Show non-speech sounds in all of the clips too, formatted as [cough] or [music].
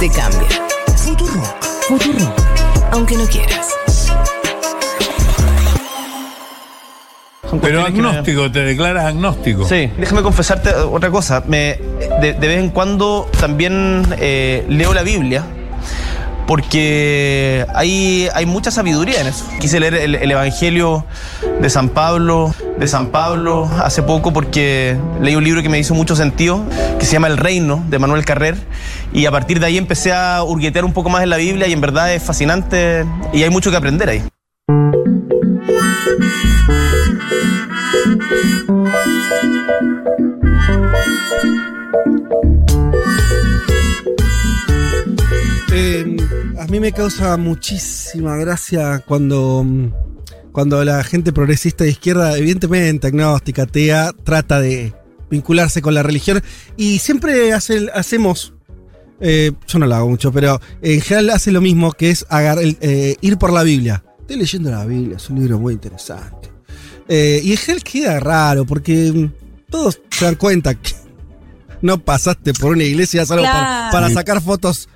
Te cambia. Futurock. Futurock. Aunque no quieras. Pero me- agnóstico, te declaras agnóstico. Sí, déjame confesarte otra cosa. Me, de, de vez en cuando también eh, leo la Biblia porque hay, hay mucha sabiduría en eso. Quise leer el, el Evangelio de San Pablo, de San Pablo hace poco porque leí un libro que me hizo mucho sentido, que se llama El Reino, de Manuel Carrer, y a partir de ahí empecé a hurguetear un poco más en la Biblia y en verdad es fascinante y hay mucho que aprender ahí. Eh, a mí me causa muchísima gracia cuando, mm, cuando la gente progresista de izquierda, evidentemente agnóstica, atea, trata de vincularse con la religión y siempre hace- hacemos, eh, yo no lo hago mucho, pero en general hace lo mismo, que es agar- el, eh, ir por la Biblia. Estoy leyendo la Biblia, es un libro muy interesante. Eh, y en general queda raro porque mm, todos se dan cuenta que no pasaste por una iglesia solo para sacar fotos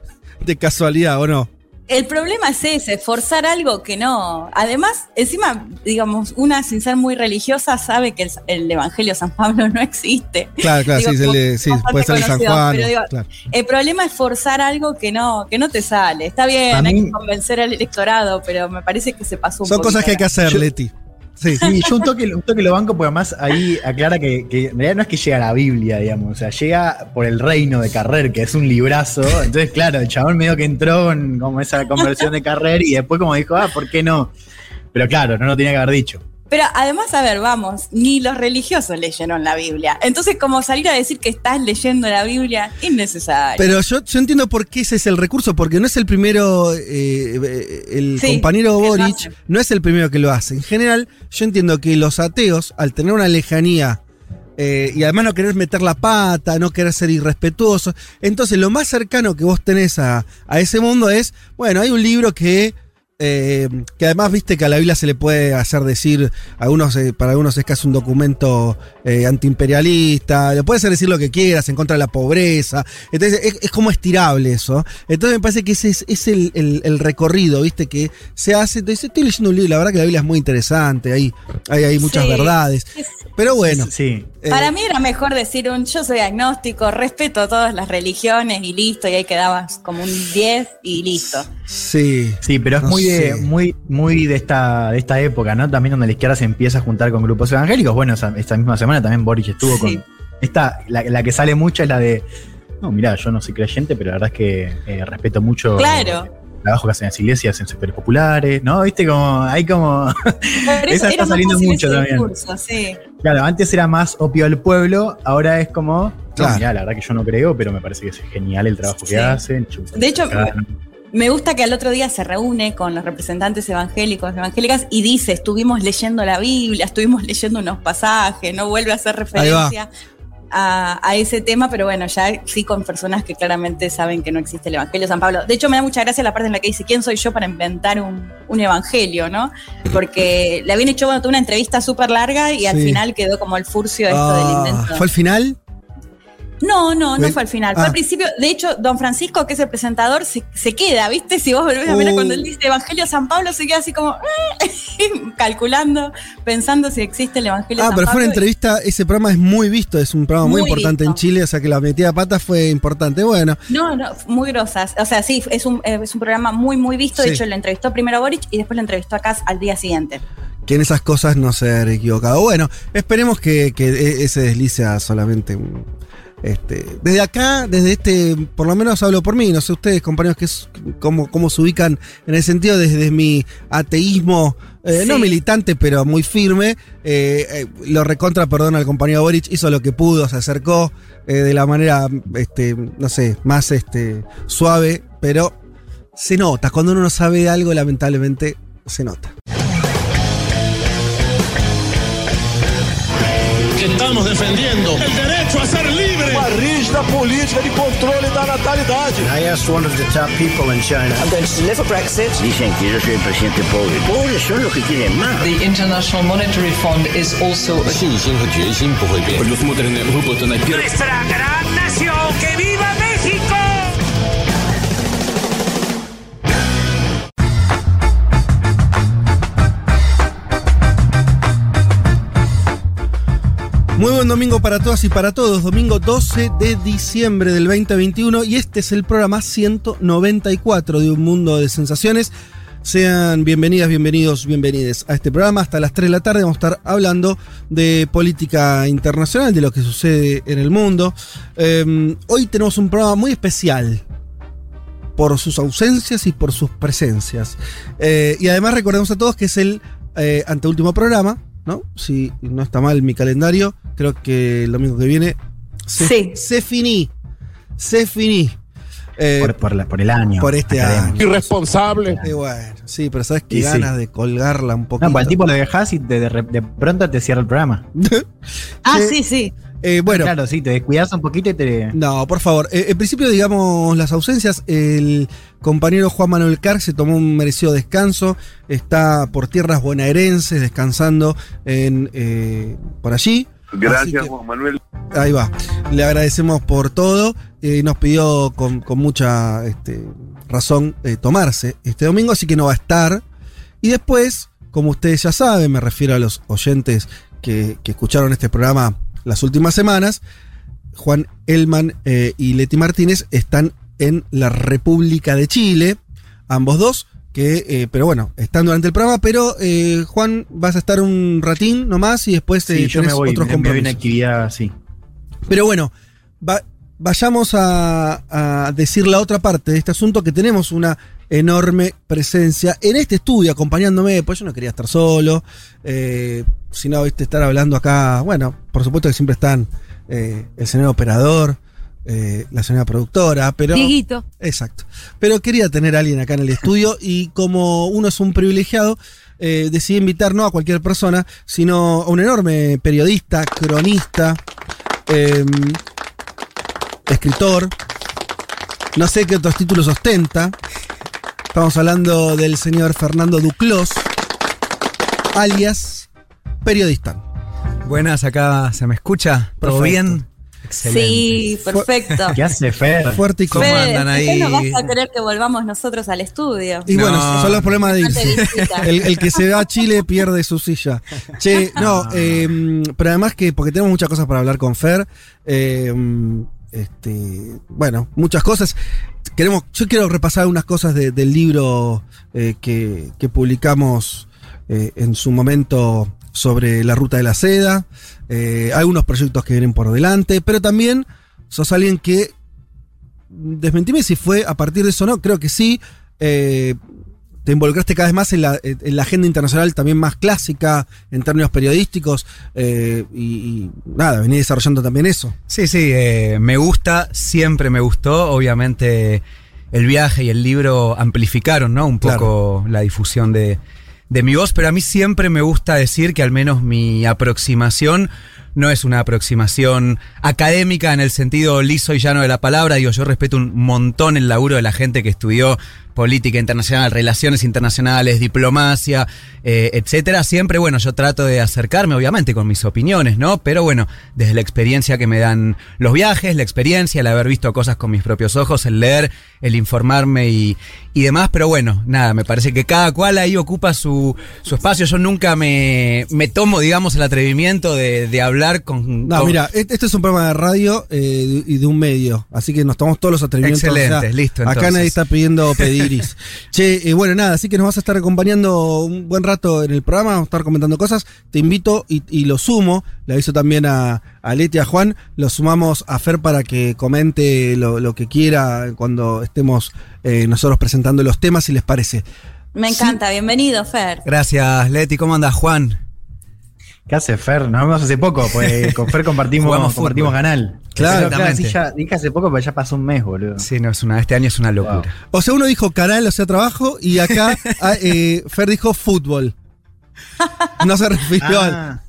de casualidad, ¿o no? El problema es ese, forzar algo que no. Además, encima, digamos, una sin ser muy religiosa sabe que el, el Evangelio de San Pablo no existe. Claro, claro, Digo, sí, sí, bastante puede ser el San Juan. pero digo, claro. El problema es forzar algo que no, que no te sale. Está bien, hay que convencer al electorado, pero me parece que se pasó un Son cosas que hay que hacer, Leti. Sí. Sí, yo un toque, un toque lo banco, porque además ahí aclara que, que en realidad no es que llega a la Biblia, digamos, o sea, llega por el reino de Carrer, que es un librazo. Entonces, claro, el chabón medio que entró con como esa conversión de Carrer y después como dijo, ah, ¿por qué no? Pero claro, no lo tenía que haber dicho. Pero además, a ver, vamos, ni los religiosos leyeron la Biblia. Entonces, como salir a decir que estás leyendo la Biblia, innecesario. Pero yo, yo entiendo por qué ese es el recurso, porque no es el primero, eh, eh, el Sí, compañero Boric no es el primero que lo hace. En general, yo entiendo que los ateos, al tener una lejanía eh, y además no querer meter la pata, no querer ser irrespetuosos, entonces lo más cercano que vos tenés a, a ese mundo es, bueno, hay un libro que... eh, que además viste que a la Biblia se le puede hacer decir, algunos, eh, para algunos es casi un documento eh, antiimperialista, le puedes hacer decir lo que quieras en contra de la pobreza, entonces es, es como estirable eso. Entonces me parece que ese es, es el, el- el recorrido, viste, que se hace. Entonces estoy leyendo un libro, la verdad que la Biblia es muy interesante, hay, hay, hay muchas Sí. verdades. Pero bueno. Sí. Para mí era mejor decir un yo soy agnóstico, respeto todas las religiones y listo, y ahí quedabas como un 10 y listo. Sí. Sí, pero es No muy, de, muy, muy de esta, de esta época, ¿no? También donde la izquierda se empieza a juntar con grupos evangélicos. Bueno, esa- esta misma semana también Boric estuvo Sí. con. Esta, la, la que sale mucho es la de. No, mirá, yo no soy creyente, pero la verdad es que eh, respeto mucho Claro. el trabajo que hacen las iglesias en sectores populares, ¿no? Viste como. Hay como. [laughs] Pero Esa está saliendo mucho ese también. discurso, sí. Claro, antes era más opio al pueblo, ahora es como. Claro. No, mirá, la verdad que yo no creo, pero me parece que es genial el trabajo Sí. que hacen. De hecho. Me gusta que al otro día se reúne con los representantes evangélicos, evangélicas, y dice, estuvimos leyendo la Biblia, estuvimos leyendo unos pasajes, no vuelve a hacer referencia a, a ese tema, pero bueno, ya sí con personas que claramente saben que no existe el Evangelio de San Pablo. De hecho, me da mucha gracia la parte en la que dice, ¿quién soy yo para inventar un, un evangelio, no? Porque le habían hecho bueno, una entrevista súper larga y al Sí. final quedó como el furcio esto Ah, del intento. ¿Fue al final? No, no, no Fue- fue al final. Fue ah. al principio. De hecho, don Francisco, que es el presentador, se, se queda, ¿viste? Si vos volvés a mirar Uh. cuando él dice Evangelio de San Pablo, se queda así como [laughs] calculando, pensando si existe el Evangelio de Ah, San pero fue Pablo. una entrevista, ese programa es muy visto, es un programa muy, Muy importante en. Chile, o sea que la metida de patas fue importante. Bueno, No, no, muy grosas. O sea, sí, es un, eh, es un programa muy, muy visto. Sí. De hecho, lo entrevistó primero a Boric y después lo entrevistó a Kass al día siguiente. que en esas cosas no se haya equivocado. Bueno, esperemos que, que e- ese desliz sea solamente un. Este, desde acá, desde este, por lo menos hablo por mí, no sé ustedes, compañeros, que es, cómo, cómo se ubican en el sentido desde mi ateísmo, eh, no militante, pero muy firme. eh, eh, lo recontra, perdón, al compañero Boric, hizo lo que pudo, se acercó eh, de la manera, este, no sé, más este, suave, pero se nota. Cuando uno no sabe de algo, lamentablemente, se nota. ¿Qué tal? estamos defendiendo el derecho a ser libre. Uma rígida política de controle da natalidade. I asked one of the top people in China. I'm going to live a Brexit. Dicen que yo soy el presidente pobre. Pobres son los que quieren más. The International Monetary Fund is also. 信心和决心不会变。 Nuestra gran nación, que viva México. Muy buen domingo para todas y para todos. Domingo 12 de diciembre del 2021 y este es el programa 194 de Un Mundo de Sensaciones. Sean bienvenidas, bienvenidos, bienvenides a este programa. Hasta las 3 de la tarde vamos a estar hablando de política internacional, de lo que sucede en el mundo. Eh, hoy tenemos un programa muy especial por sus ausencias y por sus presencias. Eh, y además recordemos a todos que es el eh, anteúltimo programa, ¿no? Si no está mal mi calendario, creo que el domingo que viene se, Sí. se finí. Se finí. Eh, Por, por la- por el año. por este año. Irresponsável. Y bueno, sí, pero sabes sí. ganas de colgarla un poquito. No, pues al tipo lo dejas y de, de pronto te cierra el programa. [laughs] Ah, sí, sí. eh, bueno, Claro, sí, te descuidas un poquito y te. No, por favor. Eh, en principio, digamos las ausencias. El compañero Juan Manuel Carr se tomó un merecido descanso. Está por tierras bonaerenses, descansando en, eh, por allí. Gracias, que- Juan Manuel. Ahí va. Le agradecemos por todo. Eh, nos pidió con, con mucha este, razón eh, tomarse este domingo, así que no va a estar. Y después, como ustedes ya saben, me refiero a los oyentes que, que escucharon este programa las últimas semanas, Juan Elman eh, y Leti Martínez están en la República de Chile, ambos dos. Que, eh, pero bueno, están durante el programa, pero eh, Juan, vas a estar un ratín nomás y después eh, Sí, yo me voy, otros me, me voy compromisos. actividad así. Pero bueno, va- vayamos a, a decir la otra parte de este asunto, que tenemos una enorme presencia en este estudio acompañándome, pues yo no quería estar solo, eh, sino ¿viste? estar hablando acá, bueno, por supuesto que siempre están eh, el señor operador, eh, la señora productora, pero... Dieguito. Exacto. Pero quería tener a alguien acá en el estudio y como uno es un privilegiado, eh, decidí invitar no a cualquier persona, sino a un enorme periodista, cronista, eh, escritor, no sé qué otros títulos ostenta. Estamos hablando del señor Fernando Duclos, alias periodista. Buenas, acá se me escucha. ¿Todo Perfecto. bien? Excelente. Sí, perfecto. [laughs] ¿Qué hace Fer? Fuerte y ¿Cómo andan ¿por qué ahí? no vas a querer que volvamos nosotros al estudio? Y No. bueno, son los problemas de irse. El, el que se va a Chile pierde su silla. Che, [laughs] no, eh, pero además que, porque tenemos muchas cosas para hablar con Fer, eh, este, bueno, muchas cosas. Queremos, yo quiero repasar unas cosas de- del libro eh, que, que publicamos eh, en su momento sobre la ruta de la seda, eh, algunos proyectos que vienen por delante, pero también sos alguien que desmentime si fue a partir de eso o no, creo que sí. eh, te involucraste cada vez más en la, en la agenda internacional también más clásica en términos periodísticos eh, y, y nada, venís desarrollando también eso. Sí, sí, eh, me gusta, siempre me gustó. Obviamente el viaje y el libro amplificaron, ¿no? Un poco la difusión de, de mi voz, pero a mí siempre me gusta decir que al menos mi aproximación no es una aproximación académica en el sentido liso y llano de la palabra. Digo, yo respeto un montón el laburo de la gente que estudió política internacional, relaciones internacionales, diplomacia, eh, etcétera. Siempre, bueno, yo trato de acercarme, obviamente, con mis opiniones, ¿no? Pero bueno, desde la experiencia que me dan los viajes, la experiencia, el haber visto cosas con mis propios ojos, el leer, el informarme y, y demás. Pero bueno, nada, me parece que cada cual ahí ocupa su, su espacio. Yo nunca me, me tomo, digamos, el atrevimiento de, de hablar con. No, con- mira, este este es un programa de radio eh, y de un medio, así que nos tomamos todos los atrevimientos. Excelente, listo, Acá nadie está pidiendo [laughs] pediris. che, eh, bueno, nada, así que nos vas a estar acompañando un buen rato en el programa, vamos a estar comentando cosas. Te invito y, y lo sumo, le aviso también a, a Leti y a Juan, lo sumamos a Fer para que comente lo, lo que quiera cuando estemos eh, nosotros presentando los temas, si les parece. Me encanta, bienvenido, Fer. Gracias, Leti. ¿Cómo andas, Juan? ¿Qué hace Fer? Nos vimos hace poco, pues [laughs] con Fer compartimos, compartimos canal. Claro, claro, sí, ya, dije hace poco, pero ya pasó un mes, boludo. Sí, no, es una, este año es una locura. O sea, uno dijo canal, o sea, trabajo, y acá [laughs] ah, eh, Fer dijo fútbol. No se refirió al. Ah,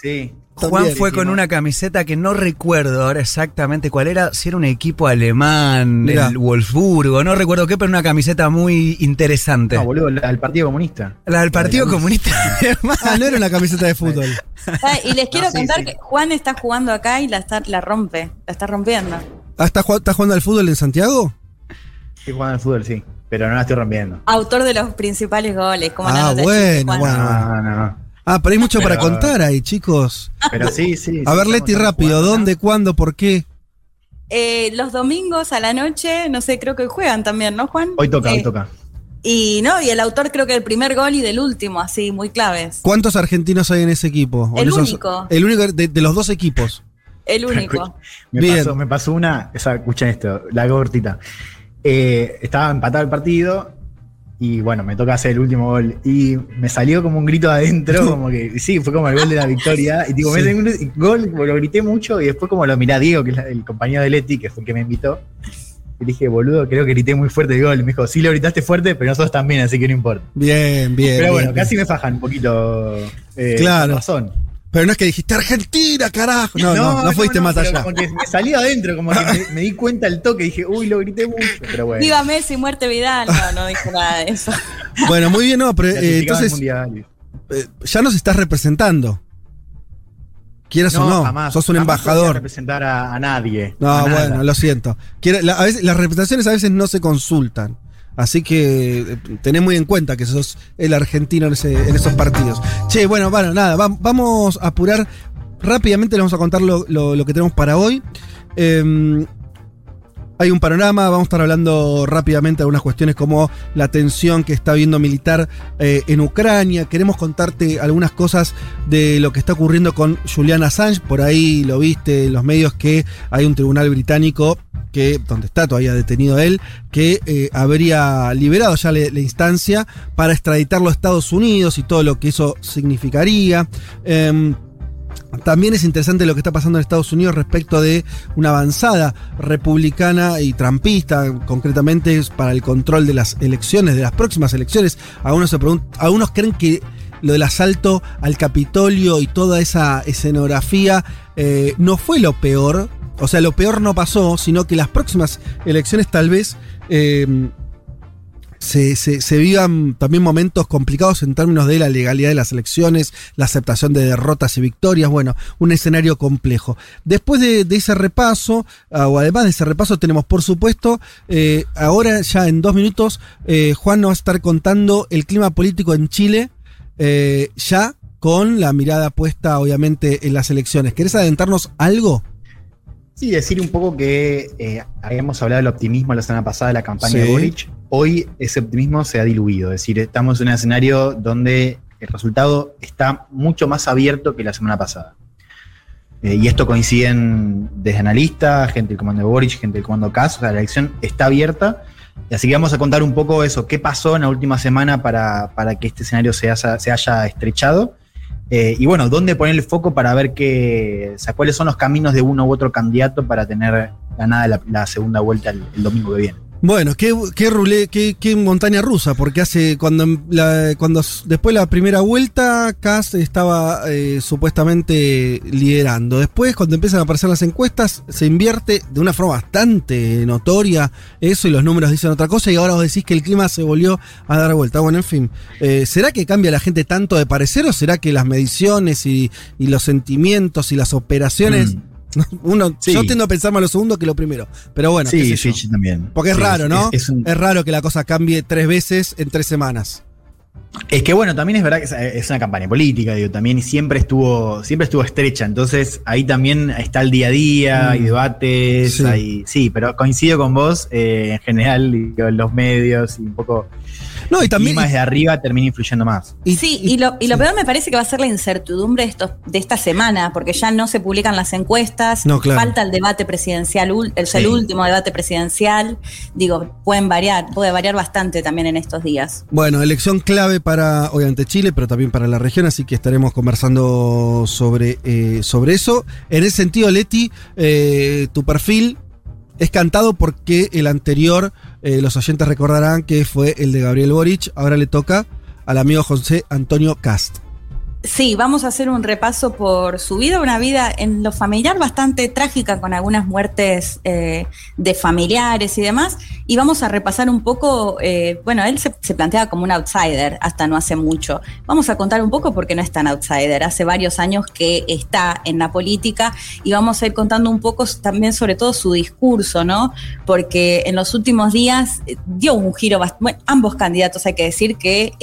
sí. [laughs] Juan fue con una camiseta que no recuerdo ahora exactamente cuál era, si era un equipo alemán, Mirá. el Wolfsburgo, no recuerdo qué, pero una camiseta muy interesante. No, boludo, la del Partido Comunista. La del Partido Comunista. [laughs] [laughs] Ah, no era una camiseta de fútbol. Ah, Y les quiero sí, contar sí. que Juan está jugando acá y la, está, la rompe, la está rompiendo. Ah, ¿estás jugando, estás jugando al fútbol en Santiago? Estoy jugando al fútbol, sí. Pero no la estoy rompiendo. Autor de los principales goles. Como la Ah, nota de bueno, bueno. No, no, no. Ah, pero hay mucho para contar ahí, chicos. Pero sí, sí. A sí, ver, Leti, rápido. jugando, ¿no? ¿Dónde, cuándo, por qué? Eh, los domingos a la noche, no sé, creo que juegan también, ¿no, Juan? Hoy toca, Eh, hoy toca. Y no, y el autor creo que del primer gol y del último, así, muy claves. ¿Cuántos argentinos hay en ese equipo? El esos- único. El único de, de los dos equipos. El único. [laughs] Me Bien. pasó, me pasó una, o sea, escuchen esto, la cortita. Eh, estaba empatado el partido y bueno, me toca hacer el último gol. Y me salió como un grito adentro, [laughs] como que sí, fue como el gol de la victoria. Y digo, me Sí. salió un gol, como lo grité mucho y después como lo miré a Diego, que es el compañero de Leti, que fue el que me invitó. Y dije, boludo, creo que grité muy fuerte el gol. Y me dijo, sí lo gritaste fuerte, pero nosotros también, así que no importa. Bien, bien. pero bien, bueno, bien. casi me fajan un poquito. Eh, Claro. razón. Pero no es que dijiste Argentina, carajo. No, no, no, fuiste más pero allá. Como que me salió adentro, como que me, me di cuenta el toque, dije, uy, lo grité mucho. Pero bueno. Viva Messi, muerte Vidal. No, no dijo nada de eso. [laughs] Bueno, muy bien, no, pero eh, entonces eh, ya nos estás representando. Quieras o no, jamás, sos un jamás embajador. representar a, a nadie. No, a nada. bueno, lo siento. La- a veces, las representaciones a veces no se consultan. Así que eh, tenés muy en cuenta que sos el argentino en, esos partidos. Che, bueno, bueno, nada, va- vamos a apurar rápidamente, les vamos a contar lo, que tenemos para hoy. Em, hay un panorama, vamos a estar hablando rápidamente de algunas cuestiones como la tensión que está habiendo militar eh, en Ucrania. Queremos contarte algunas cosas de lo que está ocurriendo con Julian Assange. Por ahí lo viste en los medios que hay un tribunal británico que, donde está todavía detenido él, que eh, habría liberado ya la, instancia para extraditarlo a Estados Unidos y todo lo que eso significaría. Em, también es interesante lo que está pasando en Estados Unidos respecto de una avanzada republicana y trampista, concretamente para el control de las elecciones, de las próximas elecciones. Algunos, se algunos creen que lo del asalto al Capitolio y toda esa escenografía eh, no fue lo peor. O sea, lo peor no pasó, sino que las próximas elecciones tal vez eh, se, vivan también momentos complicados en términos de la legalidad de las elecciones, la aceptación de derrotas y victorias, bueno, un escenario complejo. Después de, ese repaso, ah, o además de ese repaso, tenemos por supuesto, eh, ahora ya en dos minutos, eh, Juan nos va a estar contando el clima político en Chile, ya con la mirada puesta obviamente en las elecciones. ¿Querés adentrarnos algo? Sí, decir un poco que eh, habíamos hablado del optimismo la semana pasada de la campaña de. Boric. Hoy ese optimismo se ha diluido. Es decir, estamos en un escenario donde el resultado está mucho más abierto que la semana pasada. Eh, y esto coinciden desde analistas, gente del comando de Boric, gente del comando CAS. O sea, la elección está abierta. Y así que vamos a contar un poco eso, qué pasó en la última semana para, para que este escenario se haya, se haya estrechado. Eh, y bueno, ¿dónde poner el foco para ver qué, o sea, cuáles son los caminos de uno u otro candidato para tener ganada la, segunda vuelta el, el domingo que viene? Bueno, qué, qué, rulé- qué, montaña rusa, porque hace cuando, la- cuando después de la primera vuelta, Kass estaba eh, supuestamente liderando. Después, cuando empiezan a aparecer las encuestas, se invierte de una forma bastante notoria eso y los números dicen otra cosa y ahora vos decís que el clima se volvió a dar vuelta. Bueno, en fin, eh, ¿será que cambia la gente tanto de parecer o será que las mediciones y, y los sentimientos y las operaciones... [laughs] Uno, Sí. Yo tiendo a pensar más lo segundo que lo primero. Pero bueno, qué sí, sé sí, yo. también. Porque es Sí, raro, ¿no? Es, es un- Es raro que la cosa cambie tres veces en tres semanas. es que bueno, también es verdad que es, una campaña política, digo, también siempre estuvo, siempre estuvo estrecha. Entonces ahí también está el día a día, hay Mm. debates, Sí. hay, sí, pero coincido con vos, eh, en general, digo, los medios y un poco No, y también. clima desde arriba termina influyendo más. y- sí, y- y lo, y lo sí. peor me parece que va a ser la incertidumbre de, estos, de esta semana, porque ya no se publican las encuestas, No, claro. falta el debate presidencial, ul- el, Sí. el último debate presidencial. Digo, pueden variar, puede variar bastante también en estos días. Bueno, elección clave para, obviamente, Chile, pero también para la región, así que estaremos conversando sobre, eh, sobre eso. En ese sentido, Leti, eh, tu perfil es cantado porque el anterior, eh, los oyentes recordarán que fue el de Gabriel Boric, ahora le toca al amigo José Antonio Cast. Sí, vamos a hacer un repaso por su vida, una vida en lo familiar bastante trágica, con algunas muertes eh, de familiares y demás. Y vamos a repasar un poco, eh, bueno, él se, se, plantea como un outsider hasta no hace mucho. Vamos a contar un poco porque no es tan outsider. Hace varios años que está en la política y vamos a ir contando un poco también sobre todo su discurso, ¿no? Porque en los últimos días eh, dio un giro, bueno, ambos candidatos hay que decir que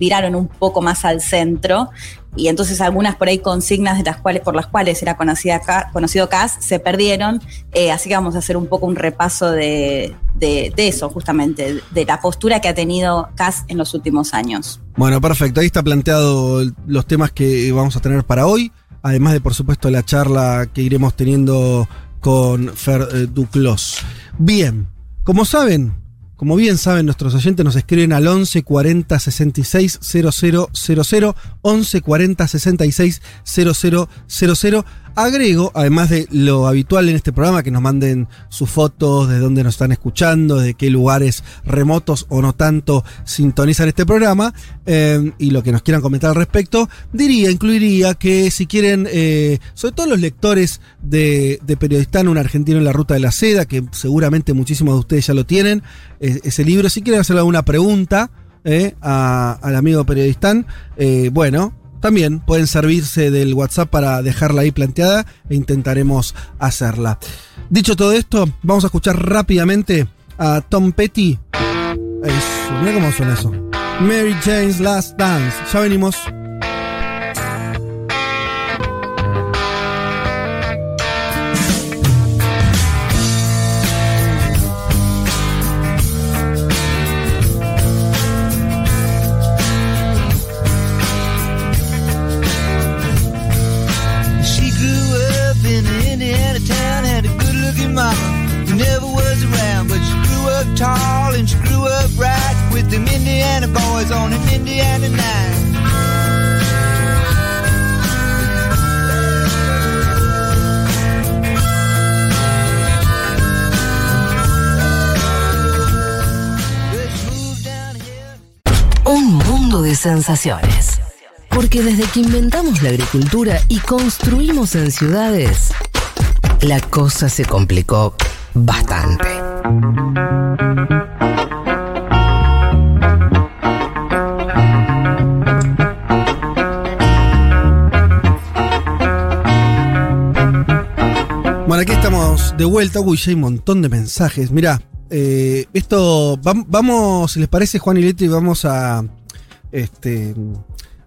viraron un poco más al centro y entonces algunas por ahí consignas de las cuales, por las cuales era conocida, conocido CAS se perdieron, eh, así que vamos a hacer un poco un repaso de, de, eso, justamente, de la postura que ha tenido CAS en los últimos años. Bueno, perfecto, ahí está planteado los temas que vamos a tener para hoy, además de por supuesto la charla que iremos teniendo con Fer eh, Duclos. Bien, como saben, como bien saben nuestros oyentes, nos escriben al 11 40 66 000, 11 40 66 000. Agrego, además de lo habitual en este programa, que nos manden sus fotos de dónde nos están escuchando, de qué lugares remotos o no tanto sintonizan este programa, eh, y lo que nos quieran comentar al respecto, diría, incluiría que si quieren, eh, sobre todo los lectores de, de Periodistán, un argentino en la ruta de la seda, que seguramente muchísimos de ustedes ya lo tienen, eh, ese libro, si quieren hacerle alguna pregunta al amigo Periodistán, bueno, también pueden servirse del WhatsApp para dejarla ahí planteada e intentaremos hacerla. Dicho todo esto, vamos a escuchar rápidamente a Tom Petty. Eso, mira cómo suena eso. Mary Jane's Last Dance. Ya venimos. Sensaciones. Porque desde que inventamos la agricultura y construimos en ciudades, la cosa se complicó bastante. Bueno, aquí estamos de vuelta. Uy, ya hay un montón de mensajes. Mirá, eh, esto, vamos, si les parece, Juan y Leti, vamos a, este,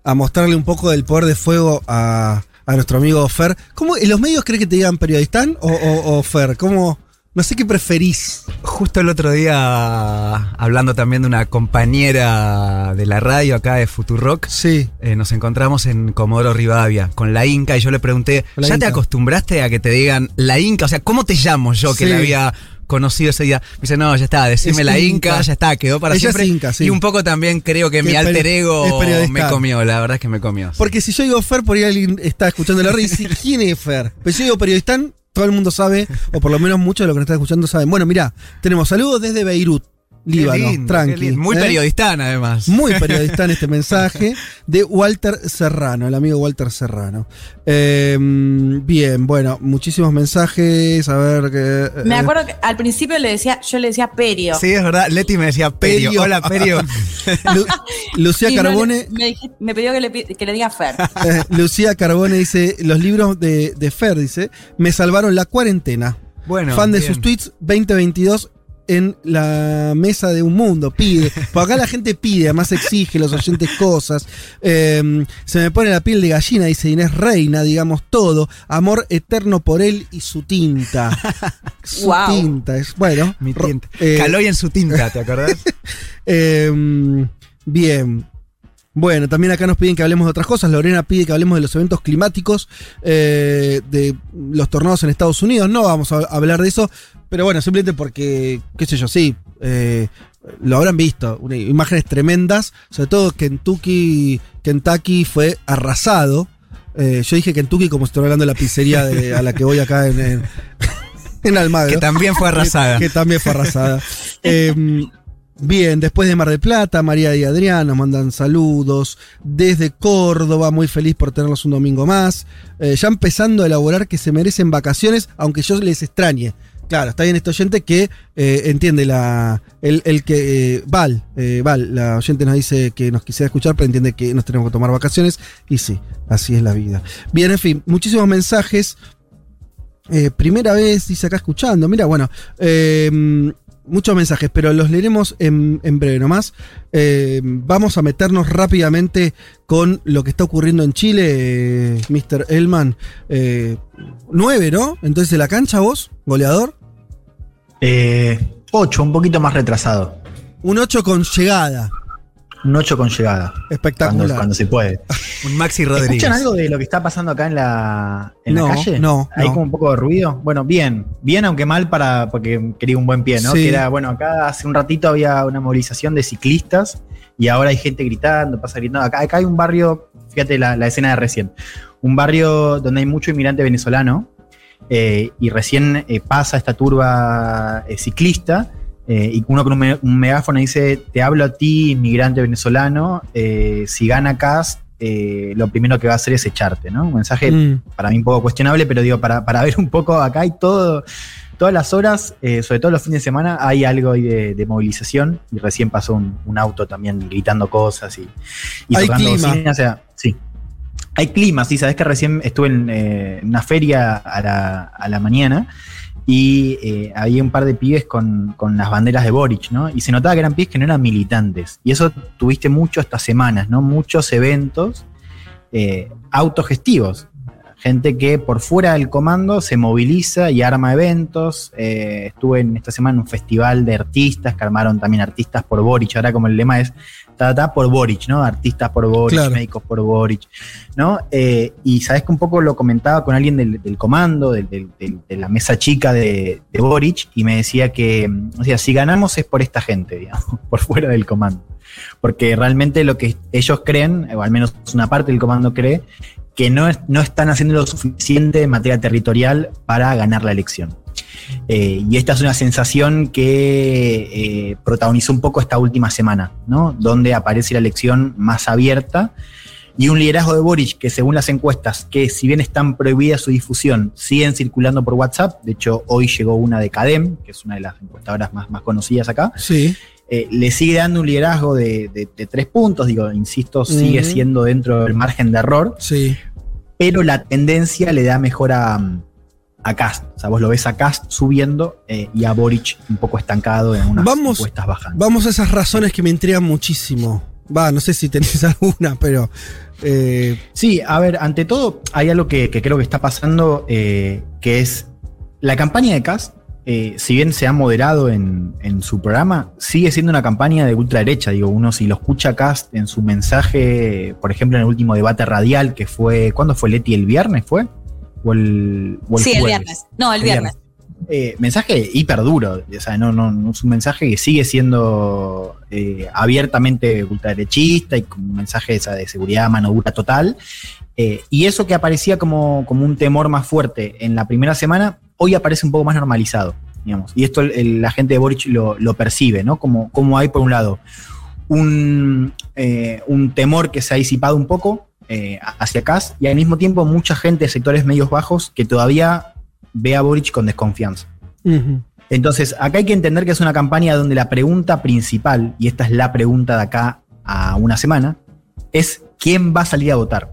a mostrarle un poco del poder de fuego a, nuestro amigo Fer. ¿Cómo, ¿En los medios cree que te digan periodistán o, o, Fer? ¿Cómo, no sé qué preferís. Justo el otro día, hablando también de una compañera de la radio acá de Futurock, sí. Eh, nos encontramos en Comodoro Rivadavia con la Inca y yo le pregunté, ¿ya te acostumbraste a que te digan la Inca? O sea, ¿cómo te llamo yo que la había conocido ese día. Me dice, no, ya está, decime la Inca, ya está, quedó para siempre. Y un poco también creo que, mi alter ego me comió, la verdad es que me comió. Porque si yo digo Fer, por ahí alguien está escuchando la red y dice, ¿quién es Fer? Pero si yo digo periodistán, todo el mundo sabe, o por lo menos muchos de los que nos están escuchando saben. Bueno, mira, tenemos saludos desde Beirut. Líbano, tranqui. Muy ¿eh? periodistán, además. Muy [laughs] periodistán este mensaje de Walter Serrano, el amigo Walter Serrano. Em, bien, bueno, muchísimos mensajes. A ver que. Me eh, acuerdo que al principio le decía, yo le decía Perio. Sí, es verdad. Leti me decía Perio. Hola, Perio. [laughs] Lucía Carbone. me, pidió que le, diga Fer. Eh, Lucía Carbone dice: Los libros de, de Fer, dice, me salvaron la cuarentena. Bueno, Fan de sus tweets 2022 en la mesa de un mundo, pide. Porque acá la gente pide, además exige los oyentes cosas. Em, se me pone la piel de gallina, dice Inés Reina, digamos todo. Amor eterno por él y su tinta. su tinta, es bueno. Mi tinta. Eh, Caloy en su tinta, ¿te acordás? [laughs] Em, bien. Bueno, también acá nos piden que hablemos de otras cosas. Lorena pide que hablemos de los eventos climáticos, eh, de los tornados en Estados Unidos. No vamos a hablar de eso, pero bueno, simplemente porque, qué sé yo, sí, eh, lo habrán visto. imágenes tremendas, sobre todo Kentucky, Kentucky fue arrasado. Eh, yo dije Kentucky como estoy hablando de la pizzería a la que voy acá en, [laughs] en, Almagro. Que también fue arrasada. que, también fue arrasada. [laughs] Em, Bien, después de Mar del Plata, María y Adrián nos mandan saludos. Desde Córdoba, muy feliz por tenerlos un domingo más. Eh, ya empezando a elaborar que se merecen vacaciones, aunque yo les extrañe. Claro, está bien este oyente que eh, entiende la. El, el que. Eh, Val, Val, la oyente nos dice que nos quisiera escuchar, pero entiende que nos tenemos que tomar vacaciones. Y sí, así es la vida. Bien, en fin, muchísimos mensajes. Primera vez, dice acá escuchando. Mira, bueno, muchos mensajes, pero los leeremos en, en breve nomás. Eh, vamos a meternos rápidamente con lo que está ocurriendo en Chile, eh, Mr. Elman. Eh, nueve, ¿no? Entonces, ¿de la cancha vos, goleador? Eh, 8, un poquito más retrasado. Un 8 con llegada. Un 8 con llegada. Espectacular. Cuando, cuando se puede. [laughs] Un Maxi Rodríguez. ¿Escuchan algo de lo que está pasando acá en la, en No, la calle? no, Hay no. como un poco de ruido. Bueno, bien. Bien, aunque mal para porque quería un buen pie, ¿no? Sí. Que era, bueno, acá hace un ratito había una movilización de ciclistas y ahora hay gente gritando, pasa gritando. Acá, acá hay un barrio, fíjate la, la escena de recién, un barrio donde hay mucho inmigrante venezolano eh, y recién eh, pasa esta turba eh, ciclista eh, y uno con un, me- un megáfono dice, te hablo a ti, inmigrante venezolano, eh, si gana Cast, eh, lo primero que va a hacer es echarte, ¿no? Un mensaje Mm. para mí un poco cuestionable, pero digo, para, para ver un poco acá hay todo, todas las horas, sobre todo los fines de semana, hay algo ahí de, de movilización y recién pasó un, un auto también gritando cosas y, y Hay tocando clima. bocina, o sea, sí. Hay clima, sí, sabes que recién estuve en eh, una feria a la, a la mañana y eh, había un par de pibes con, con las banderas de Boric, ¿no? Y se notaba que eran pibes que no eran militantes. Y eso tuviste mucho estas semanas, ¿no? Muchos eventos eh, autogestivos. Gente que por fuera del comando se moviliza y arma eventos. Eh, estuve en esta semana en un festival de artistas que armaron también artistas por Boric. Ahora como el lema es ta, por Boric, ¿no? Artistas por Boric, Claro. médicos por Boric, ¿no? Eh, y sabes que un poco lo comentaba con alguien del, del comando, del- del- del- de la mesa chica de, de Boric, y me decía que, o sea, si ganamos es por esta gente, digamos, [laughs] por fuera del comando. Porque realmente lo que ellos creen, o al menos una parte del comando cree, que no, es- no están haciendo lo suficiente en materia territorial para ganar la elección. Eh, y esta es una sensación que eh, protagonizó un poco esta última semana, ¿no? Donde aparece la elección más abierta y un liderazgo de Boric que según las encuestas, que si bien están prohibidas su difusión, siguen circulando por WhatsApp. De hecho, hoy llegó una de Cadem, que es una de las encuestadoras más, más conocidas acá. Sí. Eh, le sigue dando un liderazgo de, de- de tres puntos, digo, insisto, sigue siendo dentro del margen de error, Sí. pero la tendencia le da mejor a, a Cast. O sea, vos lo ves a Cast subiendo eh, y a Boric un poco estancado en unas Vamos- encuestas bajando. Vamos a esas razones que me intrigan muchísimo. Va, no sé si tenés [laughs] alguna, pero. eh, Sí, a ver, ante todo, hay algo que, que creo que está pasando, eh, que es la campaña de Cast, si bien se ha moderado en, en su programa, sigue siendo una campaña de ultraderecha. Digo, uno si lo escucha Cast en su mensaje, por ejemplo, en el último debate radial, que fue, ¿cuándo fue Leti? ¿El viernes fue? ¿O el, o el Sí, el viernes. No, el viernes. Eh, mensaje hiper duro, o sea, no, no, no es un mensaje que sigue siendo eh, abiertamente ultraderechista y con un mensaje esa de seguridad, mano dura total. Eh, y eso que aparecía como, como un temor más fuerte en la primera semana, hoy aparece un poco más normalizado, digamos. Y esto el- el- la gente de Boric lo, lo percibe, ¿no? Como, como hay, por un lado, un, eh, un temor que se ha disipado un poco eh, hacia acá y al mismo tiempo mucha gente de sectores medios bajos que todavía ve a Boric con desconfianza. Entonces, acá hay que entender que es una campaña donde la pregunta principal, y esta es la pregunta de acá a una semana, es quién va a salir a votar.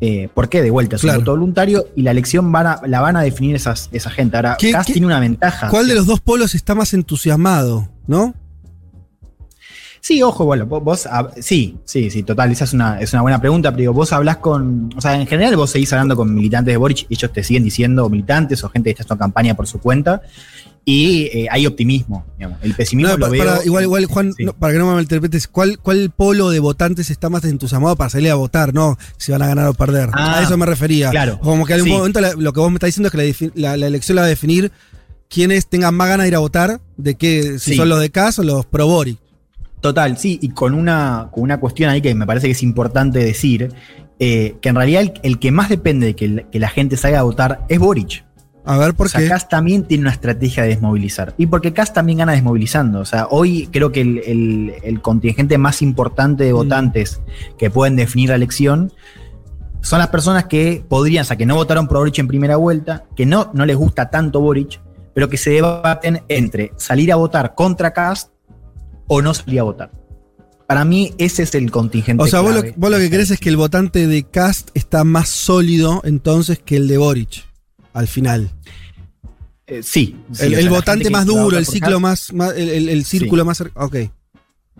Eh, ¿Por qué? De vuelta, es Claro. un voto voluntario y la elección van a- la van a definir esas, esa gente. Ahora, ¿Qué- Kass tiene una ventaja. ¿Cuál de los dos polos está más entusiasmado? ¿No? Sí, ojo, bueno, vos, hab- sí, sí, sí, total, esa es una, es una buena pregunta, pero digo, vos hablás con, o sea, en general vos seguís hablando con militantes de Boric, y ellos te siguen diciendo militantes o gente que está haciendo campaña por su cuenta, y eh, hay optimismo, digamos. El pesimismo No, lo pa- veo. para- igual, igual, Juan, Sí. no, para que no me malinterpretes, ¿cuál, ¿cuál polo de votantes está más entusiasmado para salir a votar? No, si van a ganar o perder. Ah, a eso me refería. claro. Como que en algún momento la- lo que vos me estás diciendo es que la, la- la elección la va a definir quienes tengan más ganas de ir a votar, de que si Sí. son los de CAS o los pro Boric. Total, sí, y con una, con una cuestión ahí que me parece que es importante decir, eh, que en realidad el, el que más depende de que, el- que la gente salga a votar es Boric. A ver, ¿por o sea, qué? Cast también tiene una estrategia de desmovilizar. Y porque Cast también gana desmovilizando. O sea, hoy creo que el, el- el contingente más importante de Mm. votantes que pueden definir la elección son las personas que podrían, o sea, que no votaron por Boric en primera vuelta, que no, no les gusta tanto Boric, pero que se debaten entre salir a votar contra Cast o no salir a votar. Para mí, ese es el contingente. O sea, vos lo, clave. vos lo que crees es que el votante de Cast está más sólido entonces que el de Boric, al final. Eh, sí. sí, el votante más duro, el ciclo Kast- más, más- el, el- el círculo Sí. más cercano. Ok.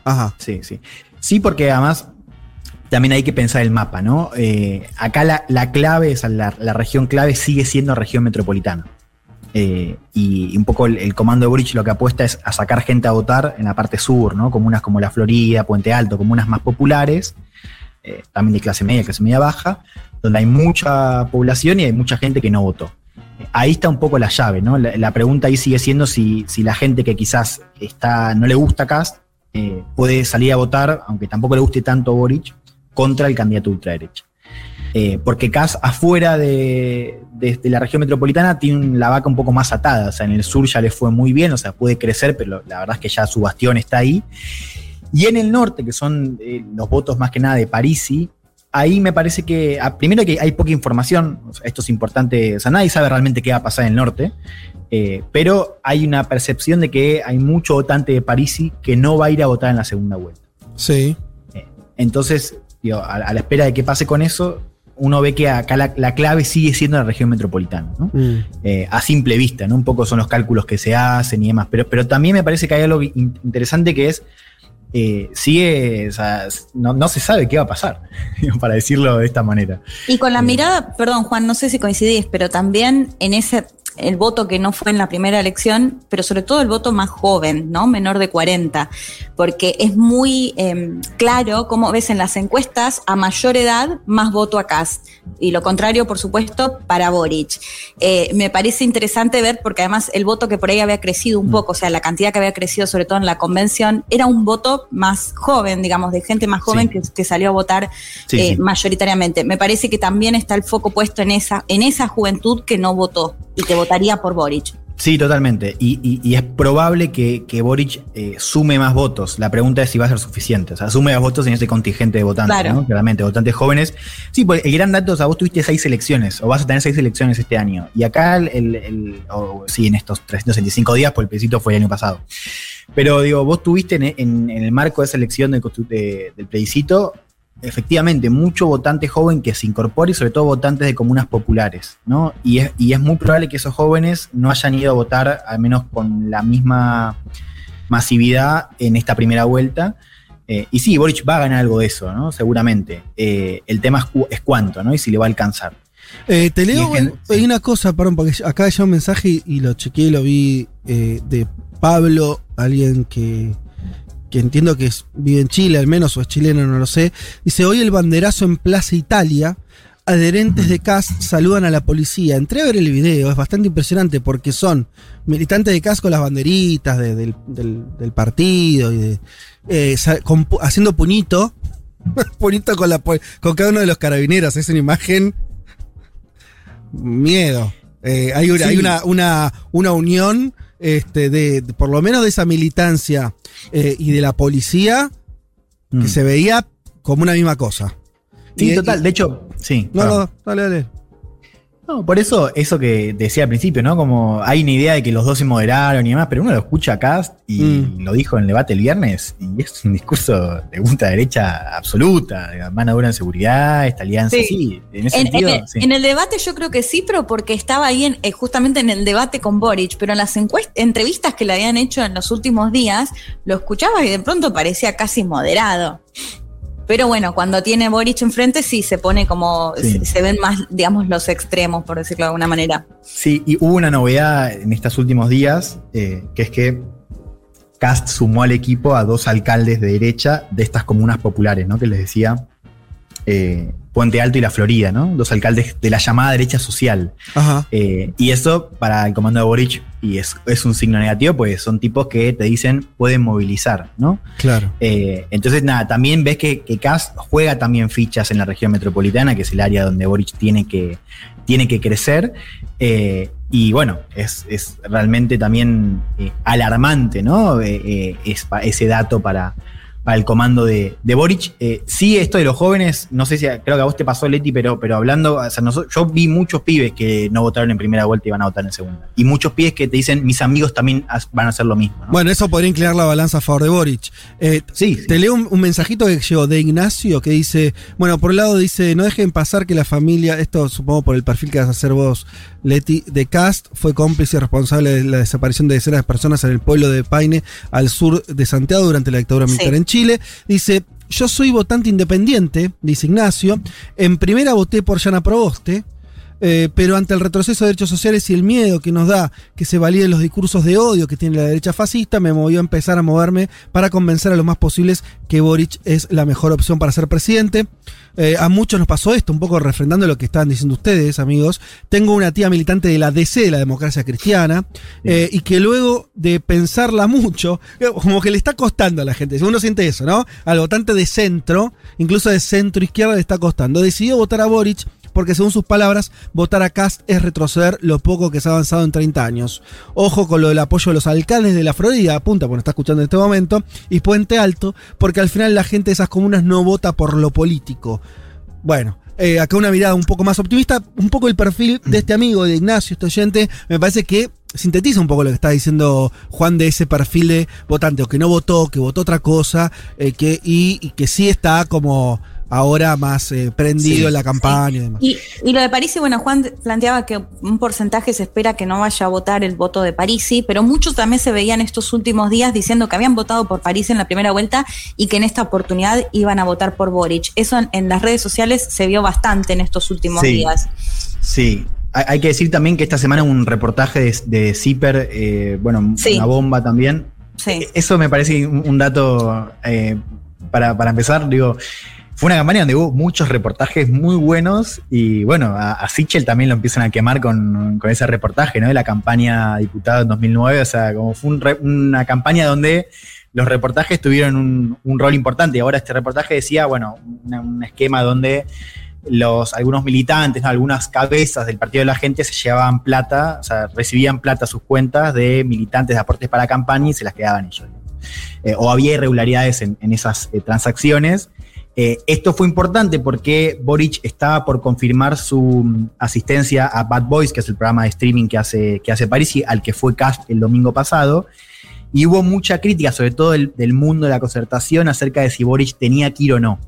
Ajá. Sí, sí. Sí, porque además también hay que pensar el mapa, ¿no? Eh, acá la, la clave, o sea, la, la región clave sigue siendo región metropolitana. Eh, y un poco el, comando de Boric lo que apuesta es a sacar gente a votar en la parte sur, ¿no? Comunas como La Florida, Puente Alto, comunas más populares, eh, también de clase media, clase media baja, donde hay mucha población y hay mucha gente que no votó. Eh, Ahí está un poco la llave, ¿no? La, pregunta ahí sigue siendo si, si la gente que quizás está, no le gusta Cast puede salir a votar, aunque tampoco le guste tanto Boric, contra el candidato ultraderecha. Eh, porque Kass afuera de, de- de la región metropolitana tiene la vaca un poco más atada. O sea, en el sur ya le fue muy bien, o sea, puede crecer, pero la verdad es que ya su bastión está ahí. Y en el norte, que son eh, los votos más que nada de Parisi, ahí me parece que, ah, primero que hay poca información, esto es importante, o sea, nadie sabe realmente qué va a pasar en el norte, eh, pero hay una percepción de que hay mucho votante de Parisi que no va a ir a votar en la segunda vuelta. Sí. Entonces, digo, a, a la espera de que pase con eso, uno ve que acá la, la clave sigue siendo la región metropolitana, ¿no? Mm. Eh, a simple vista, ¿no? Un poco son los cálculos que se hacen y demás, pero, pero también me parece que hay algo in- interesante que es, eh, sigue, o sea, no, no se sabe qué va a pasar, [laughs] para decirlo de esta manera. Y con la mirada, perdón Juan, no sé si coincidís, pero también en ese, el voto que no fue en la primera elección, pero sobre todo el voto más joven, ¿no? Menor de 40, porque es muy eh, claro, como ves en las encuestas, a mayor edad, más voto a Cast. Y lo contrario, por supuesto, para Boric. Eh, me parece interesante ver, porque además el voto que por ahí había crecido un poco, o sea, la cantidad que había crecido, sobre todo en la convención, era un voto más joven, digamos, de gente más joven Sí. que, que salió a votar Sí, eh, sí. mayoritariamente. Me parece que también está el foco puesto en esa, en esa juventud que no votó y que votaría por Boric. Sí, totalmente. Y, y- y es probable que, que Boric eh, sume más votos. La pregunta es si va a ser suficiente. O sea, sume más votos en ese contingente de votantes, Claro. ¿no? Claramente, votantes jóvenes. Sí, pues el gran dato, o sea, vos tuviste seis elecciones, o vas a tener seis elecciones este año. Y acá, el, el- el- o, sí, en estos 365 días, porque el plebiscito fue el año pasado. Pero digo, vos tuviste en, en- en el marco de esa elección del, de- del plebiscito, efectivamente, mucho votante joven que se incorpora y sobre todo votantes de comunas populares, ¿no? Y es, y es muy probable que esos jóvenes no hayan ido a votar, al menos con la misma masividad en esta primera vuelta. Eh, y sí, Boric va a ganar algo de eso, ¿no? Seguramente. Eh, el tema es, cu- es cuánto, ¿no? Y si le va a alcanzar. Eh, te leo Y es que- hay una cosa, perdón, porque acá llegó un mensaje y, y lo chequeé y lo vi eh, de Pablo, alguien que, que entiendo que es- vive en Chile al menos, o es chileno, no lo sé. Dice, hoy el banderazo en Plaza Italia, adherentes de CAS saludan a la policía. Entré a ver el video, es bastante impresionante porque son militantes de CAS con las banderitas de- del, del- del partido y de, eh, con haciendo puñito. [laughs] puñito con, la, po- con cada uno de los carabineros. Es una imagen miedo. Eh, hay una, Sí. hay una, una, una unión, este, de, de- por lo menos de esa militancia eh, y de la policía, que Mm. se veía como una misma cosa. Sí, Y- total. De hecho, sí. No, perdón. no, dale, dale. No, por eso, eso que decía al principio, ¿no? Como hay una idea de que los dos se moderaron y demás, pero uno lo escucha acá y Mm. lo dijo en el debate el viernes, y es un discurso de ultra derecha absoluta, de mano dura en seguridad, esta alianza, Sí. sí, en ese En, en sentido, el, sí. en el debate yo creo que sí, pero porque estaba ahí en, eh, justamente en el debate con Boric, pero en las entrevistas que le habían hecho en los últimos días, lo escuchabas y de pronto parecía casi moderado. Pero bueno, cuando tiene Boric enfrente sí se pone como, Sí. se, se ven más, digamos, los extremos, por decirlo de alguna manera. Sí, y hubo una novedad en estos últimos días, eh, que es que Cast sumó al equipo a dos alcaldes de derecha de estas comunas populares, ¿no? Que les decía eh, Puente Alto y La Florida, ¿no? Dos alcaldes de la llamada derecha social. Ajá. Eh, y eso para el comando de Boric, y es, es un signo negativo, pues son tipos que te dicen pueden movilizar, ¿no? Claro. Eh, entonces, nada, también ves que, que CAS juega también fichas en la región metropolitana, que es el área donde Boric tiene que, tiene que crecer. eh, y bueno, es, es realmente también eh, alarmante, ¿no? Es, ese dato para, para el comando de, de Boric. Eh, sí, esto de los jóvenes, no sé si creo que a vos te pasó, Leti, pero, pero hablando, o sea, yo vi muchos pibes que no votaron en primera vuelta y van a votar en segunda. Y muchos pibes que te dicen, mis amigos también van a hacer lo mismo. Bueno, eso podría inclinar la balanza a favor de Boric. Eh, sí, Te leo un, mensajito que llegó de Ignacio que dice, bueno, por un lado dice, no dejen pasar que la familia, esto supongo por el perfil que vas a hacer vos, Leti, de Cast, fue cómplice y responsable de la desaparición de decenas de personas en el pueblo de Paine, al sur de Santiago, durante la dictadura militar en Chile. Chile. Dice, yo soy votante independiente, dice Ignacio. En primera voté por Yana Proboste. Eh, pero ante el retroceso de derechos sociales y el miedo que nos da que se validen los discursos de odio que tiene la derecha fascista, me movió a empezar a moverme para convencer a los más posibles que Boric es la mejor opción para ser presidente. Eh, a muchos nos pasó esto, un poco refrendando lo que estaban diciendo ustedes, amigos. Tengo una tía militante de la DC, de la democracia cristiana, eh, y que luego de pensarla mucho, [laughs] como que le está costando a la gente. Uno siente eso, ¿no? Al votante de centro, incluso de centro izquierda, le está costando. Decidió votar a Boric porque según sus palabras, votar a Cast es retroceder lo poco que se ha avanzado en 30 años. Ojo con lo del apoyo de los alcaldes de la Florida, apunta, porque está escuchando en este momento, y Puente Alto, porque al final la gente de esas comunas no vota por lo político. Bueno, eh, acá una mirada un poco más optimista, un poco el perfil de este amigo, de Ignacio, este oyente, me parece que sintetiza un poco lo que está diciendo Juan de ese perfil de votante, o que no votó, que votó otra cosa, eh, que, y, que sí está como ahora más eh, prendido en la campaña y demás. Y, lo de Parisi, bueno, Juan planteaba que un porcentaje se espera que no vaya a votar el voto de Parisi, pero muchos también se veían estos últimos días diciendo que habían votado por París en la primera vuelta y que en esta oportunidad iban a votar por Boric. Eso en, las redes sociales se vio bastante en estos últimos días. Sí, hay que decir también que esta semana un reportaje de, de Zipper, eh, bueno, una bomba también. Sí. Eso me parece un, dato eh, para, para, empezar. Digo, fue una campaña donde hubo muchos reportajes muy buenos y bueno, a, Sichel también lo empiezan a quemar con, ese reportaje, ¿no? De la campaña diputada en 2009, o sea, como fue una campaña donde los reportajes tuvieron un, rol importante ahora este reportaje decía, bueno, un esquema donde los, algunos militantes, algunas cabezas del Partido de la Gente se llevaban plata, o sea, recibían plata a sus cuentas de militantes de aportes para campaña y se las quedaban ellos. Eh, o había irregularidades en, esas eh, transacciones eh, esto fue importante porque Boric estaba por confirmar su mm, asistencia a Bad Boys, que es el programa de streaming que hace, que hace Parisi, al que fue cast el domingo pasado. Y hubo mucha crítica, sobre todo del, mundo de la concertación, acerca de si Boric tenía que ir o no.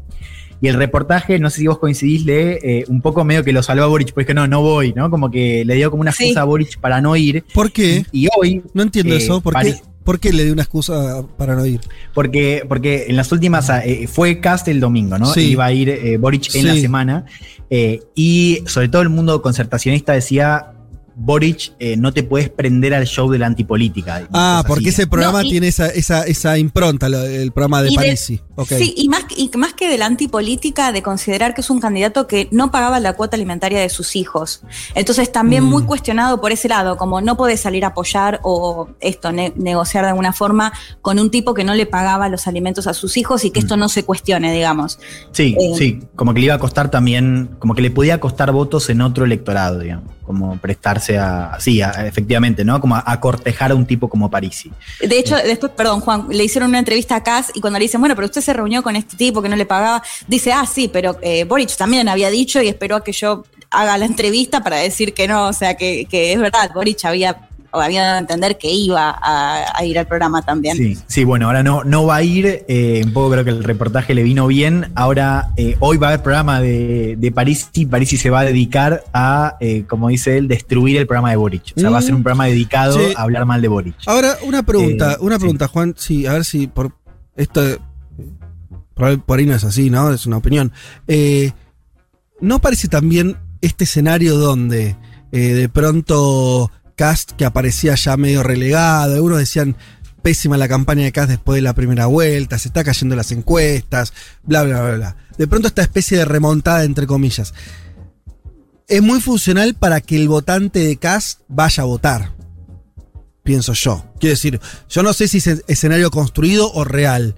Y el reportaje, no sé si vos coincidís, lee eh, un poco medio que lo salvó a Boric, porque no, no voy, ¿no? Como que le dio como una excusa a Boric para no ir. ¿Por qué? Y, hoy. No entiendo eh, eso. ¿Por qué? ¿Por qué le dio una excusa para no ir? Porque, porque en las últimas, eh, fue cast el domingo, ¿no? Iba a ir eh, Boric en la semana. Eh, y sobre todo el mundo concertacionista decía, Boric eh, no te puedes prender al show de la antipolítica. Ah, porque ese programa tiene esa, esa, impronta, el programa de Parisi. Sí, y más, y más que de la antipolítica, de considerar que es un candidato que no pagaba la cuota alimentaria de sus hijos. Entonces también muy mm. cuestionado por ese lado, como no puede salir a apoyar o esto, negociar de alguna forma con un tipo que no le pagaba los alimentos a sus hijos y que esto mm. no se cuestione, digamos. Sí, eh, sí, como que le iba a costar también, como que le podía costar votos en otro electorado, digamos como prestarse a, sí, efectivamente, ¿no? Como a, cortejar a un tipo como Parisi. De hecho, después, perdón, Juan, le hicieron una entrevista a Cass y cuando le dicen, bueno, pero usted se reunió con este tipo que no le pagaba, dice, ah, sí, pero eh, Boric también había dicho y esperó a que yo haga la entrevista para decir que no, o sea, que, que es verdad, Boric había había dado a entender que iba a, ir al programa también. Sí, sí, bueno, ahora no, no va a ir, eh, un poco creo que el reportaje le vino bien, ahora eh, hoy va a haber programa de, de París y París se va a dedicar a, eh, como dice él, destruir el programa de Boric. O sea, va a ser un mm. programa dedicado a hablar mal de Boric. Ahora, una pregunta, una pregunta, Juan, sí, a ver si por esto, por, por ahí no es así, ¿no? Es una opinión. ¿No parece también este escenario donde de pronto Cast que aparecía ya medio relegado. Algunos decían pésima la campaña de Cast después de la primera vuelta, se está cayendo las encuestas, bla, bla, bla, bla. De pronto esta especie de remontada, entre comillas, es muy funcional para que el votante de Cast vaya a votar. Pienso yo. Quiero decir, yo no sé si es escenario construido o real.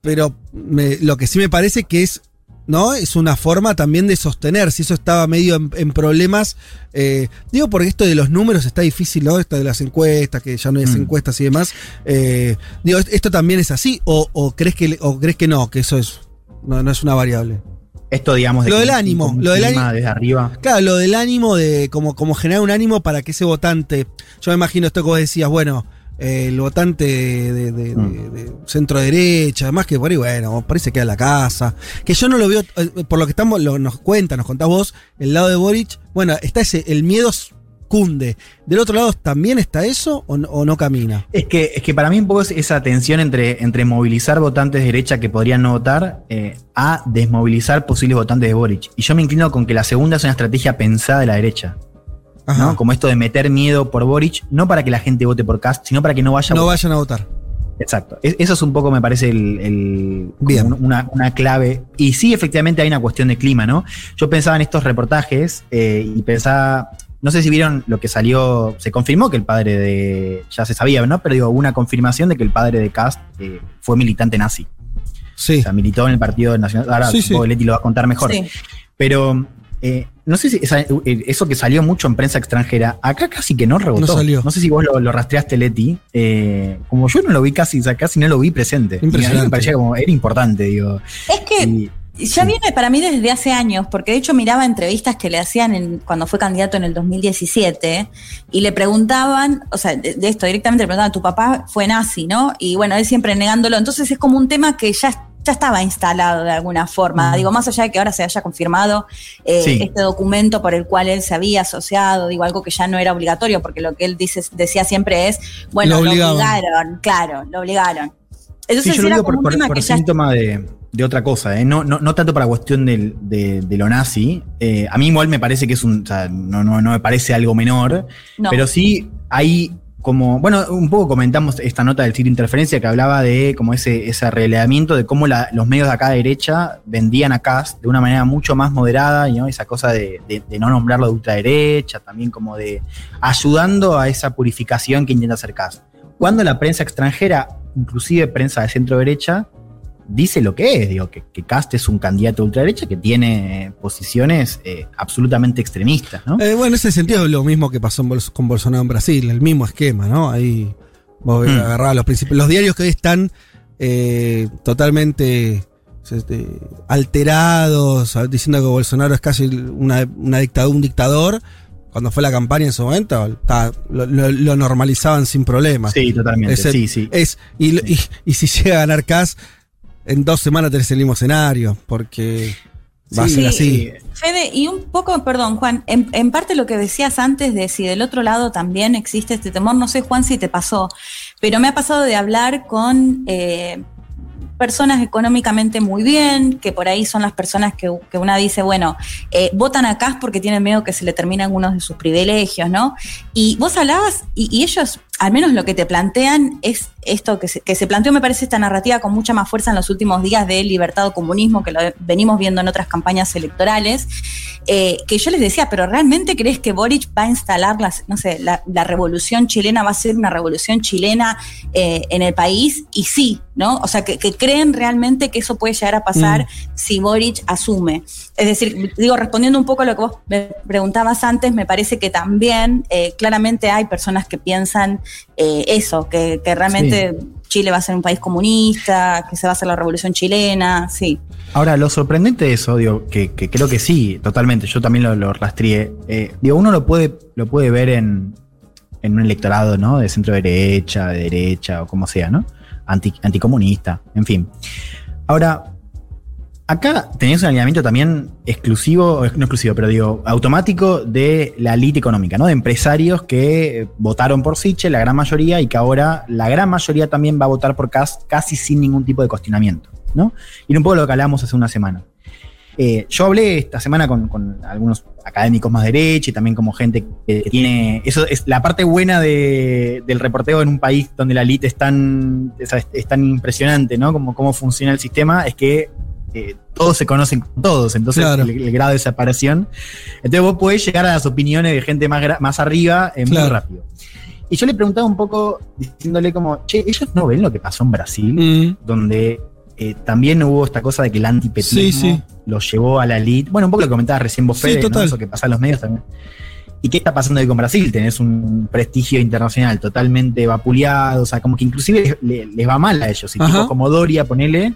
Pero lo que sí me parece que es ¿no? Es una forma también de sostener, si eso estaba medio en, problemas. Eh, digo porque esto de los números está difícil, ¿no? Esto de las encuestas, que ya no hay Mm. encuestas y demás. Eh, digo, ¿esto también es así? ¿O, o crees, que, o crees que no, que eso es, no, no es una variable? Esto, digamos, de Lo del ánimo, lo del ánimo. desde arriba. Claro, lo del ánimo, de como, como generar un ánimo para que ese votante. Yo me imagino esto que vos decías, bueno, el votante de, de- Mm. de- de centro derecha, además que por ahí, bueno, por ahí se queda en la casa. Que yo no lo veo, eh, por lo que estamos, lo- nos cuenta, nos contás vos, el lado de Boric, bueno, está ese, el miedo cunde. Del otro lado, ¿también está eso o no, o no camina? Es que, es que para mí un poco es esa tensión entre, entre movilizar votantes de derecha que podrían no votar eh, a desmovilizar posibles votantes de Boric. Y yo me inclino con que la segunda es una estrategia pensada de la derecha. Ajá. ¿no? Como esto de meter miedo por Boric, no para que la gente vote por Cast, sino para que no vaya a No vayan a votar. Exacto. Es- Eso es un poco, me parece, el, el- Bien. una, una clave. Y sí, efectivamente hay una cuestión de clima, ¿no? Yo pensaba en estos reportajes eh, y pensaba, no sé si vieron lo que salió, se confirmó que el padre de, ya se sabía, ¿no? Pero digo, una confirmación de que el padre de Cast eh, fue militante nazi. Sí. O sea, militó en el Partido Nacional. Ahora Sí, sí. Leti lo va a contar mejor. Sí. Pero eh, no sé si esa- eh, eso que salió mucho en prensa extranjera, acá casi que no rebotó. No salió. sé si vos lo, lo rastreaste, Leti. Eh, como yo no lo vi casi, o sea, casi no lo vi presente. Y a mí Impresionante. me parecía como, era importante, digo. Es que Y- ya viene para mí desde hace años, porque de hecho miraba entrevistas que le hacían en- cuando fue candidato en el 2017 y le preguntaban, o sea, de, de esto directamente le preguntaban, tu papá fue nazi, ¿no? Y bueno, él siempre negándolo. Entonces es como un tema que ya, ya estaba instalado de alguna forma. Digo, más allá de que ahora se haya confirmado eh, Sí. este documento por el cual él se había asociado, digo, algo que ya no era obligatorio, porque lo que él dice, decía siempre es, bueno, Lo obligaron, claro, lo obligaron. Sí, Entonces yo lo digo como por, un por- tema por que ya síntoma de, de otra cosa, ¿eh? no, no, no tanto para cuestión del- de, de lo nazi. Eh, a mí igual me parece que es un. o sea, no, no, no me parece algo menor. No. Pero sí hay como. Bueno, un poco comentamos esta nota del sitio Interferencia que hablaba de como ese, ese de cómo los medios de acá de derecha vendían a Cast de una manera mucho más moderada, esa cosa de, de- no nombrarlo de ultraderecha, también como de ayudando a esa purificación que intenta hacer Cast. Cuando la prensa extranjera, inclusive prensa de centro derecha, dice lo que es, digo, que, que Cast es un candidato de ultraderecha que tiene eh, posiciones eh, absolutamente extremistas, ¿no? Eh, bueno, en ese sentido, lo mismo que pasó con Bolsonaro en Brasil, el mismo esquema, ¿no? Ahí vos Hmm. agarrabas los principios. Los diarios que hoy están eh, totalmente este, alterados, diciendo que Bolsonaro es casi una, una dictadura, un dictador. Cuando fue la campaña en su momento, lo, lo- lo normalizaban sin problema. Sí, totalmente, Es sí, sí. Es, y, y- y si llega a ganar Cas, en dos semanas tenés el mismo escenario, porque va a Sí, ser así. Fede, y un poco, perdón, Juan, en, en parte lo que decías antes de si del otro lado también existe este temor, no sé, Juan, si te pasó, pero me ha pasado de hablar con eh, personas económicamente muy bien, que por ahí son las personas que, que una dice, bueno, eh, votan acá porque tienen miedo que se le terminen algunos de sus privilegios, ¿no? Y vos hablabas, y, y ellos, al menos lo que te plantean es esto que se, que se planteó, me parece, esta narrativa con mucha más fuerza en los últimos días de libertad o comunismo, que lo venimos viendo en otras campañas electorales, eh, que yo les decía, pero ¿realmente crees que Boric va a instalar, las, no sé, la, la revolución chilena, va a ser una revolución chilena eh, en el país? Y sí, ¿no? O sea, que, que creen realmente que eso puede llegar a pasar Mm. si Boric asume. Es decir, digo, respondiendo un poco a lo que vos me preguntabas antes, me parece que también eh, claramente hay personas que piensan eh, eso, que, que realmente Chile va a ser un país comunista, que se va a hacer la revolución chilena, sí. Ahora, lo sorprendente de eso, digo, que, que creo que sí, totalmente, yo también lo, lo rastreé. Eh, digo, uno lo puede, lo puede ver en, en un electorado, ¿no? De centro derecha, de derecha, o como sea, ¿no? Anti, anticomunista, en fin. Ahora, acá tenés un alineamiento también exclusivo, no exclusivo, pero digo, automático de la elite económica, ¿no? De empresarios que eh, votaron por Siche, la gran mayoría, y que ahora la gran mayoría también va a votar por Cast casi sin ningún tipo de cuestionamiento, ¿no? Y un poco lo que hablábamos hace una semana. Eh, yo hablé esta semana con, algunos académicos más derecha y también como gente que tiene. Eso es la parte buena de- del reporteo en un país donde la elite es tan, es tan impresionante, ¿no? Como cómo funciona el sistema, es que eh, todos se conocen con todos, entonces Claro. el, el grado de separación. Entonces vos podés llegar a las opiniones de gente más, más arriba eh, muy rápido. Y yo le preguntaba un poco, diciéndole como, che, ellos no ven lo que pasó en Brasil, Mm. donde eh, también hubo esta cosa de que el antipetismo Sí, sí. lo llevó a la elite. Bueno, un poco lo comentaba recién vos, Sí, Fede, ¿no? Eso que pasa en los medios también. ¿Y qué está pasando hoy con Brasil? Tenés un prestigio internacional totalmente vapuleado, o sea, como que inclusive le- les va mal a ellos. Y Ajá. tipos como Doria, ponele,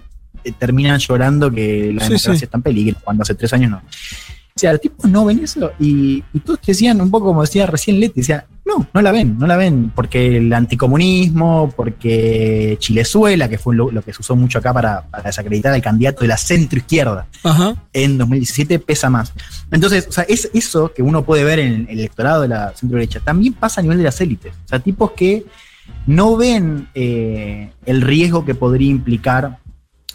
terminan llorando que la Sí, democracia sí. está en peligro, cuando hace tres años no. O sea, los tipos no ven eso y, y todos te decían, un poco como decía recién Leti, decía, no, no la ven, no la ven, porque el anticomunismo, porque Chilezuela, que fue lo, lo que se usó mucho acá para, para desacreditar al candidato de la centroizquierda Ajá. en 2017, pesa más. Entonces, o sea, es eso que uno puede ver en el electorado de la centro derecha, también pasa a nivel de las élites. O sea, tipos que no ven eh, el riesgo que podría implicar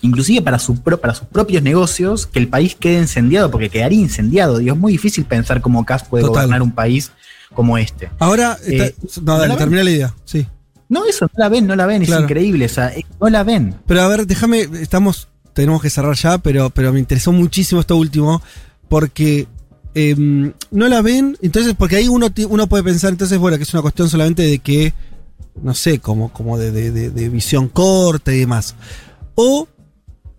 inclusive para, su pro- para sus propios negocios, que el país quede incendiado, porque quedaría incendiado. Digo, es muy difícil pensar cómo Kass puede Total. gobernar un país como este. Ahora, Eh, no, dale, ¿no la termina la idea. Sí. No, eso no la ven, no la ven, Claro. es increíble, o sea, eh, no la ven. Pero a ver, déjame, estamos, tenemos que cerrar ya, pero, pero me interesó muchísimo esto último, porque em, no la ven, entonces, porque ahí uno, uno puede pensar, entonces, bueno, que es una cuestión solamente de que, no sé, como, como de, de- de- de visión corta y demás. O,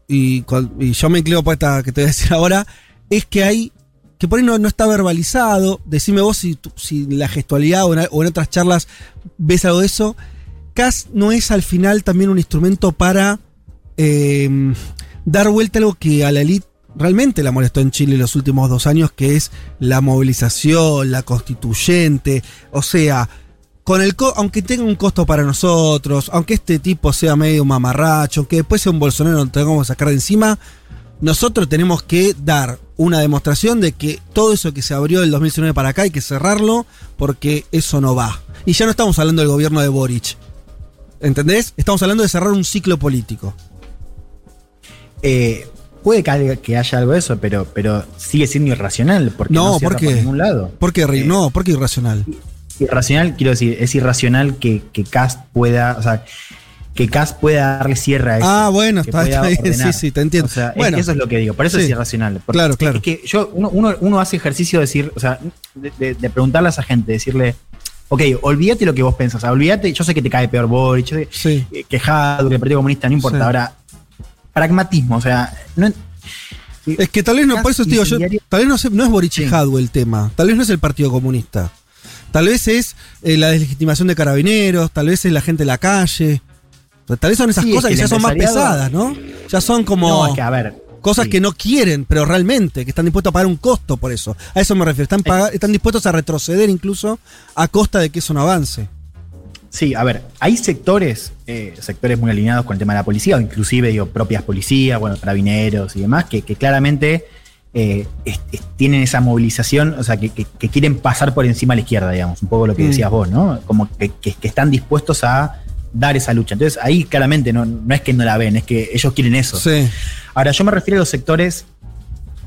y, y yo me inclino por esta que te voy a decir ahora, es que hay, que por ahí no, no está verbalizado, decime vos si, si la gestualidad o en, otras charlas ves algo de eso. CAS no es al final también un instrumento para eh, dar vuelta a algo que a la elite realmente la molestó en Chile los últimos dos años, que es la movilización, la constituyente, o sea, con el co- aunque tenga un costo para nosotros, aunque este tipo sea medio mamarracho, aunque después sea un Bolsonaro lo tengamos que sacar de encima, nosotros tenemos que dar una demostración de que todo eso que se abrió del 2019 para acá hay que cerrarlo porque eso no va. Y ya no estamos hablando del gobierno de Boric. ¿Entendés? Estamos hablando de cerrar un ciclo político. Eh, puede que haya, algo de eso, pero, pero sigue siendo irracional, porque no, No, ¿por qué? por ningún lado. ¿Por qué, Eh, no, ¿por qué irracional? Irracional, quiero decir, es irracional que, que Cast pueda, o sea, que Cast pueda darle cierre a eso. Ah, bueno, está, [laughs] está bien, sí, sí, te entiendo. O sea, es- eso es lo que digo, por eso sí. es irracional. Claro, claro. Es que yo, uno, uno, uno hace ejercicio de decir, o sea, de, de- de preguntarle a esa gente, decirle, ok, olvídate lo que vos pensás, o sea, olvídate, yo sé que te cae peor Boric, yo sé Sí. que- el Partido Comunista, no importa. Sí. Ahora, pragmatismo, o sea, no, Es que tal vez no, por eso digo, yo, tal vez no, sé- no es Boric y. Jadwe el tema, tal vez no es el Partido Comunista, tal vez es eh, la deslegitimación de carabineros, tal vez es la gente de la calle, tal vez son esas Sí, es cosas que ya son más pesadas, ¿no? Ya son como no, es que a ver. cosas sí. que no quieren, pero realmente, que están dispuestos a pagar un costo por eso. A eso me refiero, están, dispuestos a retroceder incluso a costa de que eso no avance. Sí, a ver, hay sectores, eh, sectores muy alineados con el tema de la policía, o inclusive digo, propias policías, bueno, carabineros y demás, que, que claramente eh, es- es- tienen esa movilización, o sea, que, que- que quieren pasar por encima a la izquierda, digamos, un poco lo que Mm. decías vos, ¿no? Como que, están dispuestos a dar esa lucha. Entonces, ahí claramente no, no es que no la ven, es que ellos quieren eso. Sí. Ahora, yo me refiero a los sectores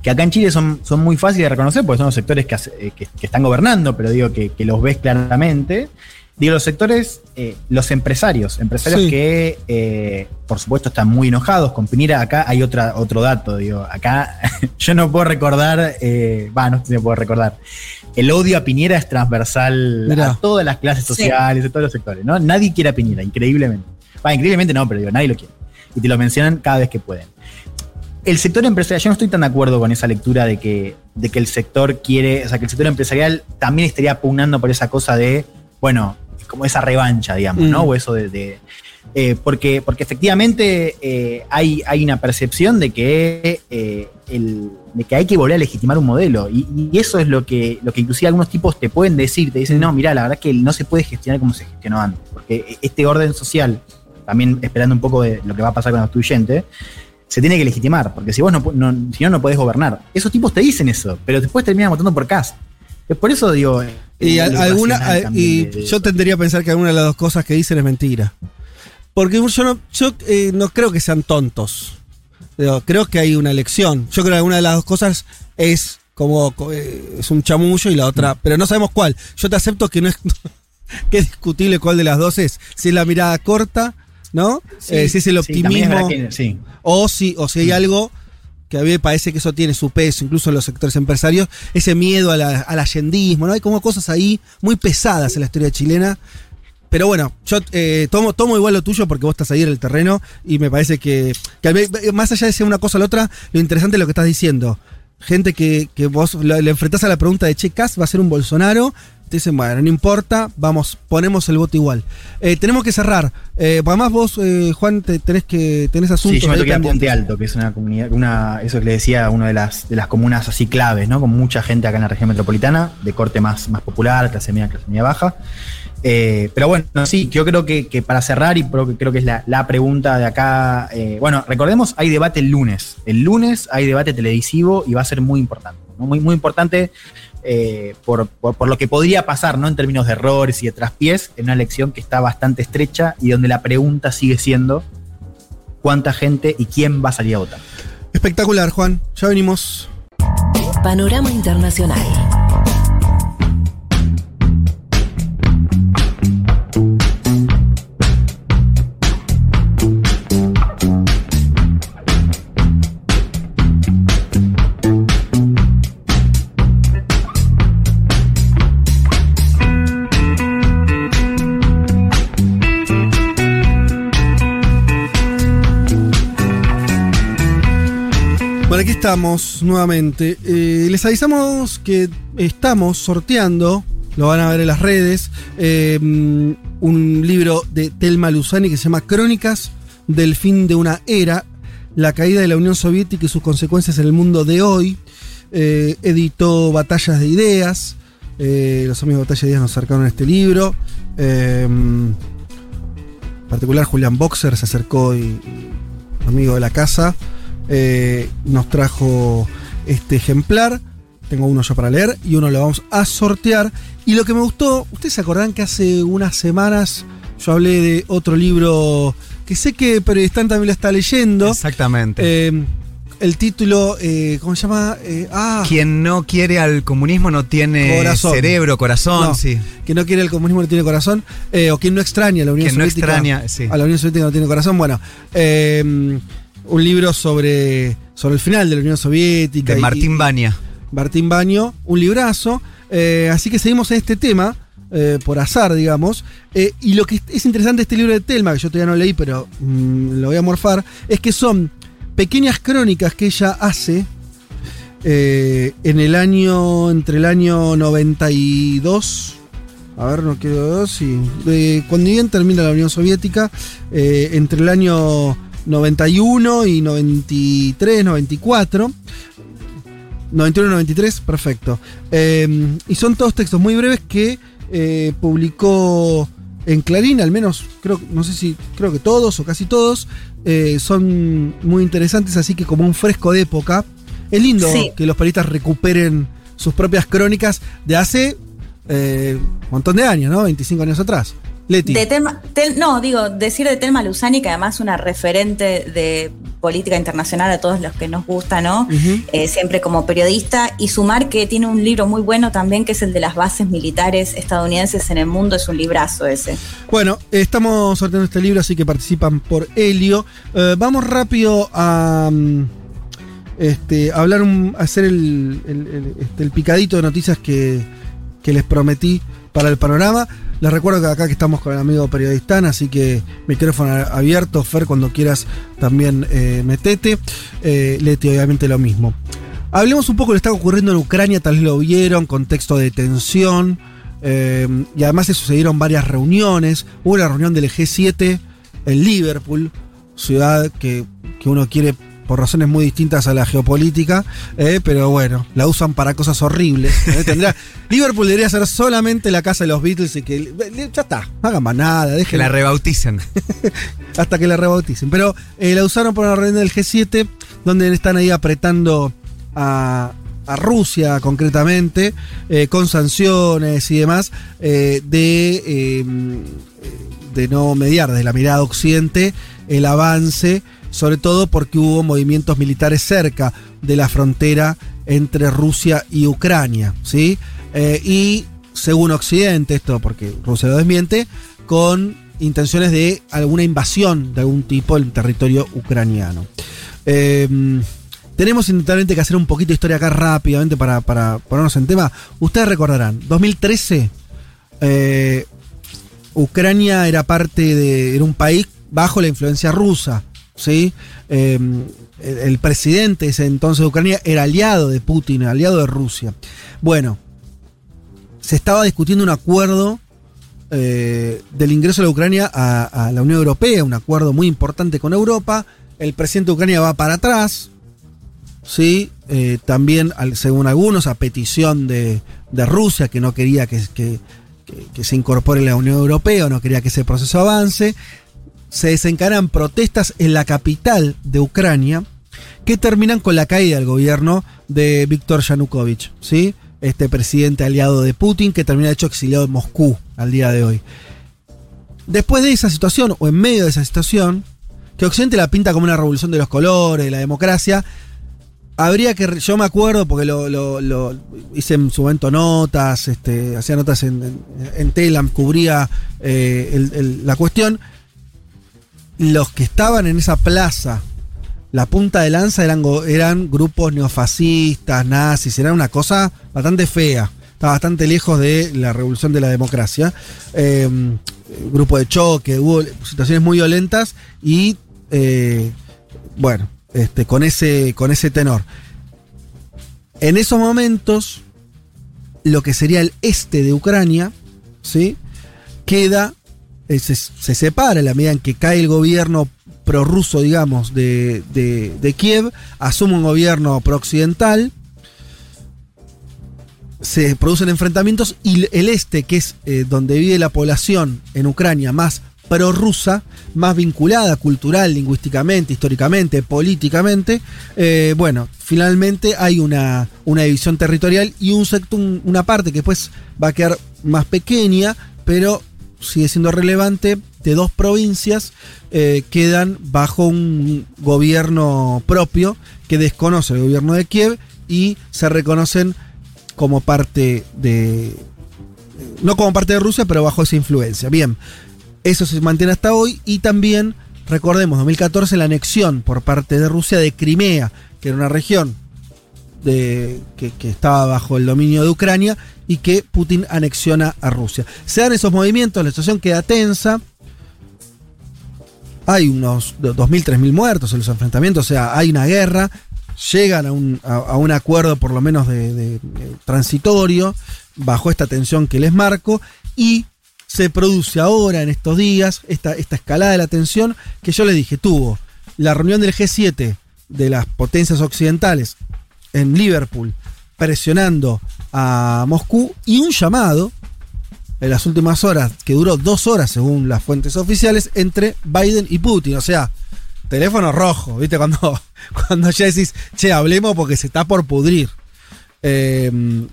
que acá en Chile son, son muy fáciles de reconocer, porque son los sectores que, hace- eh, están gobernando, pero digo que los ves claramente. Digo, los sectores, eh, los empresarios, empresarios Sí. que, eh, por supuesto, están muy enojados con Pinera. Acá hay otra, otro dato, digo, acá [laughs] yo no puedo recordar, eh, va, no sé si me puedo recordar. El odio a Piñera es transversal Mirá. a todas las clases Sí. sociales, de todos los sectores, ¿no? Nadie quiere a Piñera, increíblemente. Va, increíblemente no, pero digo, nadie lo quiere. Y te lo mencionan cada vez que pueden. El sector empresarial, yo no estoy tan de acuerdo con esa lectura de que, de que el sector quiere, o sea, que el sector empresarial también estaría pugnando por esa cosa de, bueno, como esa revancha, digamos, ¿no? Mm. O eso de. de- eh, porque, porque efectivamente eh, hay, hay una percepción de que, eh, el- de que hay que volver a legitimar un modelo. Y, y eso es lo que, lo que inclusive algunos tipos te pueden decir, te dicen, no, mira, la verdad es que no se puede gestionar como se gestionó antes. Porque este orden social, también esperando un poco de lo que va a pasar con el constituyente, se tiene que legitimar, porque si vos no, no- si no, no podés gobernar. Esos tipos te dicen eso, pero después terminan votando por CAS. Es por eso digo. Y, al- alguna, y de- de yo eso. tendría a pensar que alguna de las dos cosas que dicen es mentira. Porque yo no, yo, eh, no creo que sean tontos. Creo que hay una elección. Yo creo que alguna de las dos cosas es como co- eh, es un chamullo y la otra, pero no sabemos cuál. Yo te acepto que no es [laughs] que es discutible cuál de las dos es. Si es la mirada corta, ¿no? Sí, Eh, si es el sí, también es optimismo. verdad que- sí. O si, o si hay algo que a mí me parece que eso tiene su peso, incluso en los sectores empresarios, ese miedo a la- al allendismo, ¿no? Hay como cosas ahí muy pesadas en la historia chilena pero bueno, yo eh, tomo, tomo igual lo tuyo porque vos estás ahí en el terreno y me parece que, que más allá de ser una cosa o la otra, lo interesante es lo que estás diciendo. Gente que, que vos le, enfrentás a la pregunta de che, Cas va a ser un Bolsonaro te dicen, bueno, no importa, vamos, ponemos el voto igual. Eh, tenemos que cerrar. Eh, además vos, eh, Juan, te, tenés que tenés asuntos. Sí, yo me toqué a Puente Alto, que es una comunidad, una, eso que le decía, una de las, de las comunas así claves, ¿no? Con mucha gente acá en la región metropolitana, de corte más, más popular, clase media, clase media baja. Eh, pero bueno, sí, yo creo que, que, para cerrar, y creo que, creo que es la, la pregunta de acá, eh, bueno, recordemos, hay debate el lunes. El lunes hay debate televisivo y va a ser muy importante. ¿no? Muy, muy importante eh, por, por, por, lo que podría pasar, ¿no? En términos de errores y de traspiés, en una elección que está bastante estrecha y donde la pregunta sigue siendo cuánta gente y quién va a salir a votar. Espectacular, Juan. Ya venimos. Panorama Internacional. Aquí estamos nuevamente. Eh, les avisamos que estamos sorteando, lo van a ver en las redes, eh, un libro de Telma Luzani que se llama Crónicas del fin de una era, la caída de la Unión Soviética y sus consecuencias en el mundo de hoy. Eh, editó Batallas de Ideas. los amigos de Batallas de Ideas nos acercaron este libro. en particular, Julián Boxer se acercó y amigo de la casa. Eh, nos trajo este ejemplar. Tengo uno yo para leer y uno lo vamos a sortear. Y lo que me gustó, ustedes se acordarán que hace unas semanas yo hablé de otro libro que sé que Periodistán también lo está leyendo. Exactamente. Eh, el título, eh, ¿cómo se llama? Eh, ah, Quien no quiere al comunismo no tiene Corazón. cerebro, corazón, no, sí. Quien no quiere el comunismo no tiene corazón. Eh, o quien no extraña a la Unión Quien no Soviética. extraña, sí. A la Unión Soviética no tiene corazón. Bueno, un libro sobre, sobre el final de la Unión Soviética. De Martín Baña. Martín Baño, un librazo. Eh, así que seguimos en este tema, eh, por azar, digamos. Eh, y lo que es interesante de este libro de Telma, que yo todavía no leí, pero mm, lo voy a morfar, es que son pequeñas crónicas que ella hace en el año, entre el año 92. A ver, no quiero sí. cuando bien termina la Unión Soviética, entre el año 91 y 93, 94. 91-93, perfecto. Eh, y son todos textos muy breves que eh, publicó en Clarín, al menos creo, no sé si, creo que todos o casi todos, eh, son muy interesantes, así que como un fresco de época. Es lindo Sí. que los periodistas recuperen sus propias crónicas de hace eh, un montón de años, ¿no? 25 años atrás. Leti. De Telma- Tel- no, digo, decir de Telma Luzani, que además es una referente de política internacional a todos los que nos gusta, ¿no? Eh, siempre como periodista, y sumar que tiene un libro muy bueno también, que es el de las bases militares estadounidenses en el mundo, es un librazo ese. Bueno, estamos sorteando este libro, así que participan por Helio. Eh, vamos rápido a mm, este, hablar, un, a hacer el, el- el- este, el picadito de noticias que, que les prometí para el panorama. Les recuerdo que acá que estamos con el amigo periodistán, así que micrófono abierto, Fer, cuando quieras también eh, metete. Eh, Leti, obviamente lo mismo. Hablemos un poco de lo que está ocurriendo en Ucrania, tal vez lo vieron, contexto de tensión. eh, y además se sucedieron varias reuniones. Hubo una reunión del G7 en Liverpool, ciudad que, que uno quiere por razones muy distintas a la geopolítica, eh, pero bueno, la usan para cosas horribles. eh. [laughs] Liverpool debería ser solamente la casa de los Beatles y que ya está, no hagan más nada, Que dejen la rebauticen. [laughs] hasta que la rebauticen. Pero eh, la usaron para una reunión del G7, donde están ahí apretando a, a Rusia concretamente, eh, con sanciones y demás, eh, de, eh, de no mediar desde la mirada occidente el avance, sobre todo porque hubo movimientos militares cerca de la frontera entre Rusia y Ucrania, ¿sí? Eh, y según Occidente, esto porque Rusia lo desmiente, con intenciones de alguna invasión de algún tipo del territorio ucraniano. Eh, tenemos indudablemente que hacer un poquito de historia acá rápidamente para, para ponernos en tema. Ustedes recordarán, 2013 eh, Ucrania era parte de. era un país bajo la influencia rusa. ¿Sí? Em, el, presidente ese entonces de Ucrania era aliado de Putin, aliado de Rusia. Bueno, se estaba discutiendo un acuerdo eh, del ingreso de Ucrania a, la Unión Europea, un acuerdo muy importante con Europa. El presidente de Ucrania va para atrás, ¿sí? Eh, también, según algunos, a petición de, Rusia, que no quería que, que, se incorpore la Unión Europea, no quería que ese proceso avance. Se desencadenan protestas en la capital de Ucrania que terminan con la caída del gobierno de Víctor Yanukovych, ¿sí? este presidente aliado de Putin que termina hecho exiliado en Moscú al día de hoy. Después de esa situación, o en medio de esa situación, que Occidente la pinta como una revolución de los colores, la democracia, habría que, yo me acuerdo, porque lo, hice en su momento notas, este, hacía notas en, en, Telam, cubría eh, la cuestión, los que estaban en esa plaza la punta de lanza eran, grupos neofascistas, nazis, era una cosa bastante fea. Estaba bastante lejos de la revolución de la democracia. Em, grupo de choque, hubo situaciones muy violentas y, eh, bueno, este, con, ese, con ese tenor. En esos momentos, lo que sería el este de Ucrania, ¿sí? Queda, se, se separa en la medida en que cae el gobierno prorruso, digamos, de, de, Kiev, asume un gobierno prooccidental, se producen enfrentamientos y el este, que es eh, donde vive la población en Ucrania más prorrusa, más vinculada cultural, lingüísticamente, históricamente, políticamente, eh, bueno, finalmente hay una, una división territorial y un sector, una parte que después va a quedar más pequeña, pero sigue siendo relevante, de dos provincias eh, quedan bajo un gobierno propio que desconoce el gobierno de Kiev y se reconocen como parte de... No como parte de Rusia, pero bajo esa influencia. Bien, eso se mantiene hasta hoy y también, recordemos, 2014 la anexión por parte de Rusia de Crimea, que era una región de, que, estaba bajo el dominio de Ucrania y que Putin anexiona a Rusia. Se dan esos movimientos, la situación queda tensa, hay unos 2.000, 3.000 muertos en los enfrentamientos, o sea, hay una guerra, llegan a un, acuerdo por lo menos de, transitorio, bajo esta tensión que les marco, y se produce ahora, en estos días, esta, esta escalada de la tensión que yo les dije, tuvo la reunión del G7 de las potencias occidentales en Liverpool, presionando a Moscú, y un llamado en las últimas horas, que duró dos horas según las fuentes oficiales, entre Biden y Putin. O sea, teléfono rojo, ¿viste? Cuando, [laughs] cuando ya decís, che, hablemos porque se está por pudrir. Em,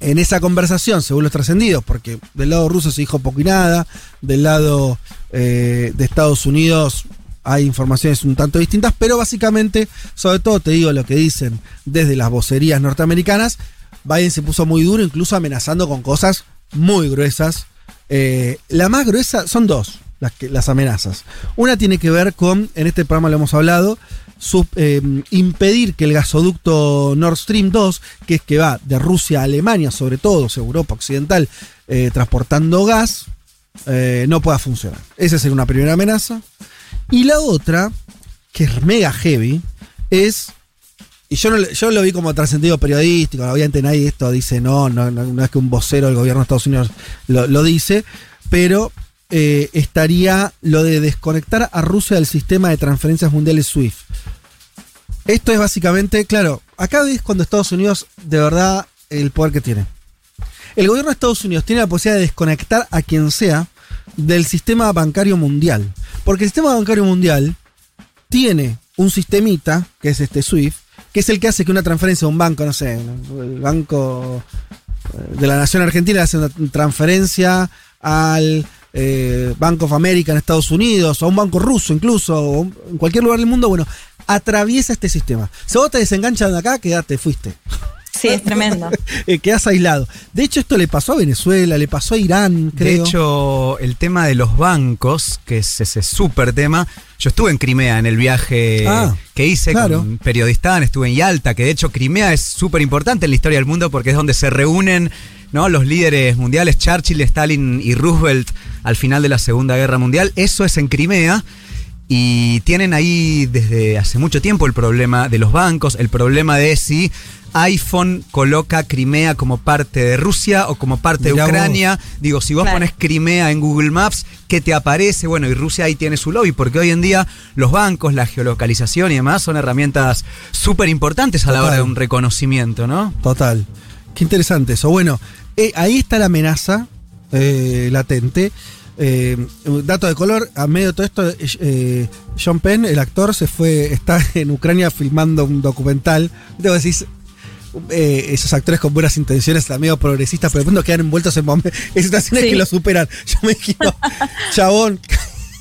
en esa conversación, según los trascendidos, porque del lado ruso se dijo poco y nada, del lado eh, de Estados Unidos hay informaciones un tanto distintas, pero básicamente, sobre todo te digo lo que dicen desde las vocerías norteamericanas, Biden se puso muy duro, incluso amenazando con cosas muy gruesas. Eh, la más gruesa son dos las, amenazas. Una tiene que ver con, en este programa lo hemos hablado, eh, impedir que el gasoducto Nord Stream 2, que es que va de Rusia a Alemania, sobre todo, Europa Occidental, eh, transportando gas, no pueda funcionar. Esa es una primera amenaza. Y la otra, que es mega heavy, es y yo, no, yo lo vi como trascendido periodístico, obviamente nadie esto dice, no, no, no, es que un vocero del gobierno de Estados Unidos lo, dice, pero eh, estaría lo de desconectar a Rusia del sistema de transferencias mundiales SWIFT. Esto es básicamente, claro, acá ves cuando Estados Unidos de verdad el poder que tiene. El gobierno de Estados Unidos tiene la posibilidad de desconectar a quien sea del sistema bancario mundial. Porque el sistema bancario mundial tiene un sistemita, que es este SWIFT, que es el que hace que una transferencia a un banco, no sé, el Banco eh, de la Nación Argentina hace una transferencia al eh, Bank of America en Estados Unidos, o a un banco ruso incluso, o en cualquier lugar del mundo, bueno, atraviesa este sistema. Si vos te desenganchan de acá, quedate, fuiste. Sí, es tremendo. [laughs] Eh, quedas aislado. De hecho, esto le pasó a Venezuela, le pasó a Irán, creo. De hecho, el tema de los bancos, que es ese súper tema, yo estuve en Crimea en el viaje Ah, que hice claro. con Periodistán, estuve en Yalta, que de hecho Crimea es súper importante en la historia del mundo porque es donde se reúnen ¿no? los líderes mundiales, Churchill, Stalin y Roosevelt al final de la Segunda Guerra Mundial. Eso es en Crimea. Y tienen ahí desde hace mucho tiempo el problema de los bancos, el problema de si iPhone coloca Crimea como parte de Rusia o como parte Mirá de vos. Ucrania. Digo, si vos Claro. pones Crimea en Google Maps, ¿qué te aparece? Bueno, y Rusia ahí tiene su lobby, porque hoy en día los bancos, la geolocalización y demás son herramientas súper importantes a la hora de un reconocimiento, ¿no? Total. Qué interesante eso. Bueno, eh, ahí está la amenaza eh, latente. Eh, un dato de color, a medio de todo esto, eh, eh, Sean Penn, el actor, se fue, está [laughs] en Ucrania filmando un documental. Debo decir, eh, esos actores con buenas intenciones, medio progresistas, pero de pronto quedan envueltos [laughs] en, en situaciones Sí. que lo superan. [laughs] Yo me chabón,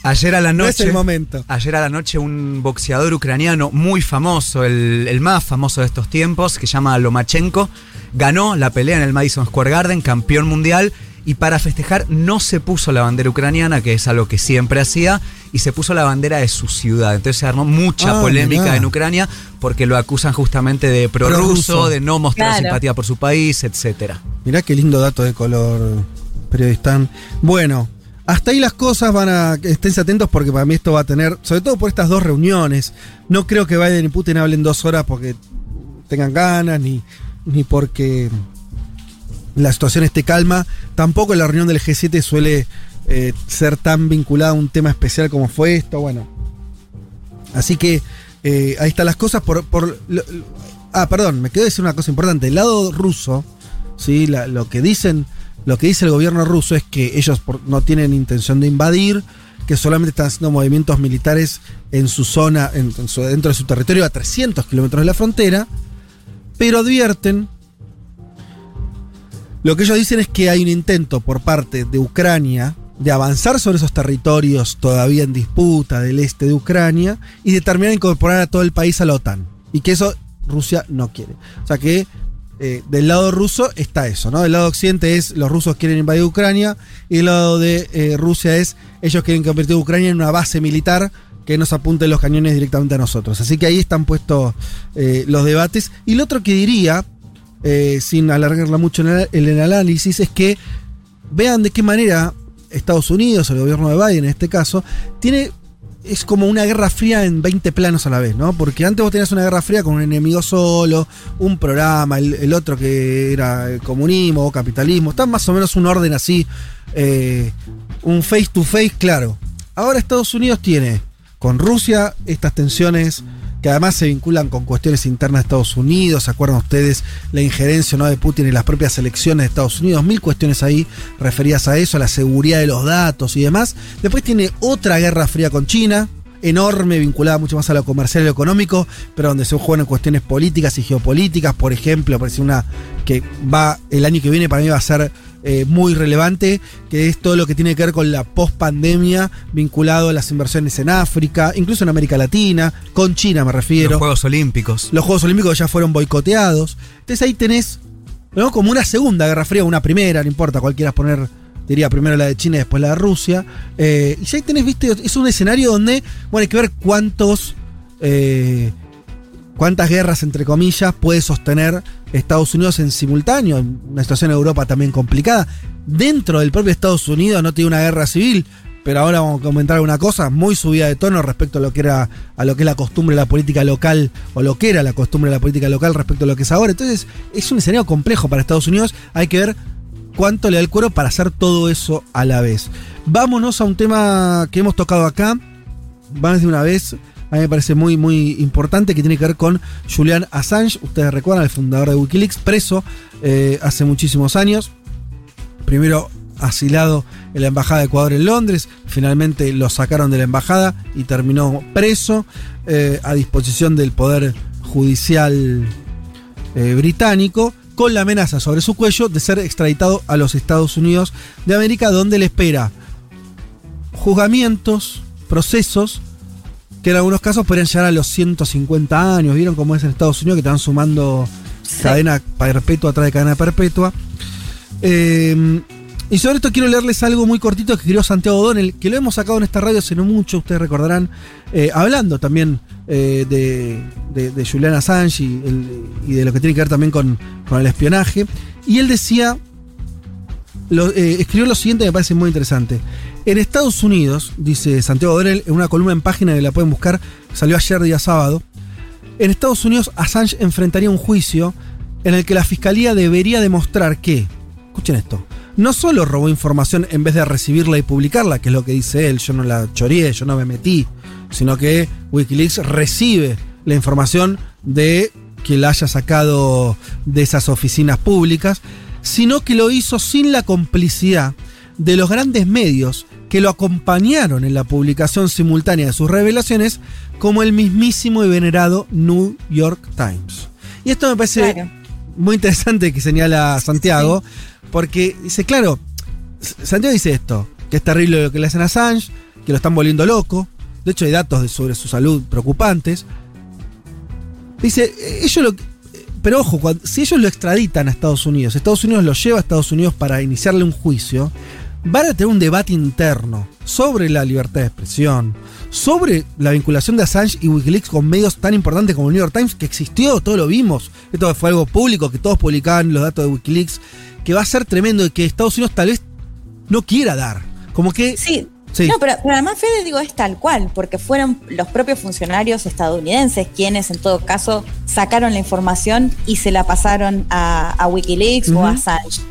Ayer a la no noche. es el momento. Ayer a la noche un boxeador ucraniano muy famoso, el, el más famoso de estos tiempos, que se llama Lomachenko, ganó la pelea en el Madison Square Garden, campeón mundial, y para festejar no se puso la bandera ucraniana, que es algo que siempre hacía, y se puso la bandera de su ciudad. Entonces se armó mucha Ah, polémica mirá. en Ucrania porque lo acusan justamente de prorruso, de no mostrar Claro. simpatía por su país, etcétera. Mirá qué lindo dato de color, periodistán. Bueno, hasta ahí las cosas van a. Esténse atentos porque para mí esto va a tener. Sobre todo por estas dos reuniones. No creo que Biden y Putin hablen dos horas porque tengan ganas, ni, ni porque la situación esté calma. Tampoco la reunión del G7 suele eh, ser tan vinculada a un tema especial como fue esto. Bueno. Así que eh, ahí están las cosas. Por, ah, perdón, me quedé decir una cosa importante. El lado ruso, ¿sí? Lo que dicen, lo que dice el gobierno ruso es que ellos no tienen intención de invadir, que solamente están haciendo movimientos militares en su zona, dentro de su territorio a 300 kilómetros de la frontera, pero advierten. Lo que ellos dicen es que hay un intento por parte de Ucrania de avanzar sobre esos territorios todavía en disputa del este de Ucrania y de terminar de incorporar a todo el país a la OTAN. Y que eso Rusia no quiere. O sea que eh, del lado ruso está eso, ¿no? Del lado occidente es los rusos quieren invadir Ucrania y del lado de eh, Rusia es ellos quieren convertir Ucrania en una base militar que nos apunten los cañones directamente a nosotros. Así que ahí están puestos eh, los debates. Y lo otro que diría, eh, sin alargarla mucho en el, análisis, es que vean de qué manera Estados Unidos, el gobierno de Biden en este caso, tiene. Es como una guerra fría en 20 planos a la vez, ¿no? Porque antes vos tenías una guerra fría con un enemigo solo, un programa, el, el otro que era el comunismo o capitalismo. Está más o menos un orden así, eh, un face to face, claro. Ahora Estados Unidos tiene con Rusia estas tensiones que además se vinculan con cuestiones internas de Estados Unidos. ¿Se acuerdan ustedes la injerencia ¿no? de Putin en las propias elecciones de Estados Unidos? Mil cuestiones ahí referidas a eso, a la seguridad de los datos y demás. Después tiene otra guerra fría con China, enorme, vinculada mucho más a lo comercial y lo económico, pero donde se juegan cuestiones políticas y geopolíticas. Por ejemplo, parece una que va el año que viene para mí va a ser eh, muy relevante, que es todo lo que tiene que ver con la post-pandemia vinculado a las inversiones en África, incluso en América Latina, con China me refiero. Los Juegos Olímpicos. Los Juegos Olímpicos ya fueron boicoteados. Entonces ahí tenés ¿no? como una segunda guerra fría, una primera, no importa, cuál quieras poner, diría primero la de China y después la de Rusia. Eh, y ya ahí tenés, viste, es un escenario donde, bueno, hay que ver cuántos, eh, cuántas guerras, entre comillas, puede sostener Estados Unidos en simultáneo. Una situación en Europa también complicada. Dentro del propio Estados Unidos no tiene una guerra civil, pero ahora vamos a comentar una cosa muy subida de tono respecto a lo que era a lo que la costumbre de la política local o lo que era la costumbre de la política local respecto a lo que es ahora. Entonces, es un escenario complejo para Estados Unidos. Hay que ver cuánto le da el cuero para hacer todo eso a la vez. Vámonos a un tema que hemos tocado acá. Vamos de una vez. A mí me parece muy, muy importante que tiene que ver con Julian Assange. Ustedes recuerdan, el fundador de Wikileaks, preso eh, hace muchísimos años. Primero asilado en la Embajada de Ecuador en Londres. Finalmente lo sacaron de la embajada y terminó preso eh, a disposición del Poder Judicial eh, británico con la amenaza sobre su cuello de ser extraditado a los Estados Unidos de América donde le espera juzgamientos, procesos que en algunos casos podrían llegar a los 150 años. ¿Vieron cómo es en Estados Unidos que están sumando cadena perpetua atrás de cadena perpetua. Eh, y sobre esto quiero leerles algo muy cortito que escribió Santiago Donel, que lo hemos sacado en esta radio hace no mucho, ustedes recordarán, eh, hablando también eh, de, de, Julian Assange y, de lo que tiene que ver también con, el espionaje. Y él decía, eh, escribió lo siguiente, me parece muy interesante. En Estados Unidos, dice Santiago Donel, en una columna en página que la pueden buscar, salió ayer día sábado, en Estados Unidos Assange enfrentaría un juicio en el que la fiscalía debería demostrar que, escuchen esto, no solo robó información en vez de recibirla y publicarla, que es lo que dice él, yo no la choreé, yo no me metí, sino que Wikileaks recibe la información de que la haya sacado de esas oficinas públicas, sino que lo hizo sin la complicidad de los grandes medios que lo acompañaron en la publicación simultánea de sus revelaciones, como el mismísimo y venerado New York Times. Y esto me parece muy interesante que señala Santiago, porque dice, claro, Santiago dice esto, que es terrible lo que le hacen a Assange, que lo están volviendo loco. De hecho, hay datos sobre su salud preocupantes. Dice, ellos lo. Pero ojo, si ellos lo extraditan a Estados Unidos, Estados Unidos lo lleva a Estados Unidos para iniciarle un juicio, van a tener un debate interno sobre la libertad de expresión, sobre la vinculación de Assange y Wikileaks con medios tan importantes como el New York Times, que existió, todo lo vimos. Esto fue algo público, que todos publicaban los datos de Wikileaks que va a ser tremendo y que Estados Unidos tal vez no quiera dar. Como que. Sí. No, pero, además, Fede, digo, es tal cual, porque fueron los propios funcionarios estadounidenses quienes, en todo caso, sacaron la información y se la pasaron a, Wikileaks o a Assange.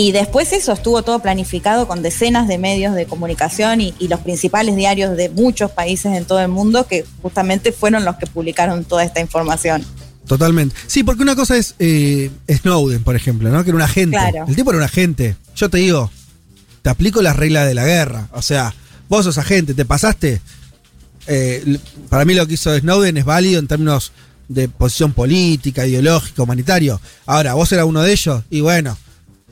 Y después eso estuvo todo planificado con decenas de medios de comunicación y, los principales diarios de muchos países en todo el mundo que justamente fueron los que publicaron toda esta información. Totalmente. Sí, porque una cosa es eh, Snowden, por ejemplo, ¿no? Que era un agente. El tipo era un agente. Yo te digo, te aplico las reglas de la guerra. O sea, vos sos agente, te pasaste. Eh, para mí lo que hizo Snowden es válido en términos de posición política, ideológica, humanitario. Ahora, vos eras uno de ellos y bueno,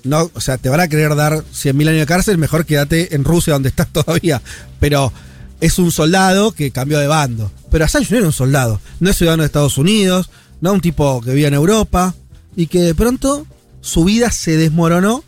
no, o sea, te van a querer dar 100.000 años de cárcel, mejor quédate en Rusia donde estás [laughs] todavía. Pero es un soldado que cambió de bando. Pero Assange no era un soldado, no es ciudadano de Estados Unidos, ¿no? Un tipo que vivía en Europa y que de pronto su vida se desmoronó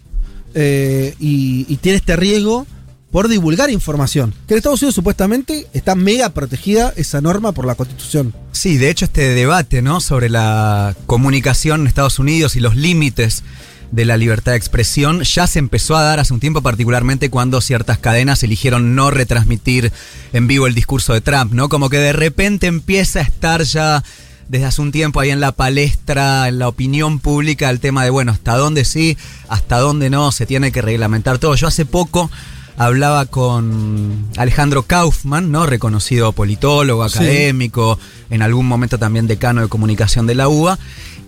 eh, y, tiene este riesgo por divulgar información. Que en Estados Unidos supuestamente está mega protegida esa norma por la Constitución. Sí, de hecho este debate, ¿no? Sobre la comunicación en Estados Unidos y los límites de la libertad de expresión ya se empezó a dar hace un tiempo, particularmente cuando ciertas cadenas eligieron no retransmitir en vivo el discurso de Trump, ¿no? Como que de repente empieza a estar ya desde hace un tiempo ahí en la palestra, en la opinión pública, el tema de, bueno, hasta dónde sí, hasta dónde no, se tiene que reglamentar todo. Yo hace poco hablaba con Alejandro Kaufman, ¿no? Reconocido politólogo, académico, en algún momento también decano de comunicación de la UBA.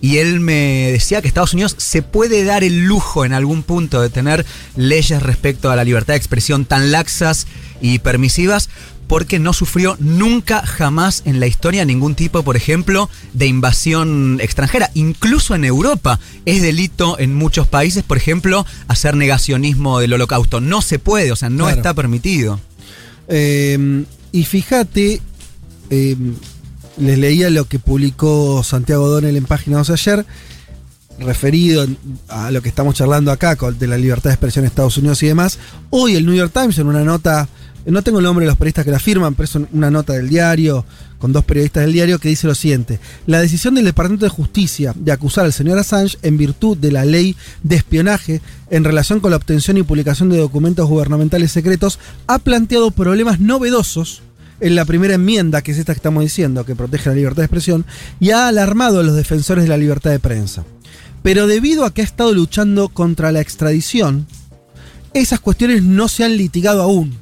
Y él me decía que Estados Unidos se puede dar el lujo en algún punto de tener leyes respecto a la libertad de expresión tan laxas y permisivas porque no sufrió nunca jamás en la historia ningún tipo, por ejemplo, de invasión extranjera. Incluso en Europa es delito en muchos países, por ejemplo, hacer negacionismo del holocausto. No se puede, o sea, no está permitido. Em, y fíjate, em, les leía lo que publicó Santiago Donel en Página 2 ayer, referido a lo que estamos charlando acá, de la libertad de expresión en Estados Unidos y demás. Hoy el New York Times, en una nota no tengo el nombre de los periodistas que la firman, pero es una nota del diario, con dos periodistas del diario, que dice lo siguiente. La decisión del Departamento de Justicia de acusar al señor Assange en virtud de la ley de espionaje en relación con la obtención y publicación de documentos gubernamentales secretos ha planteado problemas novedosos en la primera enmienda, que es esta que estamos diciendo, que protege la libertad de expresión, y ha alarmado a los defensores de la libertad de prensa. Pero debido a que ha estado luchando contra la extradición, esas cuestiones no se han litigado aún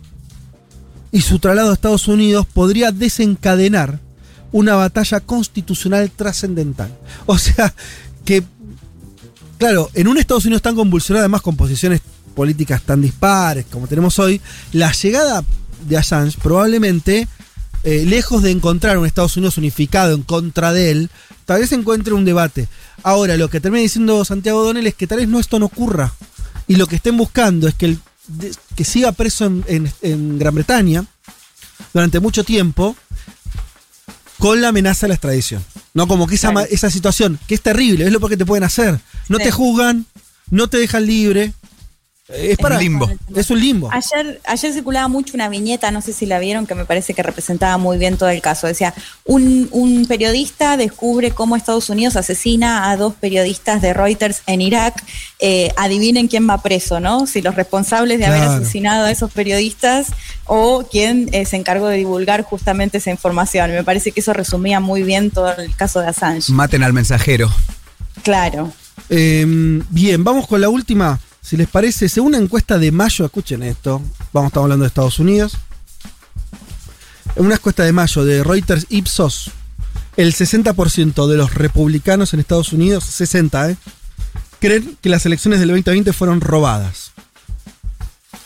y su traslado a Estados Unidos podría desencadenar una batalla constitucional trascendental. O sea, que, claro, en un Estados Unidos tan convulsionado, además con posiciones políticas tan dispares como tenemos hoy, la llegada de Assange probablemente, eh, lejos de encontrar un Estados Unidos unificado en contra de él, tal vez encuentre un debate. Ahora, lo que termina diciendo Santiago Donel es que tal vez no esto no ocurra. Y lo que estén buscando es que el que siga preso en, Gran Bretaña durante mucho tiempo con la amenaza de la extradición. No, como que esa, esa situación, que es terrible, es lo que te pueden hacer. No te juzgan, no te dejan libre. Es para un limbo. Es un limbo. Ayer, ayer circulaba mucho una viñeta, no sé si la vieron, que me parece que representaba muy bien todo el caso. Decía, un, un periodista descubre cómo Estados Unidos asesina a dos periodistas de Reuters en Irak. Eh, adivinen quién va preso, ¿no? Si los responsables de haber asesinado a esos periodistas o quién eh, se encargó de divulgar justamente esa información. Me parece que eso resumía muy bien todo el caso de Assange. Maten al mensajero. Claro. Em, bien, vamos con la última. Si les parece, según una encuesta de mayo, escuchen esto, vamos estar hablando de Estados Unidos. En una encuesta de mayo de Reuters Ipsos, el 60% de los republicanos en Estados Unidos, 60, ¿eh? creen que las elecciones del 2020 fueron robadas.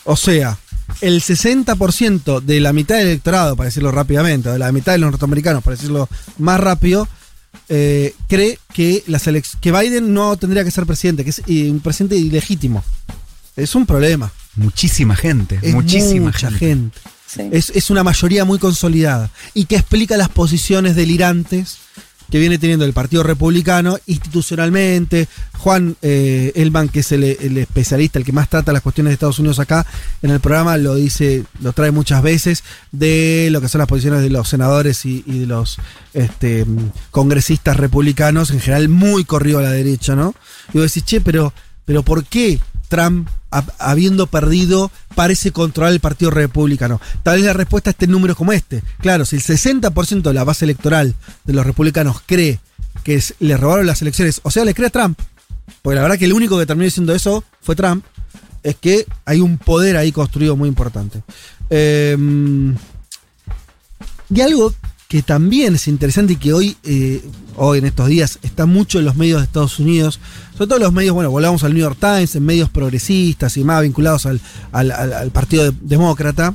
O sea, el 60% de la mitad del electorado, para decirlo rápidamente, de la mitad de los norteamericanos, para decirlo más rápido, eh, cree que, que Biden no tendría que ser presidente, que es un presidente ilegítimo. Es un problema. Muchísima gente. muchísima gente. Es, es, una mayoría muy consolidada y que explica las posiciones delirantes que viene teniendo el Partido Republicano institucionalmente. Juan eh, Elman, que es el, especialista, el que más trata las cuestiones de Estados Unidos acá en el programa, lo dice, lo trae muchas veces, de lo que son las posiciones de los senadores y, de los este, congresistas republicanos, en general muy corrido a la derecha, ¿no? Y vos decís, che, pero, pero ¿por qué Trump, habiendo perdido, parece controlar el Partido Republicano? Tal vez la respuesta esté en números como este. Claro, si el 60% de la base electoral de los republicanos cree que le robaron las elecciones, o sea, le cree a Trump, porque la verdad que el único que terminó diciendo eso fue Trump, es que hay un poder ahí construido muy importante. Em, y algo que también es interesante y que hoy, eh, hoy en estos días, está mucho en los medios de Estados Unidos, sobre todo los medios, bueno, volvamos al New York Times, en medios progresistas y más vinculados al, Partido Demócrata,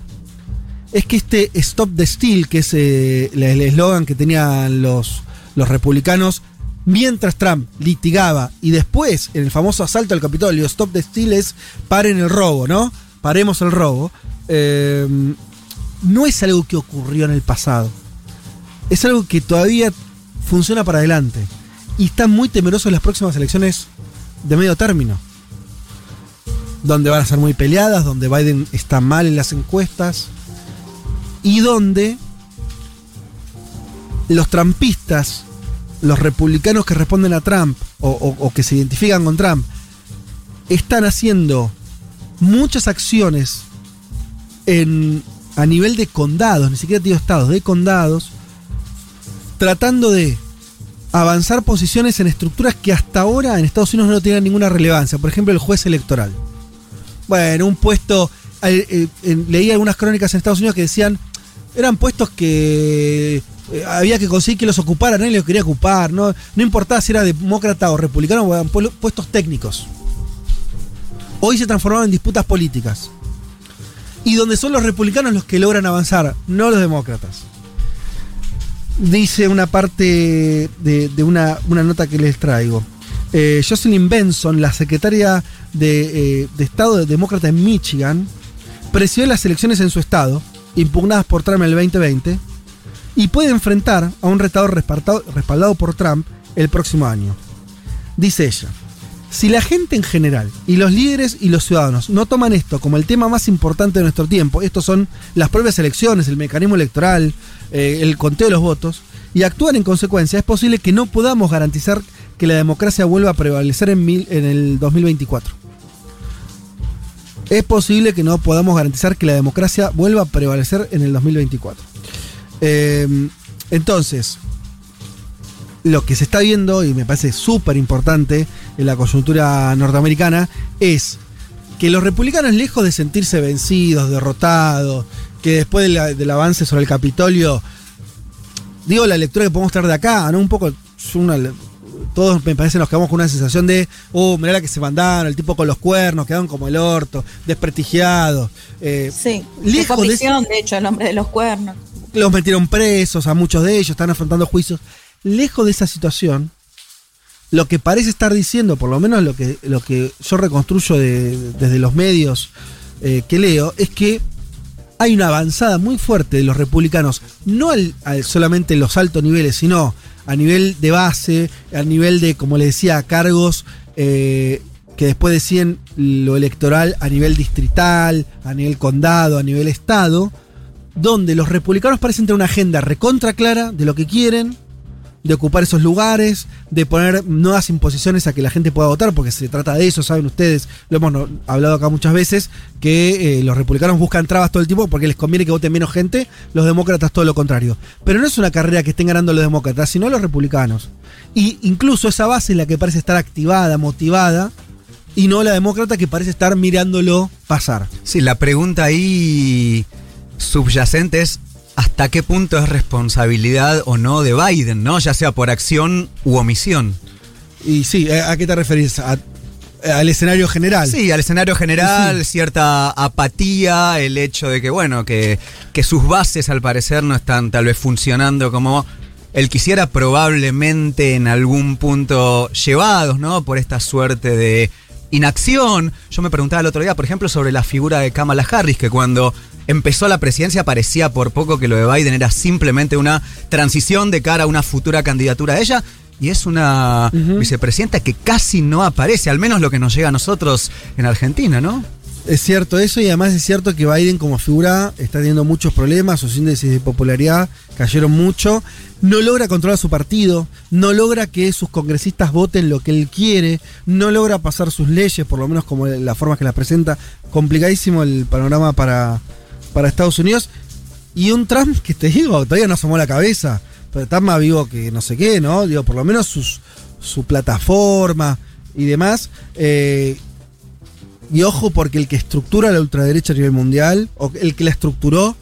es que este Stop the Steal, que es eh, el eslogan que tenían los, los republicanos, mientras Trump litigaba y después en el famoso asalto al Capitolio, Stop the Steal es paren el robo, ¿no? Paremos el robo. Eh, no es algo que ocurrió en el pasado es algo que todavía funciona para adelante. Y están muy temerosos las próximas elecciones de medio término. Donde van a ser muy peleadas, donde Biden está mal en las encuestas. Y donde los trampistas, los republicanos que responden a Trump o, que se identifican con Trump, están haciendo muchas acciones a nivel de condados, ni siquiera digo estados, de condados, tratando de avanzar posiciones en estructuras que hasta ahora en Estados Unidos no tenían ninguna relevancia. Por ejemplo, el juez electoral. Bueno, un puesto. Eh, eh, leí algunas crónicas en Estados Unidos que decían. Eran puestos que eh, había que conseguir que los ocuparan, nadie los quería ocupar, no, no importaba si era demócrata o republicano, eran puestos técnicos. Hoy se transformaron en disputas políticas. Y donde son los republicanos los que logran avanzar, no los demócratas dice una parte de, una, nota que les traigo. Eh, Jocelyn Benson, la secretaria de, eh, de, Estado demócrata en Michigan, presidió las elecciones en su estado, impugnadas por Trump el 2020, y puede enfrentar a un retador respaldado por Trump el próximo año. Dice ella, si la gente en general y los líderes y los ciudadanos no toman esto como el tema más importante de nuestro tiempo, estos son las propias elecciones, el mecanismo electoral, eh, el conteo de los votos, y actúan en consecuencia, es posible que no podamos garantizar que la democracia vuelva a prevalecer en, en el 2024. Es posible que no podamos garantizar que la democracia vuelva a prevalecer en el 2024. Em, entonces, lo que se está viendo, y me parece súper importante en la coyuntura norteamericana, es que los republicanos, lejos de sentirse vencidos, derrotados, que después del avance sobre el Capitolio, digo la lectura que podemos traer de acá, ¿no? Un poco, todos me parece nos quedamos con una sensación de, oh, mirá la que se mandaron, el tipo con los cuernos, quedaron como el orto, desprestigiados. Eh, sí, lejos de, de hecho, el hombre de los cuernos. Los metieron presos, a muchos de ellos, están afrontando juicios lejos de esa situación, lo que parece estar diciendo, por lo menos lo que, lo que yo reconstruyo desde los medios eh, que leo, es que hay una avanzada muy fuerte de los republicanos, no al, solamente en los altos niveles, sino a nivel de base, a nivel de, como le decía, cargos eh, que después decían lo electoral a nivel distrital, a nivel condado, a nivel estado, donde los republicanos parecen tener una agenda recontra clara de lo que quieren, de ocupar esos lugares, de poner nuevas imposiciones a que la gente pueda votar, porque se trata de eso, saben ustedes, lo hemos hablado acá muchas veces, que eh, los republicanos buscan trabas todo el tiempo porque les conviene que voten menos gente, los demócratas todo lo contrario. Pero no es una carrera que estén ganando los demócratas, sino los republicanos. Y incluso esa base es la que parece estar activada, motivada, y no la demócrata que parece estar mirándolo pasar. Sí, la pregunta ahí subyacente es hasta qué punto es responsabilidad o no de Biden, ¿no? Ya sea por acción u omisión. Y sí, ¿a qué te referís? al escenario general. Sí, al escenario general, cierta apatía, el hecho de que, bueno, que, que sus bases al parecer no están tal vez funcionando como él quisiera, probablemente en algún punto llevados, ¿no? Por esta suerte de inacción. Yo me preguntaba el otro día, por ejemplo, sobre la figura de Kamala Harris, que cuando empezó la presidencia parecía por poco que lo de Biden era simplemente una transición de cara a una futura candidatura de ella. Y es una vicepresidenta que casi no aparece, al menos lo que nos llega a nosotros en Argentina, ¿no? Es cierto eso y además es cierto que Biden como figura está teniendo muchos problemas, sus índices de popularidad cayeron mucho, no logra controlar su partido, no logra que sus congresistas voten lo que él quiere, no logra pasar sus leyes, por lo menos como la forma que las presenta, complicadísimo el panorama para, para Estados Unidos. Y un Trump que te digo, todavía no asomó la cabeza, pero está más vivo que no sé qué, ¿no? Digo, por lo menos sus, su plataforma y demás. Eh, y ojo, porque el que estructura la ultraderecha a nivel mundial, o el que la estructuró,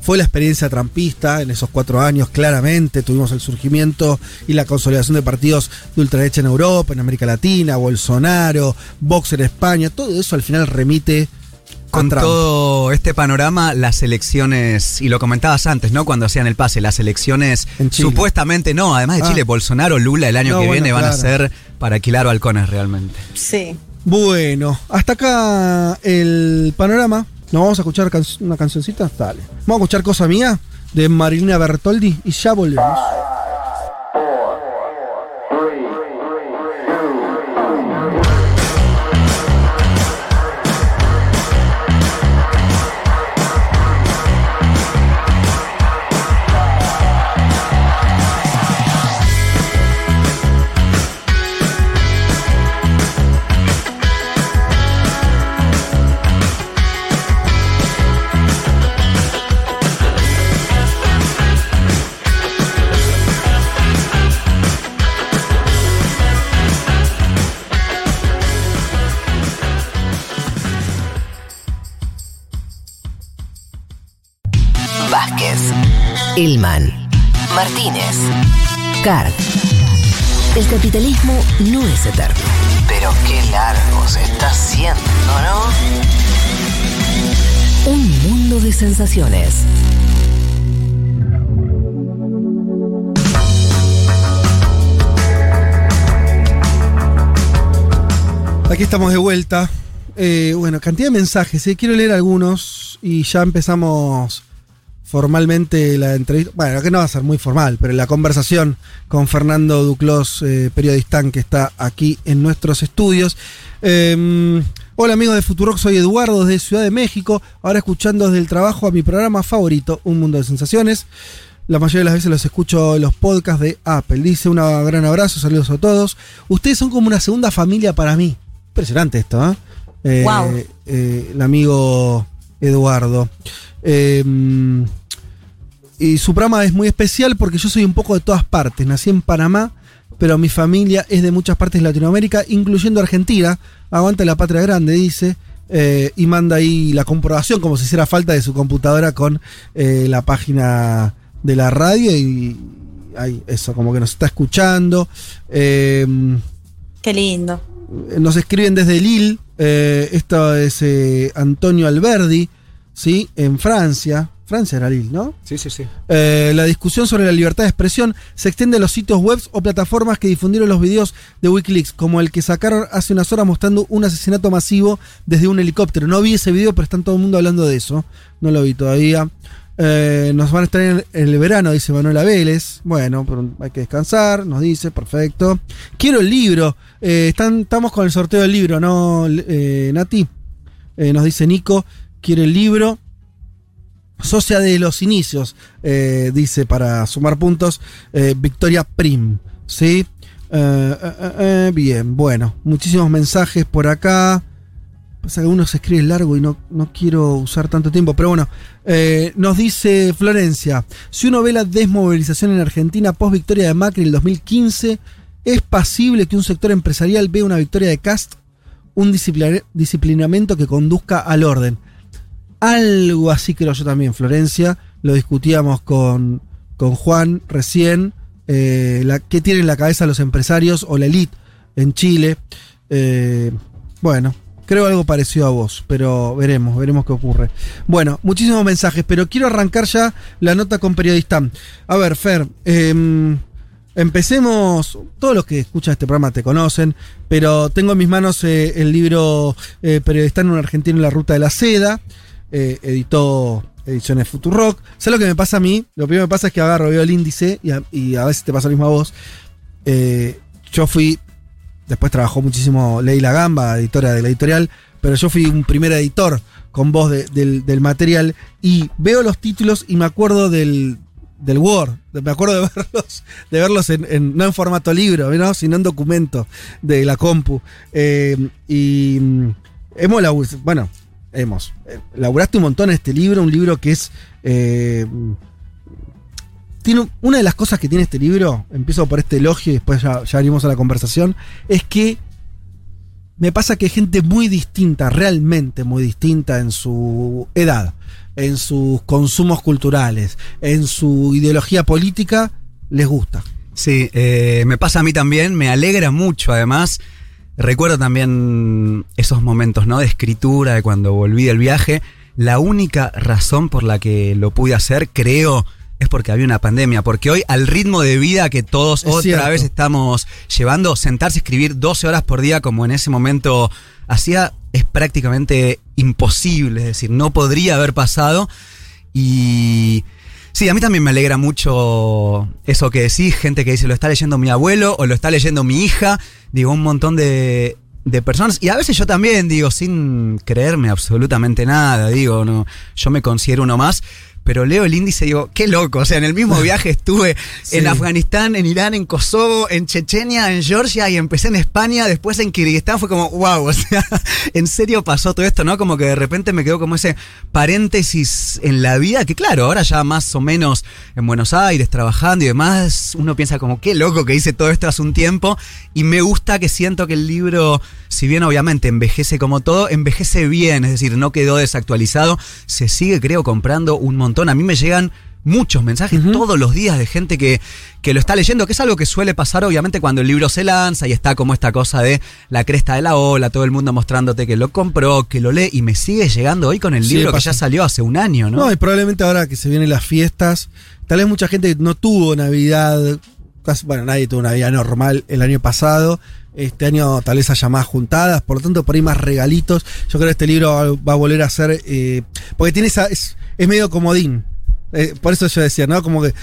fue la experiencia trampista en esos cuatro años, claramente. Tuvimos el surgimiento y la consolidación de partidos de ultraderecha en Europa, en América Latina, Bolsonaro, Vox en España. Todo eso al final remite con todo este panorama, las elecciones, y lo comentabas antes, ¿no? Cuando hacían el pase, las elecciones supuestamente no, además de ah. Chile, Bolsonaro, Lula el año que viene van a ser para alquilar balcones realmente. Sí. Bueno, hasta acá el panorama. Nos vamos a escuchar una cancioncita. Dale. Vamos a escuchar Cosa Mía de Marilina Bertoldi y ya volvemos. Elman, Martínez, Card. El capitalismo no es eterno. Pero qué largo se está haciendo, ¿no? Un mundo de sensaciones. Aquí estamos de vuelta. Eh, bueno, cantidad de mensajes. ¿eh? Quiero leer algunos y ya empezamos formalmente la entrevista, bueno, que no va a ser muy formal, pero la conversación con Fernando Duclos, eh, periodista que está aquí en nuestros estudios. Em, hola amigos de Futurock, soy Eduardo desde Ciudad de México, ahora escuchando desde el trabajo a mi programa favorito, Un Mundo de Sensaciones. La mayoría de las veces los escucho en los podcasts de Apple. Dice un gran abrazo, saludos a todos. Ustedes son como una segunda familia para mí. Impresionante esto, ¿eh? eh, eh el amigo Eduardo. Em, y su programa es muy especial porque yo soy un poco de todas partes. Nací en Panamá, pero mi familia es de muchas partes de Latinoamérica, incluyendo Argentina. Aguanta la patria grande, dice. Eh, y manda ahí la comprobación, como si hiciera falta de su computadora con eh, la página de la radio. Y ahí, eso, como que nos está escuchando. Em, Qué lindo. Nos escriben desde Lille. Eh, esto es Antonio Alberdi, ¿sí? En Francia. Francia era Lille, ¿no? Sí, sí, sí. Eh, la discusión sobre la libertad de expresión se extiende a los sitios web o plataformas que difundieron los videos de Wikileaks, como el que sacaron hace unas horas mostrando un asesinato masivo desde un helicóptero. No vi ese video, pero están todo el mundo hablando de eso. No lo vi todavía. Eh, nos van a estar en el verano, dice Manuela Vélez. Bueno, pero hay que descansar, nos dice, perfecto. Quiero el libro. Eh, están, estamos con el sorteo del libro, ¿no, eh, Nati? nos dice Nico, quiere el libro. Socia de los inicios, dice para sumar puntos, Victoria Prim. ¿Sí? bien, bueno, muchísimos mensajes por acá. Pasa que uno se escribe largo y no, no quiero usar tanto tiempo. Pero bueno, eh, nos dice Florencia: si uno ve la desmovilización en Argentina post victoria de Macri en el 2015, ¿es pasible que un sector empresarial vea una victoria de Cast? Un disciplinamiento que conduzca al orden. Algo así creo yo también, Florencia. Lo discutíamos con, con Juan recién. Eh, ¿Qué tienen en la cabeza los empresarios o la elite en Chile? Eh, bueno, Creo algo parecido a vos, pero veremos, veremos qué ocurre. Bueno, muchísimos mensajes, pero quiero arrancar ya la nota con Periodistán. A ver, Fer, em, empecemos. Todos los que escuchan este programa te conocen, pero tengo en mis manos eh, el libro eh, Periodistán, un argentino en la ruta de la seda. Eh, editó Ediciones Futurock. ¿Sabes lo que me pasa a mí? Lo primero que me pasa es que agarro, veo el índice y a, y a veces te pasa lo mismo a vos. yo fui Después trabajó muchísimo Leila Gamba, editora de la editorial, pero yo fui un primer editor con voz del, material y veo los títulos y me acuerdo del, Word. Me acuerdo de [laughs] verlos, de verlos en, no en formato libro, sino en documento de la compu. Eh, y mm, hemos, bueno, hemos, eh, laburaste un montón en este libro, un libro que es eh, una de las cosas que tiene este libro, empiezo por este elogio y después ya, ya a la conversación, es que me pasa que hay gente muy distinta, realmente muy distinta en su edad, en sus consumos culturales, en su ideología política, les gusta. Sí, eh, me pasa a mí también, me alegra mucho además. Recuerdo también esos momentos ¿no? de escritura, de cuando volví del viaje. La única razón por la que lo pude hacer, creo, es porque había una pandemia. Porque hoy, al ritmo de vida que todos otra vez estamos llevando, sentarse a escribir 12 horas por día, como en ese momento hacía, es prácticamente imposible. Es decir, no podría haber pasado. Y. Sí, a mí también me alegra mucho eso que decís, gente que dice lo está leyendo mi abuelo o lo está leyendo mi hija, digo, un montón de, de personas. Y a veces yo también digo sin creerme absolutamente nada, digo, no, yo me considero uno más, pero leo el índice y digo, qué loco. O sea, en el mismo viaje estuve [laughs] en Afganistán, en Irán, en Kosovo, en Chechenia, en Georgia y empecé en España, después en Kirguistán. Fue como, wow, o sea, [laughs] en serio pasó todo esto, ¿no? Como que de repente me quedó como ese paréntesis en la vida, que claro, ahora ya más o menos en Buenos Aires trabajando y demás, uno piensa como, qué loco que hice todo esto hace un tiempo y me gusta que siento que el libro, si bien obviamente envejece como todo, envejece bien, es decir, no quedó desactualizado, se sigue creo comprando un montón a mí me llegan muchos mensajes todos los días de gente que, que, lo está leyendo, que es algo que suele pasar obviamente cuando el libro se lanza y está como esta cosa de la cresta de la ola, todo el mundo mostrándote que lo compró, que lo lee y me sigue llegando hoy con el libro que ya salió hace un año, ¿no? No, y probablemente ahora que se vienen las fiestas, tal vez mucha gente no tuvo Navidad, bueno, nadie tuvo una Navidad normal el año pasado. Este año tal vez haya más juntadas, por lo tanto por ahí más regalitos. Yo creo que este libro va, a volver a ser, eh, porque tiene esa, es medio comodín. Eh, por eso yo decía, ¿no? Como que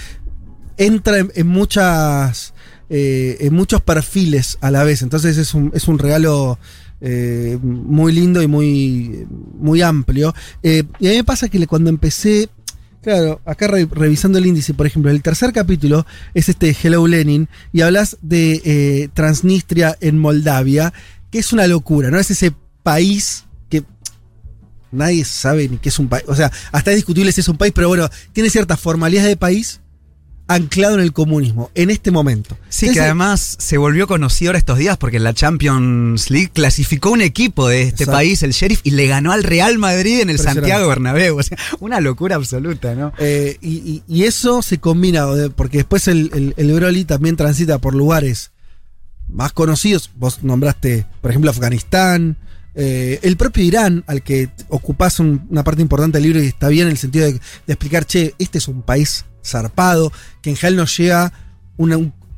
entra en, muchas. Eh, en muchos perfiles a la vez. Entonces es un, es un regalo eh, muy lindo y muy, muy amplio. y a mí me pasa que cuando empecé. Claro, acá revisando el índice, por ejemplo, el tercer capítulo es este Hello Lenin y hablas de Transnistria en Moldavia, que es una locura, ¿no? Es ese país nadie sabe ni qué es un país. O sea, hasta es discutible si es un país, pero bueno, tiene cierta formalidad de país anclado en el comunismo, en este momento. Sí, que además se volvió conocido estos días porque en la Champions League clasificó un equipo de este país, el Sheriff, y le ganó al Real Madrid en el Santiago Bernabéu. O sea, una locura absoluta, ¿no? Eh, y, eso se combina, porque después el, el, Broly también transita por lugares más conocidos. Vos nombraste, por ejemplo, Afganistán, eh, el propio Irán, al que ocupás una parte importante del libro y está bien en el sentido de, explicar, che, este es un país zarpado, que en general nos llega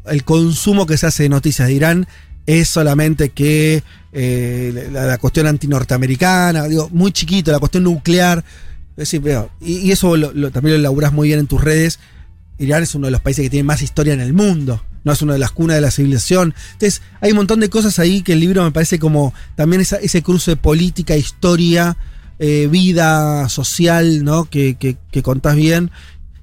el consumo que se hace de noticias de Irán es solamente que eh, la, cuestión antinorteamericana, digo, muy chiquito, la cuestión nuclear. Y, eso lo- también lo laburás muy bien en tus redes. Irán es uno de los países que tiene más historia en el mundo. No es una de las cunas de la civilización. Entonces, hay un montón de cosas ahí que el libro me parece como también esa- ese cruce de política, historia, eh, vida social, ¿no? Que, que, que contás bien.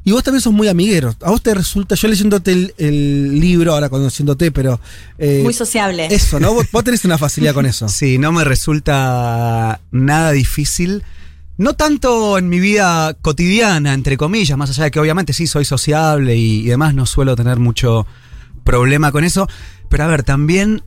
Y vos también sos muy amiguero. A vos te resulta, yo leyéndote el, el libro, ahora conociéndote, pero. eh, Muy sociable. Eso, ¿no? Vos, vos tenés una facilidad con eso. [laughs] Sí, no me resulta nada difícil. No tanto en mi vida cotidiana, entre comillas, más allá de que obviamente sí soy sociable y, y demás, no suelo tener mucho problema con eso. Pero a ver, también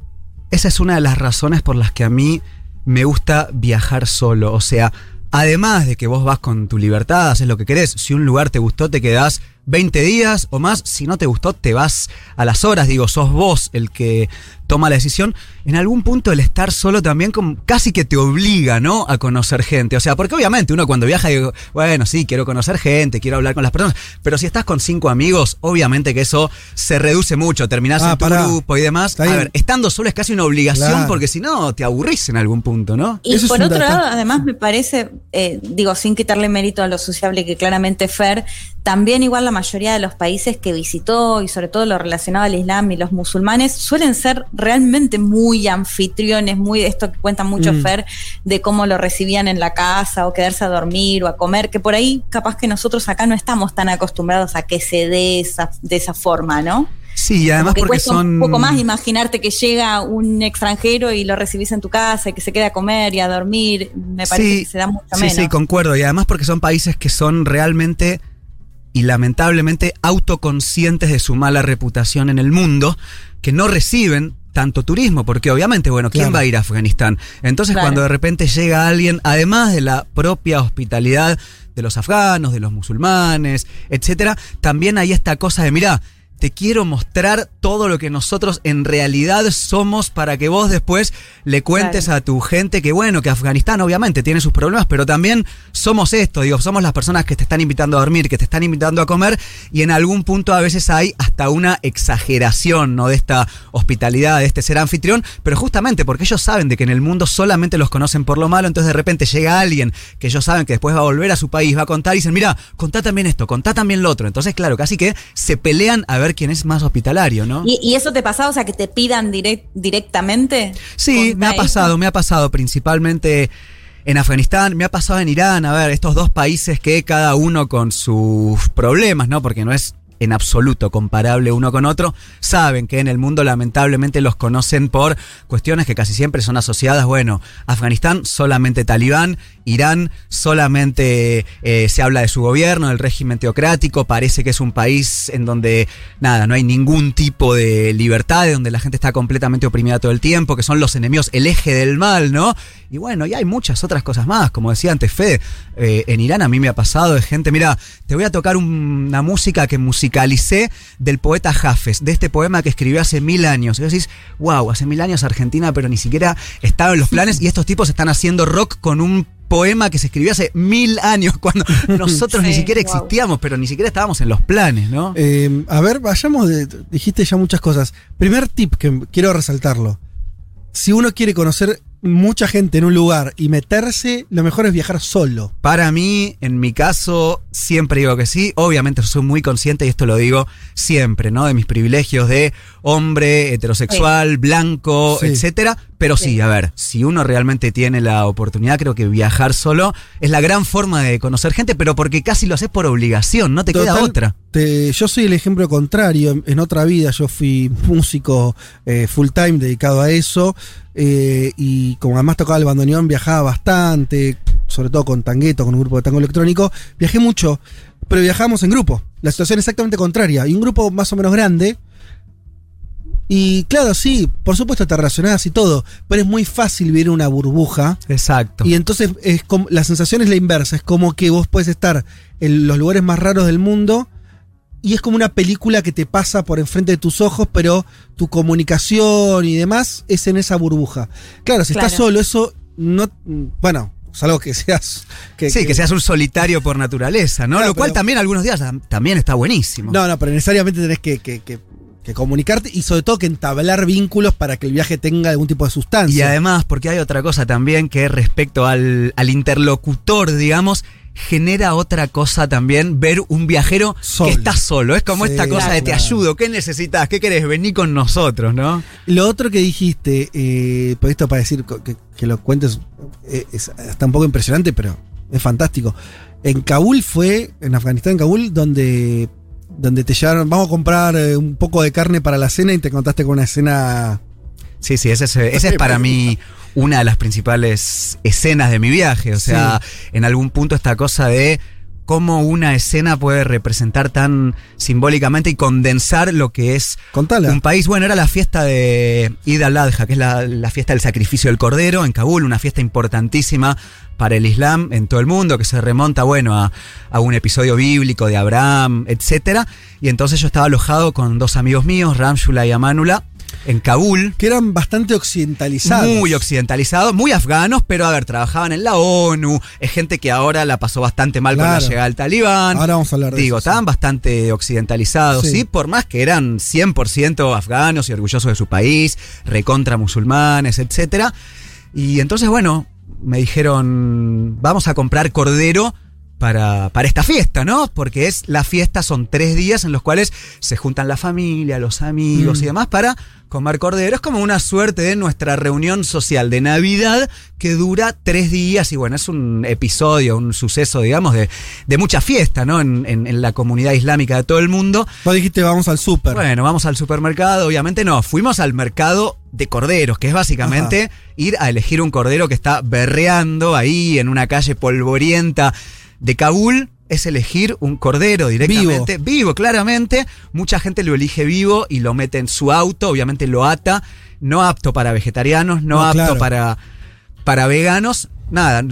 esa es una de las razones por las que a mí me gusta viajar solo. O sea, además de que vos vas con tu libertad, haces lo que querés, si un lugar te gustó, te quedás 20 días o más, si no te gustó, te vas a las horas, digo, sos vos el que toma la decisión. En algún punto el estar solo también como casi que te obliga, ¿no? A conocer gente. O sea, porque obviamente uno cuando viaja digo, bueno, sí, quiero conocer gente, quiero hablar con las personas, pero si estás con cinco amigos, obviamente que eso se reduce mucho, terminás Ah, en tu pará. grupo y demás. A ver, estando solo es casi una obligación Claro. porque si no te aburrís en algún punto, ¿no? Y Eso por otro lado, además me parece, eh, digo, sin quitarle mérito a lo sociable que claramente Fer, también igual la mayoría de los países que visitó y sobre todo lo relacionado al Islam y los musulmanes suelen ser realmente muy anfitriones, muy de esto que cuenta mucho Mm. Fer, de cómo lo recibían en la casa o quedarse a dormir o a comer, que por ahí capaz que nosotros acá no estamos tan acostumbrados a que se dé esa, de esa forma, ¿no? Sí, y además Como que porque cuesta son... un poco más imaginarte que llega un extranjero y lo recibís en tu casa y que se queda a comer y a dormir. Me parece que se da mucho sí, menos. Sí, concuerdo. Y además porque son países que son realmente y lamentablemente autoconscientes de su mala reputación en el mundo, que no reciben tanto turismo, porque obviamente, bueno, ¿quién Claro. va a ir a Afganistán? Entonces Claro. cuando de repente llega alguien, además de la propia hospitalidad de los afganos, de los musulmanes, etcétera, también hay esta cosa de, mira, te quiero mostrar todo lo que nosotros en realidad somos para que vos después le cuentes Claro. a tu gente que bueno, que Afganistán obviamente tiene sus problemas, pero también somos esto, digo, somos las personas que te están invitando a dormir, que te están invitando a comer y en algún punto a veces hay hasta una exageración, ¿no? De esta hospitalidad, de este ser anfitrión, pero justamente porque ellos saben de que en el mundo solamente los conocen por lo malo, entonces de repente llega alguien que ellos saben que después va a volver a su país, va a contar y dicen, mira, contá también esto, contá también lo otro. Entonces, claro, casi que se pelean a ver quién es más hospitalario, ¿no? ¿Y, y eso te pasaba? O sea, que te pidan direct- directamente. Sí, me ha pasado, me ha pasado principalmente en Afganistán, me ha pasado en Irán, a ver, estos dos países que cada uno con sus problemas, ¿no? Porque no es en absoluto comparable uno con otro, saben que en el mundo lamentablemente los conocen por cuestiones que casi siempre son asociadas, bueno, Afganistán solamente talibán, Irán solamente eh, se habla de su gobierno, del régimen teocrático, parece que es un país en donde nada, no hay ningún tipo de libertad, de donde la gente está completamente oprimida todo el tiempo, que son los enemigos, el eje del mal, ¿no? Y bueno, y hay muchas otras cosas más, como decía antes Fede, eh, en Irán a mí me ha pasado de gente, mira, te voy a tocar un- una música que musicalicé del poeta Jafes, de este poema que escribió hace mil años. Y vos decís, wow, hace mil años Argentina, pero ni siquiera estaba en los planes y estos tipos están haciendo rock con un poema que se escribió hace mil años, [laughs] cuando nosotros ni siquiera wow. existíamos, pero ni siquiera estábamos en los planes, ¿no? Eh, a ver, vayamos, de- dijiste ya muchas cosas. Primer tip que quiero resaltarlo. Si uno quiere conocer mucha gente en un lugar y meterse, lo mejor es viajar solo. Para mí, en mi caso, siempre digo que sí. Obviamente soy muy consciente, y esto lo digo siempre, ¿no? De mis privilegios de hombre, heterosexual, blanco, Sí. etcétera. Pero sí, a ver, si uno realmente tiene la oportunidad, creo que viajar solo es la gran forma de conocer gente, pero porque casi lo haces por obligación, no te queda otra. te- yo soy el ejemplo contrario. En, en otra vida yo fui músico eh, full time dedicado a eso. eh, y como además tocaba el bandoneón, viajaba bastante, sobre todo con Tangueto, con un grupo de tango electrónico. Viajé mucho, pero viajamos en grupo. La situación es exactamente contraria. Y un grupo más o menos grande. Y claro, sí, por supuesto te relacionás y todo, pero es muy fácil vivir en una burbuja. Exacto. Y entonces es como, la sensación es la inversa, es como que vos puedes estar en los lugares más raros del mundo y es como una película que te pasa por enfrente de tus ojos, pero tu comunicación y demás es en esa burbuja. Claro, si estás solo, eso no, bueno, salvo que seas... sí, que, seas un solitario por naturaleza, ¿no? Claro, Lo cual pero- también algunos días tam- también está buenísimo. No, no, pero necesariamente tenés que, que- que- comunicarte y sobre todo que entablar vínculos para que el viaje tenga algún tipo de sustancia. Y además, porque hay otra cosa también que respecto al, al interlocutor, digamos, genera otra cosa también ver un viajero que está solo. Es como Sí, esta cosa de te claro. ayudo, ¿qué necesitas? ¿Qué querés? Vení con nosotros, ¿no? Lo otro que dijiste, eh, por esto para decir que, que lo cuentes, eh, es, está un poco impresionante, pero es fantástico. En Kabul fue, en Afganistán, en Kabul, donde, donde te llevaron, vamos a comprar eh, un poco de carne para la cena y te contaste con una escena... Sí, sí, ese es, ese es para mí una de las principales escenas de mi viaje. O sea, en algún punto esta cosa de cómo una escena puede representar tan simbólicamente y condensar lo que es Contala. un país. Bueno, era la fiesta de Id al-Adha, que es la, la fiesta del sacrificio del cordero en Kabul, una fiesta importantísima para el Islam en todo el mundo, que se remonta, bueno, a, a un episodio bíblico de Abraham, etcétera. Y entonces yo estaba alojado con dos amigos míos, Ramshula y Amanula, en Kabul. Que eran bastante occidentalizados. Muy occidentalizados, muy afganos, pero a ver, trabajaban en la ONU, es gente que ahora la pasó bastante mal con Claro. la llegada del talibán. Ahora vamos a hablar de Digo, eso, sí. estaban bastante occidentalizados, Sí. sí. por más que eran 100% afganos y orgullosos de su país, recontra musulmanes, etcétera. Y entonces, bueno, me dijeron, vamos a comprar cordero para, para esta fiesta, ¿no? Porque es la fiesta, son tres días en los cuales se juntan la familia, los amigos Mm. y demás para comer cordero. Es como una suerte de nuestra reunión social de Navidad que dura tres días y bueno, es un episodio, un suceso, digamos, de, de mucha fiesta, ¿no? En, en- en la comunidad islámica de todo el mundo. Vos dijiste vamos al súper. Bueno, vamos al supermercado, obviamente no, fuimos al mercado de corderos, que es básicamente ir a elegir un cordero que está berreando ahí en una calle polvorienta de Kabul. Es elegir un cordero directamente, vivo. claramente. Mucha gente lo elige vivo y lo mete en su auto, obviamente lo ata, no apto para vegetarianos, no, No, apto claro. para, para veganos, nada.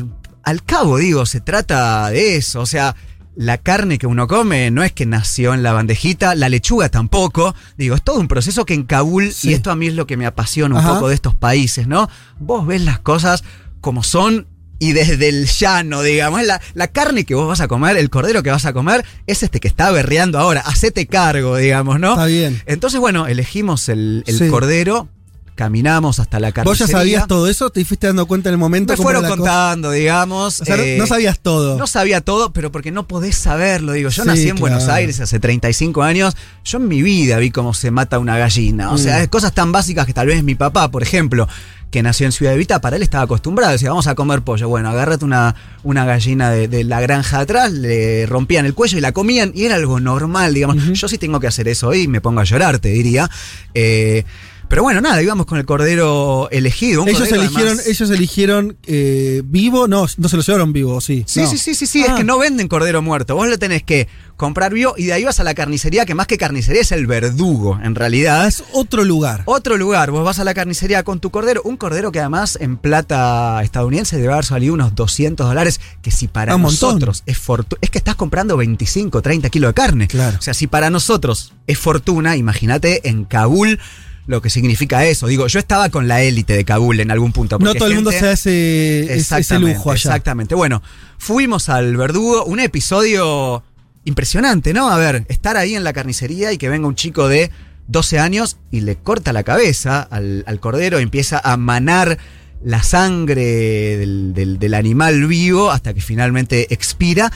Al cabo, digo, se trata de eso. O sea, la carne que uno come no es que nació en la bandejita, la lechuga tampoco. Digo, es todo un proceso que en Kabul, Sí. y esto a mí es lo que me apasiona un Ajá. poco de estos países, ¿no? Vos ves las cosas como son y desde el llano, digamos, la, la carne que vos vas a comer, el cordero que vas a comer, es este que está berreando ahora. Hacete cargo, digamos, ¿no? Está bien. Entonces, bueno, elegimos el, el Sí. cordero, caminamos hasta la ¿Vos carnicería. ya sabías todo eso? ¿Te fuiste dando cuenta en el momento? Me fueron cosa? contando, digamos. O sea, no- eh, no sabías todo. No sabía todo, pero porque no podés saberlo. Digo, yo Sí, nací en Buenos. Aires hace 35 años. Yo en mi vida vi cómo se mata una gallina. O sea, Mm. cosas tan básicas que tal vez mi papá, por ejemplo, que nació en Ciudad Evita, para él estaba acostumbrado. Decía, vamos a comer pollo. Bueno, agárrate una, una gallina de, de la granja atrás, le rompían el cuello y la comían. Y era algo normal, digamos. Yo sí tengo que hacer eso hoy y me pongo a llorar, te diría. Eh, pero bueno, nada, íbamos con el cordero elegido. un Ellos cordero, eligieron, además- ellos eligieron eh, vivo, no, no se lo llevaron vivo, sí. Sí, No. sí, sí, sí, sí, es Ah. que no venden cordero muerto. Vos lo tenés que comprar vivo y de ahí vas a la carnicería, que más que carnicería es el verdugo, en realidad. Es otro lugar. Otro lugar, vos vas a la carnicería con tu cordero, un cordero que además en plata estadounidense debe haber salido unos 200 dólares, que si para Ah, montón. nosotros es fortuna, es que estás comprando 25, 30 kilos de carne. Claro. O sea, si para nosotros es fortuna, imagínate en Kabul lo que significa eso. Digo, yo estaba con la élite de Kabul en algún punto. No todo el mundo se hace ese, lujo allá. Exactamente. Bueno, fuimos al verdugo, un episodio impresionante, ¿no? A ver, estar ahí en la carnicería y que venga un chico de 12 años y le corta la cabeza al, al cordero y empieza a manar la sangre del, del- del animal vivo hasta que finalmente expira.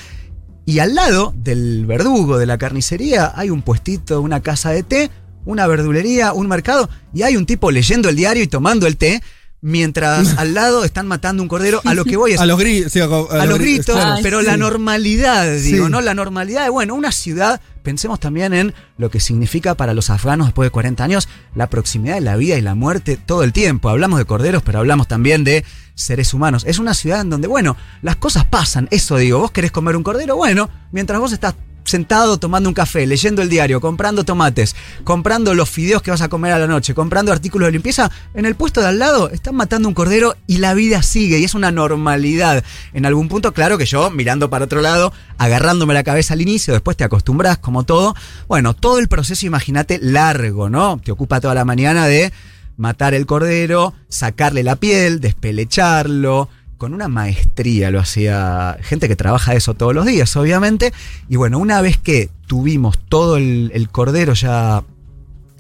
Y al lado del verdugo de la carnicería hay un puestito, una casa de té, una verdulería, un mercado, y hay un tipo leyendo el diario y tomando el té, mientras [laughs] al lado están matando un cordero. A lo que voy es [laughs] A los gritos. sí, a, a a los gri- gritos, claro. Pero sí. la normalidad, digo, Sí. ¿no? La normalidad de, bueno, una ciudad, pensemos también en lo que significa para los afganos después de 40 años la proximidad de la vida y la muerte todo el tiempo. Hablamos de corderos, pero hablamos también de seres humanos. Es una ciudad en donde, bueno, las cosas pasan, eso digo, vos querés comer un cordero, bueno, mientras vos estás sentado tomando un café, leyendo el diario, comprando tomates, comprando los fideos que vas a comer a la noche, comprando artículos de limpieza, en el puesto de al lado están matando un cordero y la vida sigue y es una normalidad. En algún punto, claro que yo mirando para otro lado, agarrándome la cabeza al inicio, después te acostumbras como todo. Bueno, todo el proceso, imagínate, largo, ¿no? Te ocupa toda la mañana de matar el cordero, sacarle la piel, despelecharlo, con una maestría lo hacía gente que trabaja eso todos los días, obviamente. Y bueno, una vez que tuvimos todo el, el cordero ya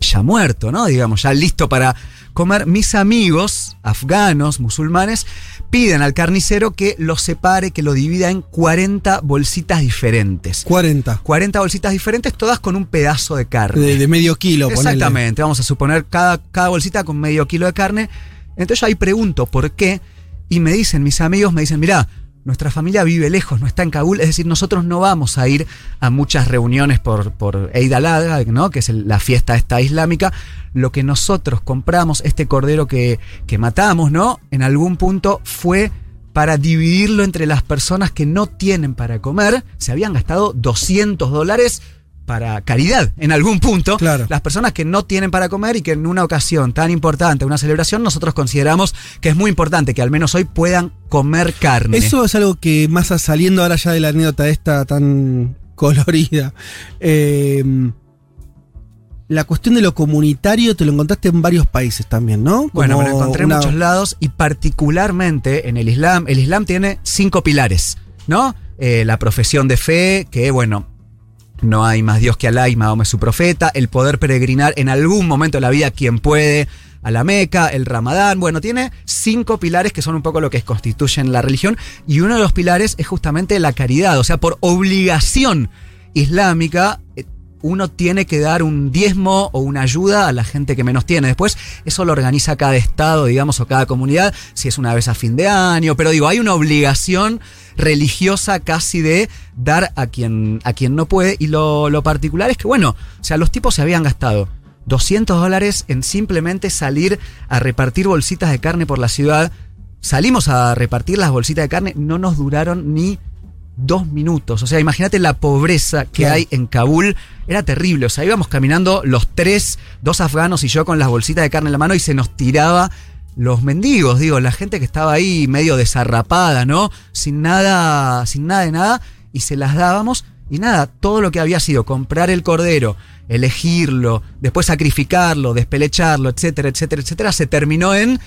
ya muerto, ¿no? Digamos, ya listo para comer. Mis amigos afganos, musulmanes, piden al carnicero que lo separe, que lo divida en 40 bolsitas diferentes. 40. 40 bolsitas diferentes, todas con un pedazo de carne. De, de medio kilo, ponele. Exactamente, vamos a suponer cada, cada bolsita con medio kilo de carne. Entonces yo ahí pregunto por qué y me dicen, mis amigos me dicen, mirá, nuestra familia vive lejos, no está en Kabul, es decir, nosotros no vamos a ir a muchas reuniones por, por Eid al-Adha, ¿no? que es la fiesta esta islámica. Lo que nosotros compramos, este cordero que, que matamos, ¿no? En algún punto fue para dividirlo entre las personas que no tienen para comer. Se habían gastado 200 dólares para caridad en algún punto. Claro. Las personas que no tienen para comer y que en una ocasión tan importante, una celebración, nosotros consideramos que es muy importante que al menos hoy puedan comer carne. Eso es algo que más saliendo ahora ya de la anécdota esta tan colorida. eh, la cuestión de lo comunitario te lo encontraste en varios países también, ¿no? Bueno, me lo encontré una- en muchos lados y particularmente en el Islam. El Islam tiene cinco pilares, ¿no? Eh, la profesión de fe, que bueno, no hay más Dios que Alá y Mahoma su profeta. El poder peregrinar en algún momento de la vida, quien puede, a la Meca, el Ramadán. Bueno, tiene cinco pilares que son un poco lo que constituyen la religión. Y uno de los pilares es justamente la caridad. O sea, por obligación islámica, eh, uno tiene que dar un diezmo o una ayuda a la gente que menos tiene. Después, eso lo organiza cada estado, digamos, o cada comunidad, si es una vez a fin de año. Pero digo, hay una obligación religiosa casi de dar a quien, a quien no puede. Y lo, lo particular es que, bueno, o sea, los tipos se habían gastado 200 dólares en simplemente salir a repartir bolsitas de carne por la ciudad. Salimos a repartir las bolsitas de carne, no nos duraron ni dos minutos. O sea, imagínate la pobreza que Claro. hay en Kabul. Era terrible. O sea, íbamos caminando los tres, dos afganos y yo con las bolsitas de carne en la mano y se nos tiraba los mendigos, digo, la gente que estaba ahí medio desarrapada, ¿no? Sin nada, sin nada de nada, y se las dábamos. Y nada, todo lo que había sido comprar el cordero, elegirlo, después sacrificarlo, despelecharlo, etcétera, etcétera, etcétera, se terminó en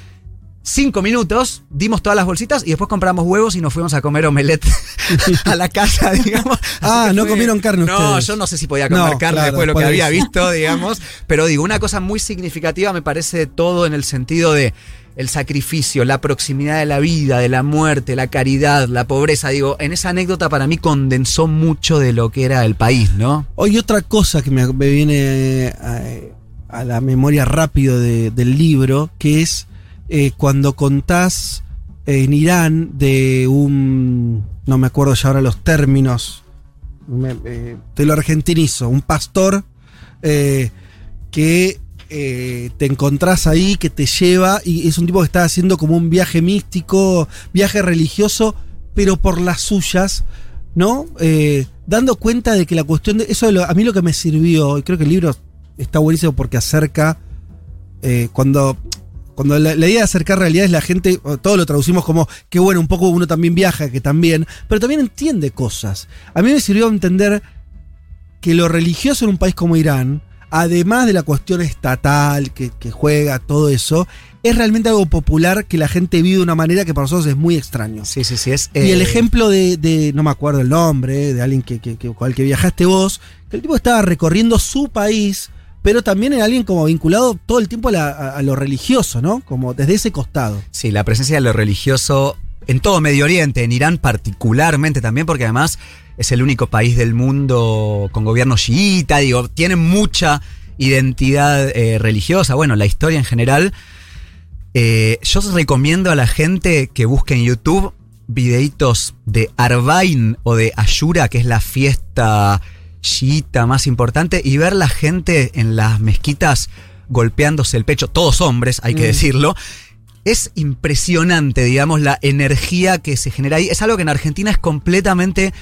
cinco minutos, dimos todas las bolsitas y después compramos huevos y nos fuimos a comer omelette [laughs] a la casa, [laughs] digamos. Ah, no comieron carne No, ustedes. yo no sé si podía comer No, carne claro, después de lo que había visto, [laughs] digamos. Pero digo, una cosa muy significativa me parece todo en el sentido de el sacrificio, la proximidad de la vida, de la muerte, la caridad, la pobreza. Digo, en esa anécdota para mí condensó mucho de lo que era el país, ¿no? Hoy otra cosa que me, me viene a, a la memoria rápido de- del libro, que es eh, cuando contás en Irán de un, no me acuerdo ya ahora los términos, eh, te lo argentinizo, un pastor eh, que te encontrás ahí, que te lleva, y es un tipo que está haciendo como un viaje místico, viaje religioso, pero por las suyas, ¿no? Dando cuenta de que la cuestión de. Eso a mí lo que me sirvió, y creo que el libro está buenísimo porque acerca. cuando. Cuando la, la idea de acercar realidades, la gente, todo lo traducimos como que bueno, un poco uno también viaja, que también, pero también entiende cosas. A mí me sirvió entender que lo religioso en un país como Irán, además de la cuestión estatal que, que juega, todo eso, es realmente algo popular que la gente vive de una manera que para nosotros es muy extraño. Sí, sí, sí. Es, Y el eh, ejemplo de, de- no me acuerdo el nombre, de alguien que, que, que- con el que viajaste vos, que el tipo estaba recorriendo su país, pero también era alguien como vinculado todo el tiempo a, la- a lo religioso, ¿no? Como desde ese costado. Sí, la presencia de lo religioso en todo Medio Oriente, en Irán particularmente también, porque además es el único país del mundo con gobierno chiita, digo, tiene mucha identidad eh, religiosa, bueno, la historia en general. Eh, yo os recomiendo a la gente que busque en YouTube videitos de Arbain o de Ashura, que es la fiesta chiita más importante, y ver la gente en las mezquitas golpeándose el pecho, todos hombres, hay que Mm. decirlo. Es impresionante, digamos, la energía que se genera ahí. Es algo que en Argentina es completamente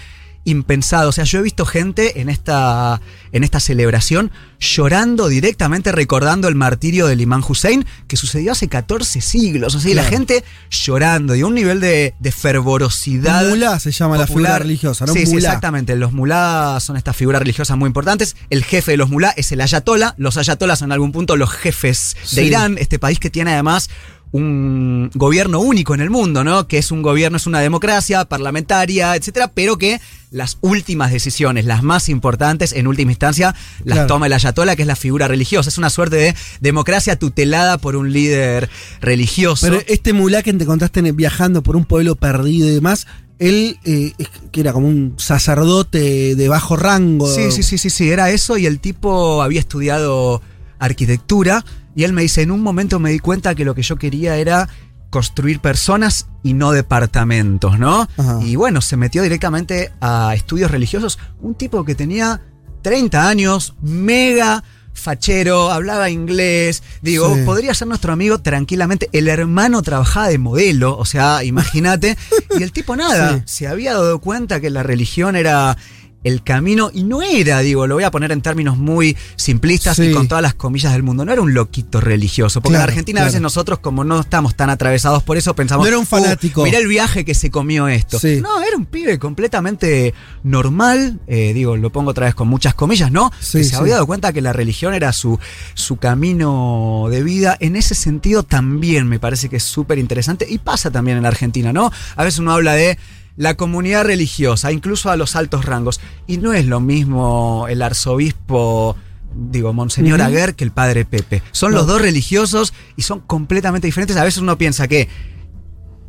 impensado. O sea, yo he visto gente en esta, en esta celebración llorando directamente, recordando el martirio del imán Hussein, que sucedió hace 14 siglos. O sea, y la gente llorando, y un nivel de, de fervorosidad. Mulá se llama la figura religiosa, ¿no? Sí, exactamente. Los mulá son estas figuras religiosas muy importantes. El jefe de los mulá es el ayatollah. Los ayatolás son en algún punto los jefes de. Irán, este país que tiene además un gobierno único en el mundo, ¿no? Que es un gobierno, es una democracia parlamentaria, etcétera, pero que las últimas decisiones, las más importantes, en última instancia, las Claro. toma el ayatollah, que es la figura religiosa. Es una suerte de democracia tutelada por un líder religioso. Pero este mulá que te contaste viajando por un pueblo perdido y demás, él, eh, que era como un sacerdote de bajo rango. Sí, sí, sí, sí, sí, era eso y el tipo había estudiado arquitectura y él me dice, en un momento me di cuenta que lo que yo quería era construir personas y no departamentos, ¿no? Ajá. Y bueno, se metió directamente a estudios religiosos, un tipo que tenía 30 años, mega fachero, hablaba inglés, digo, Sí. podría ser nuestro amigo tranquilamente, el hermano trabajaba de modelo, o sea, imagínate, [laughs] y el tipo nada, Sí. se había dado cuenta que la religión era el camino y no era, digo, lo voy a poner en términos muy simplistas Sí. y con todas las comillas del mundo, no era un loquito religioso, porque en Claro, Argentina a veces nosotros como no estamos tan atravesados por eso pensamos, No era un "Uh, fanático". mirá el viaje que se comió esto. Sí. No, era un pibe completamente normal, eh, digo, lo pongo otra vez con muchas comillas, ¿no? Sí, que se había dado cuenta que la religión era su, su camino de vida. En ese sentido también me parece que es súper interesante y pasa también en la Argentina, ¿no? A veces uno habla de la comunidad religiosa, incluso a los altos rangos, y no es lo mismo el arzobispo... Digo, Monseñor Ujú. Aguer que el padre Pepe. Son No. los dos religiosos y son completamente diferentes. A veces uno piensa que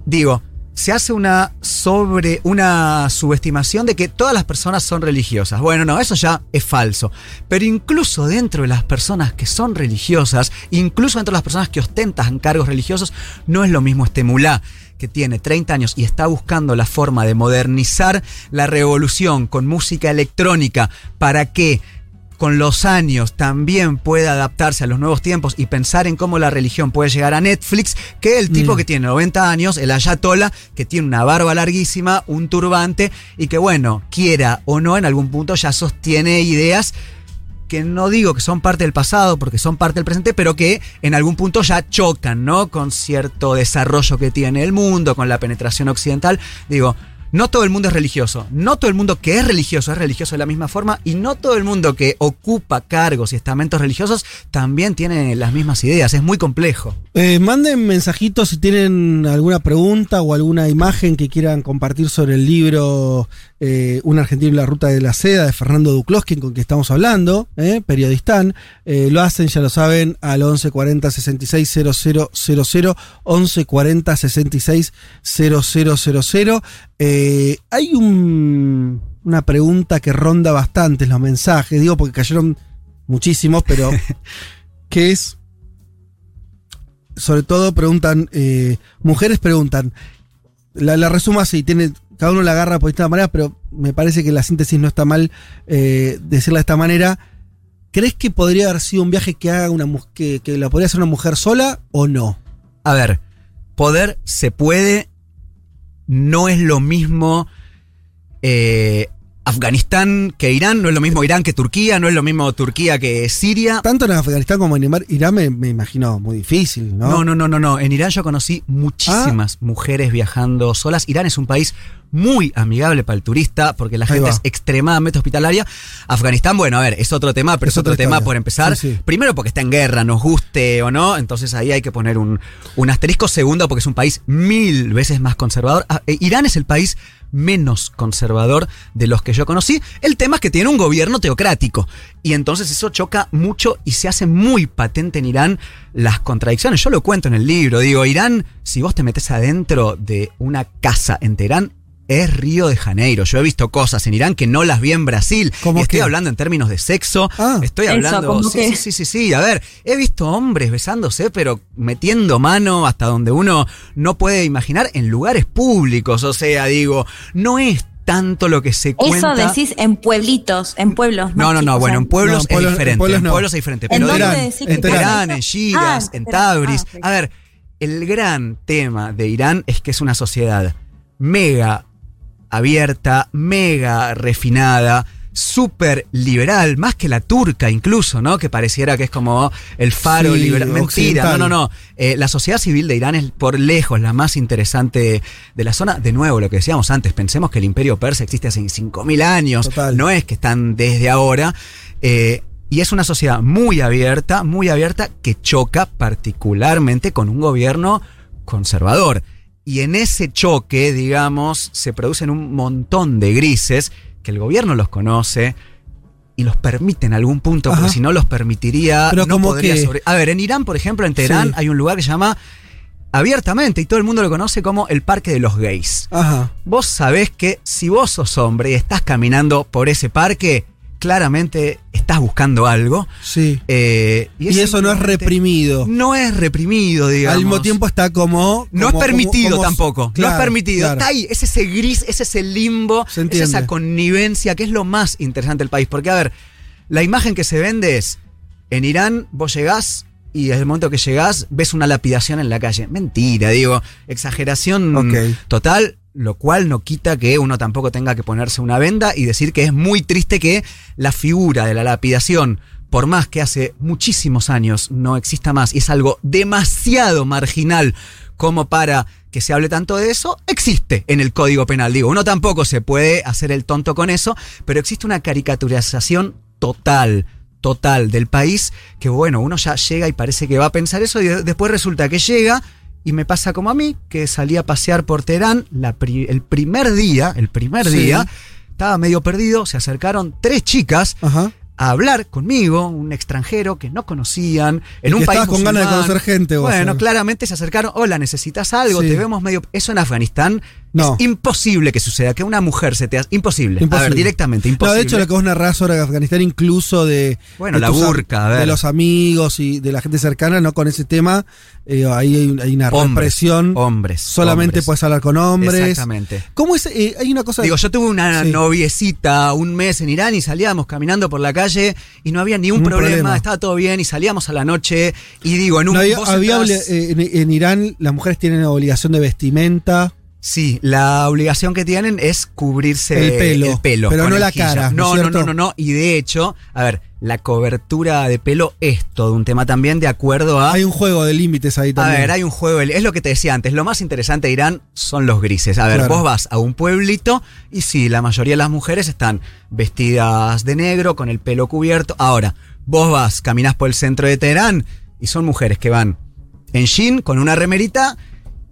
digo, se hace una sobre una subestimación de que todas las personas son religiosas. Bueno, no, eso ya es falso. Pero incluso dentro de las personas que son religiosas, incluso dentro de las personas que ostentan cargos religiosos, no es lo mismo este mulá que tiene 30 años y está buscando la forma de modernizar la revolución con música electrónica para que con los años también puede adaptarse a los nuevos tiempos y pensar en cómo la religión puede llegar a Netflix, que el tipo Mm. que tiene 90 años, el ayatola, que tiene una barba larguísima, un turbante y que bueno, quiera o no, en algún punto ya sostiene ideas que no digo que son parte del pasado, porque son parte del presente, pero que en algún punto ya chocan, ¿no? Con cierto desarrollo que tiene el mundo, con la penetración occidental. Digo, no todo el mundo es religioso. No todo el mundo que es religioso es religioso de la misma forma. Y no todo el mundo que ocupa cargos y estamentos religiosos también tiene las mismas ideas. Es muy complejo. Eh, manden mensajitos si tienen alguna pregunta o alguna imagen que quieran compartir sobre el libro eh, Un argentino en la ruta de la seda de Fernando Duklowski, con quien estamos hablando, eh, periodistán. Eh, lo hacen, ya lo saben, al 1140 66 000, 1140 66 000. Eh, hay un- una pregunta que ronda bastante los mensajes, digo porque cayeron muchísimos, pero [laughs] que es sobre todo preguntan, eh, mujeres preguntan, la, la resumo así, tiene, cada uno la agarra por esta manera, pero me parece que la síntesis no está mal eh, decirla de esta manera. ¿Crees que podría haber sido un viaje que haga una que, que la podría hacer una mujer sola o no? A ver, poder se puede, no es lo mismo eh, Afganistán que Irán, no es lo mismo Irán que Turquía, no es lo mismo Turquía que Siria. Tanto en Afganistán como en Irán- me, me imagino muy difícil, ¿no? No, no, no, no, no. En Irán yo conocí muchísimas mujeres viajando solas. Irán es un país muy amigable para el turista porque la Ahí gente va. es extremadamente hospitalaria. Afganistán, bueno, a ver, es otro tema, pero es, Es otro tema historia. por empezar. Sí, sí. Primero porque está en guerra, nos guste o no, entonces ahí hay que poner un, un asterisco. Segundo porque es un país mil veces más conservador. Ah, eh, Irán es el país menos conservador de los que yo conocí. El tema es que tiene un gobierno teocrático. Y entonces eso choca mucho y se hace muy patente en Irán las contradicciones. Yo lo cuento en el libro. Digo, Irán, si vos te metes adentro de una casa en Teherán, es Río de Janeiro. Yo he visto cosas en Irán que no las vi en Brasil. ¿Cómo estoy qué? hablando en términos de sexo. Ah. estoy Eso, hablando. ¿cómo sí, sí, sí, sí, sí. A ver, he visto hombres besándose, pero metiendo mano hasta donde uno no puede imaginar en lugares públicos. O sea, digo, no es tanto lo que se Eso cuenta. decís en pueblitos, en pueblos. No, no, no, bueno, en pueblos No, en pueblos- es diferente. en pueblos no. es diferente. ¿En Pero dónde digo, decís en que en Teherán. Teherán, en Shiraz, Ah, en. Tabriz. Ah. A ver, el gran tema de Irán es que es una sociedad mega abierta, mega refinada, súper liberal, más que la turca incluso, ¿no? Que pareciera que es como el faro Sí, liberal. Mentira, occidental. no, no, no. Eh, la sociedad civil de Irán es por lejos la más interesante de la zona. De nuevo, lo que decíamos antes, pensemos que el imperio persa existe hace 5.000 años, Total. no es que están desde ahora. Eh, Y es una sociedad muy abierta, muy abierta, que choca particularmente con un gobierno conservador. Y en ese choque, digamos, se producen un montón de grises que el gobierno los conoce y los permite en algún punto, porque si no los permitiría, Pero no como podría que- sobre- A ver, en Irán, por ejemplo, en Teherán Sí. hay un lugar que se llama abiertamente, y todo el mundo lo conoce como el Parque de los Gays. Ajá. Vos sabés que si vos sos hombre y estás caminando por ese parque, claramente estás buscando algo. Sí. Eh, Y, eso no es reprimido. No es reprimido, digamos. Al mismo tiempo está como. No es permitido como- como- tampoco. no es permitido. claro. Está ahí. Es ese gris, es ese limbo, es esa connivencia que es lo más interesante del país. Porque, a ver, la imagen que se vende es: en Irán vos llegás y desde el momento que llegás ves una lapidación en la calle. Mentira, digo. Exageración total. Lo cual no quita que uno tampoco tenga que ponerse una venda y decir que es muy triste que la figura de la lapidación, por más que hace muchísimos años no exista más y es algo demasiado marginal como para que se hable tanto de eso, existe en el Código Penal. Digo, uno tampoco se puede hacer el tonto con eso, pero existe una caricaturización total, total del país, que bueno, uno ya llega y parece que va a pensar eso y de- después resulta que llega y me pasa como a mí, que salí a pasear por Teherán la pri- el primer día, el primer Sí. día, estaba medio perdido, se acercaron tres chicas Ajá. a hablar conmigo, un extranjero que no conocían, en Y un país con ganas de conocer gente, vos, Bueno, eh. claramente se acercaron, hola, necesitas algo, Sí. te vemos medio... Eso en Afganistán No. es imposible que suceda, que una mujer se te... hace- Imposible. A ver, Imposible. directamente, No, imposible. de hecho, lo que vos narrás sobre Afganistán, incluso de. Bueno, de la tus am- burka, a ver. De los amigos y de la gente cercana, ¿no? Con ese tema, eh, ahí hay, hay una Hombres, represión. hombres, Solamente hombres. puedes hablar con hombres. Exactamente. ¿Cómo es? eh, hay una cosa. Digo, yo tuve una Sí. noviecita un mes en Irán y salíamos caminando por la calle y no había ni un Ningún problema, problema. estaba todo bien y salíamos a la noche y digo, en un No, había- eh, en, en Irán las mujeres tienen obligación de vestimenta. Sí, la obligación que tienen es cubrirse El pelo, pero con no el la cara, ¿no No, no, no, no, no. Y de hecho, a ver, la cobertura de pelo es todo un tema también de acuerdo a. Hay un juego de límites ahí A también. ver, hay un juego, de- es lo que te decía antes, lo más interesante de Irán son los grises. A ver, Claro. vos vas a un pueblito y sí, la mayoría de las mujeres están vestidas de negro, con el pelo cubierto. Ahora, vos vas, caminás por el centro de Teherán y son mujeres que van en jean, con una remerita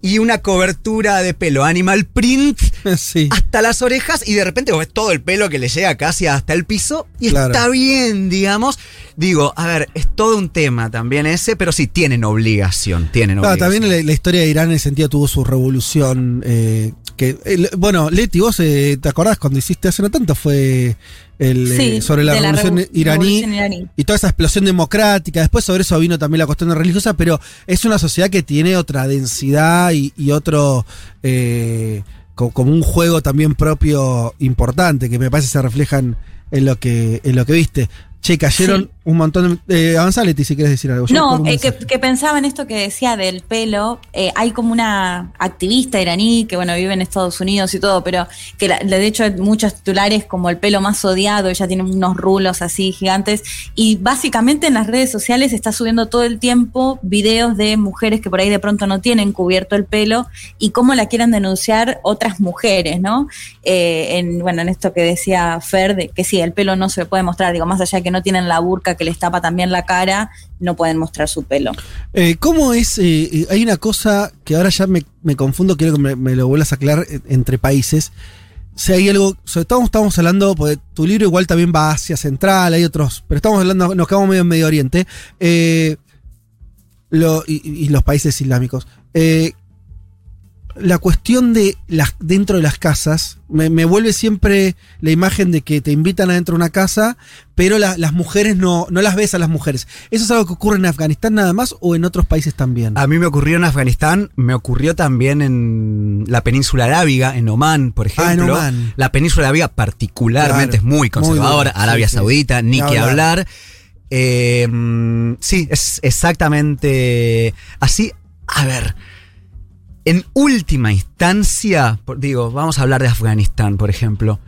y una cobertura de pelo animal print [laughs] sí. hasta las orejas y de repente vos ves todo el pelo que le llega casi hasta el piso y Claro. está bien, digamos. Digo, a ver, es todo un tema también ese, pero sí tienen obligación, tienen Claro, obligación. también la, la historia de Irán en ese sentido tuvo su revolución. eh, que, el- bueno, Leti, vos eh, te acordás cuando hiciste hace no tanto fue el, eh, sobre la revolución iraní revolución iraní. y toda esa explosión democrática. Después sobre eso vino también la cuestión religiosa, pero es una sociedad que tiene otra densidad y, y otro. eh, co- como un juego también propio importante que me parece se reflejan en lo que, en lo que viste. Che, cayeron Sí. Un montón de. Eh, avanzá, Leti, si quieres decir algo. Yo No, eh, que, pensaba en esto que decía del pelo. eh, hay como una activista iraní que, bueno, vive en Estados Unidos y todo, pero que la- de hecho hay muchos titulares como el pelo más odiado, ella tiene unos rulos así gigantes. Y básicamente en las redes sociales está subiendo todo el tiempo videos de mujeres que por ahí de pronto no tienen cubierto el pelo y cómo la quieren denunciar otras mujeres, ¿no? Eh, en, bueno, en esto que decía Fer, de que sí, el pelo no se puede mostrar, digo, más allá de que no tienen la burka que les tapa también la cara, no pueden mostrar su pelo. Eh, ¿Cómo es? eh, eh, hay una cosa que ahora ya me, me confundo, quiero que me, lo vuelvas a aclarar entre países. Si hay algo, sobre todo estamos hablando, porque tu libro igual también va hacia Central, hay otros, pero estamos hablando, nos quedamos medio en Medio Oriente, eh, y los países islámicos. Eh, la cuestión de las dentro de las casas me, me vuelve siempre la imagen de que te invitan adentro de una casa, pero la- las mujeres no, no las ves a las mujeres. ¿Eso es algo que ocurre en Afganistán nada más o en otros países también? A mí me ocurrió en Afganistán, me ocurrió también en la península arábiga, en Omán, por ejemplo. Ah, en Omán. La península arábiga particularmente Claro, es muy conservadora, muy Arabia sí. Saudita, ni Ni que hablar. hablar. Eh, mm, sí, es exactamente así. A ver, en última instancia, digo, vamos a hablar de Afganistán, por ejemplo.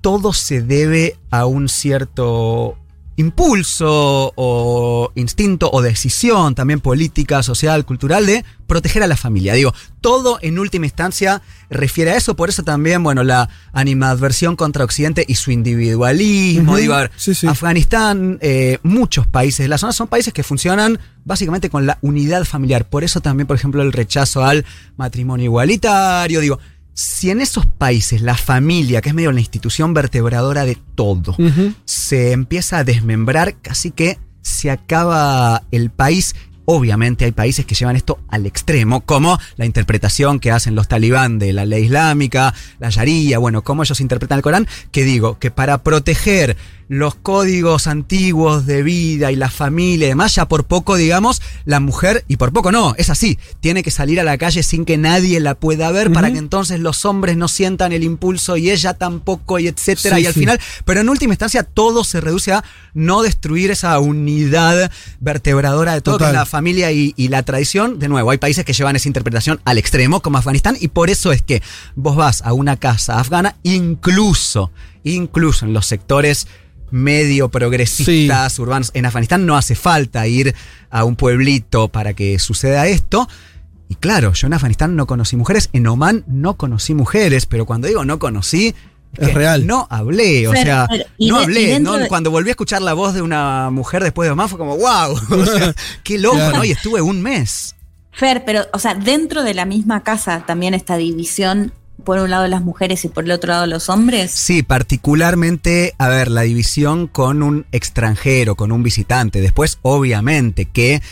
Todo se debe a un cierto impulso o instinto o decisión también política, social, cultural de proteger a la familia. Digo, todo en última instancia refiere a eso, por eso también, bueno, la animadversión contra Occidente y su individualismo. Digo, a ver, Afganistán, eh, muchos países de la zona son países que funcionan básicamente con la unidad familiar. Por eso también, por ejemplo, el rechazo al matrimonio igualitario. Digo, si en esos países la familia, que es medio la institución vertebradora de todo, se empieza a desmembrar, casi que se acaba el país Obviamente hay países que llevan esto al extremo, como la interpretación que hacen los talibán de la ley islámica, la sharia, bueno, cómo ellos interpretan el Corán, que digo, que para proteger los códigos antiguos de vida y la familia y demás, ya por poco, digamos, la mujer, y por poco no, es así, tiene que salir a la calle sin que nadie la pueda ver para que entonces los hombres no sientan el impulso y ella tampoco, y etcétera, y al final, pero en última instancia todo se reduce a no destruir esa unidad vertebradora de toda la familia y, y la tradición. De nuevo, hay países que llevan esa interpretación al extremo, como Afganistán, y por eso es que vos vas a una casa afgana, incluso, incluso en los sectores medio progresistas urbanos. En Afganistán no hace falta ir a un pueblito para que suceda esto. Y claro, yo en Afganistán no conocí mujeres, en Oman no conocí mujeres, pero cuando digo no conocí, es, real. No hablé, o sea, no hablé. Cuando volví a escuchar la voz de una mujer después de Oman fue como, wow, [laughs] [laughs] qué loco, ¿no? Y estuve un mes. Fer, pero, o sea, dentro de la misma casa también esta división por un lado las mujeres y por el otro lado los hombres? Sí, particularmente, a ver, la división con un extranjero, con un visitante. Después, obviamente, que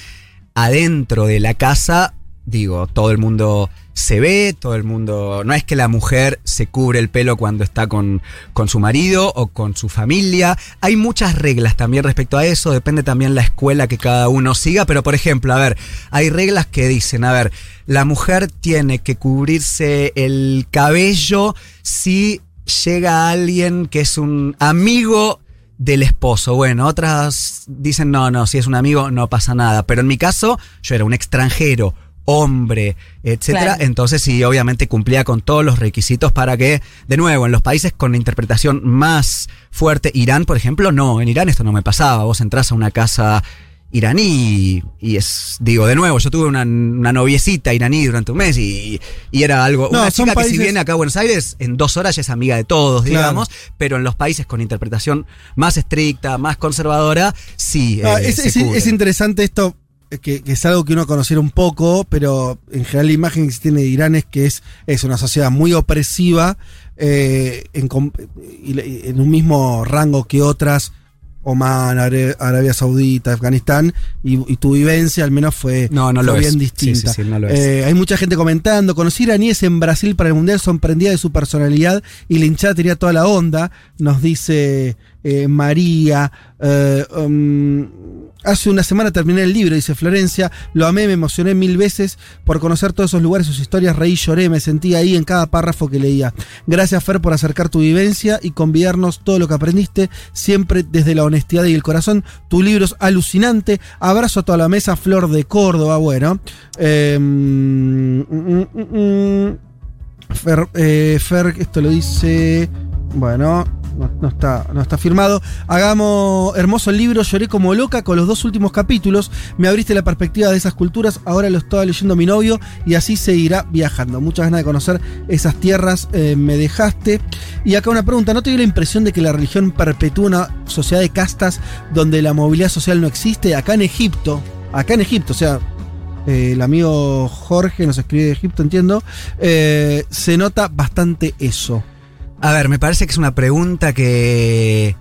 adentro de la casa, digo, todo el mundo se ve, todo el mundo. No es que la mujer se cubre el pelo cuando está con, con, su marido o con su familia. Hay muchas reglas también respecto a eso, depende también la escuela que cada uno siga, pero por ejemplo, a ver, hay reglas que dicen, a ver, la mujer tiene que cubrirse el cabello si llega alguien que es un amigo del esposo. Bueno, otras dicen, no, no, si es un amigo no pasa nada. Pero en mi caso, yo era un extranjero hombre, etcétera. Entonces sí, obviamente cumplía con todos los requisitos para que, de nuevo, en los países con interpretación más fuerte, Irán, por ejemplo, no, en Irán esto no me pasaba. Vos entras a una casa iraní y es, digo, de nuevo, yo tuve una, noviecita iraní durante un mes y, era algo, una chica que si viene acá a Buenos Aires, en dos horas ya es amiga de todos, digamos, pero en los países con interpretación más estricta, más conservadora, sí. Ah, eh, es interesante esto que, es algo que uno conociera un poco, pero en general la imagen que se tiene de Irán es que es, es una sociedad muy opresiva eh, en, en, un mismo rango que otras, Oman, Arabia Saudita, Afganistán, y, tu vivencia al menos fue, no, no lo bien distinta. Eh, hay mucha gente comentando, conocí iraníes en Brasil para el Mundial, sorprendida de su personalidad y la hinchada tenía toda la onda, nos dice eh, María. Um, Hace una semana terminé el libro, dice Florencia. Lo amé, me emocioné mil veces por conocer todos esos lugares, sus historias. Reí, lloré, me sentí ahí en cada párrafo que leía. Gracias, Fer, por acercar tu vivencia y convidarnos todo lo que aprendiste, siempre desde la honestidad y el corazón. Tu libro es alucinante. Abrazo a toda la mesa, Flor de Córdoba. Bueno. Eh, mm, mm, mm, Fer, eh, Fer, esto lo dice. Bueno, no, está, no está firmado. Hagamos hermoso el libro, lloré como loca con los dos últimos capítulos. Me abriste la perspectiva de esas culturas, ahora lo estaba leyendo mi novio y así seguirá viajando. Muchas ganas de conocer esas tierras eh, me dejaste. Y acá una pregunta, ¿no te dio la impresión de que la religión perpetúa una sociedad de castas donde la movilidad social no existe? Acá en Egipto, acá en Egipto, o sea, eh, el amigo Jorge nos escribe de Egipto, entiendo, eh, se nota bastante eso. A ver, me parece que es una pregunta que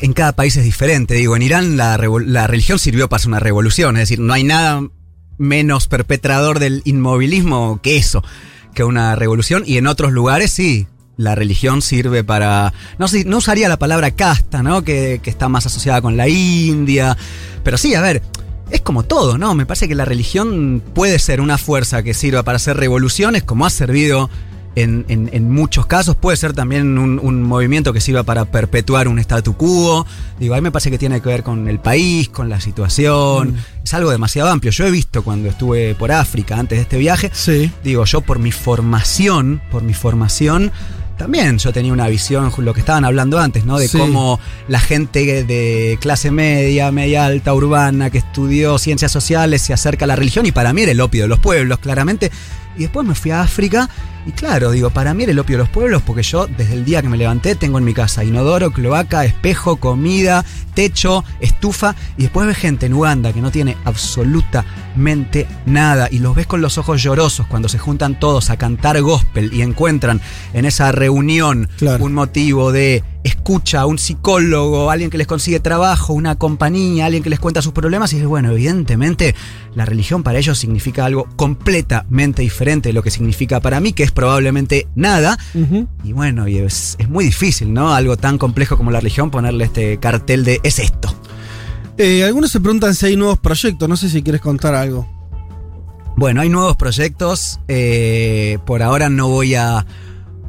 en cada país es diferente. Digo, en Irán la, religión sirvió para hacer una revolución, es decir, no hay nada menos perpetrador del inmovilismo que eso, que una revolución. Y en otros lugares sí, la religión sirve para. No sé, no usaría la palabra casta, ¿no? Que, que, está más asociada con la India. Pero sí, a ver, es como todo, ¿no? Me parece que la religión puede ser una fuerza que sirva para hacer revoluciones, como ha servido en, muchos casos. Puede ser también un, movimiento que sirva para perpetuar un statu quo. Digo, a mí me parece que tiene que ver con el país, con la situación. Mm. Es algo demasiado amplio. Yo he visto cuando estuve por África antes de este viaje. Sí. Digo, yo por mi formación, por mi formación, también yo tenía una visión, lo que estaban hablando antes, ¿no? De Sí. cómo la gente de clase media, media alta, urbana, que estudió ciencias sociales, se acerca a la religión y para mí era el opio de los pueblos, claramente. Y después me fui a África y claro, digo, para mí era el opio de los pueblos porque yo desde el día que me levanté tengo en mi casa inodoro, cloaca, espejo, comida, techo, estufa y después ves gente en Uganda que no tiene absolutamente nada y los ves con los ojos llorosos cuando se juntan todos a cantar gospel y encuentran en esa reunión un motivo de escucha, un psicólogo, alguien que les consigue trabajo, una compañía, alguien que les cuenta sus problemas y dices, bueno, evidentemente la religión para ellos significa algo completamente diferente de lo que significa para mí, que es probablemente nada. Y bueno, y es, es muy difícil, ¿no? Algo tan complejo como la religión, ponerle este cartel de es esto. Eh, algunos se preguntan si hay nuevos proyectos. No sé si quieres contar algo. Bueno, hay nuevos proyectos. eh, por ahora no voy a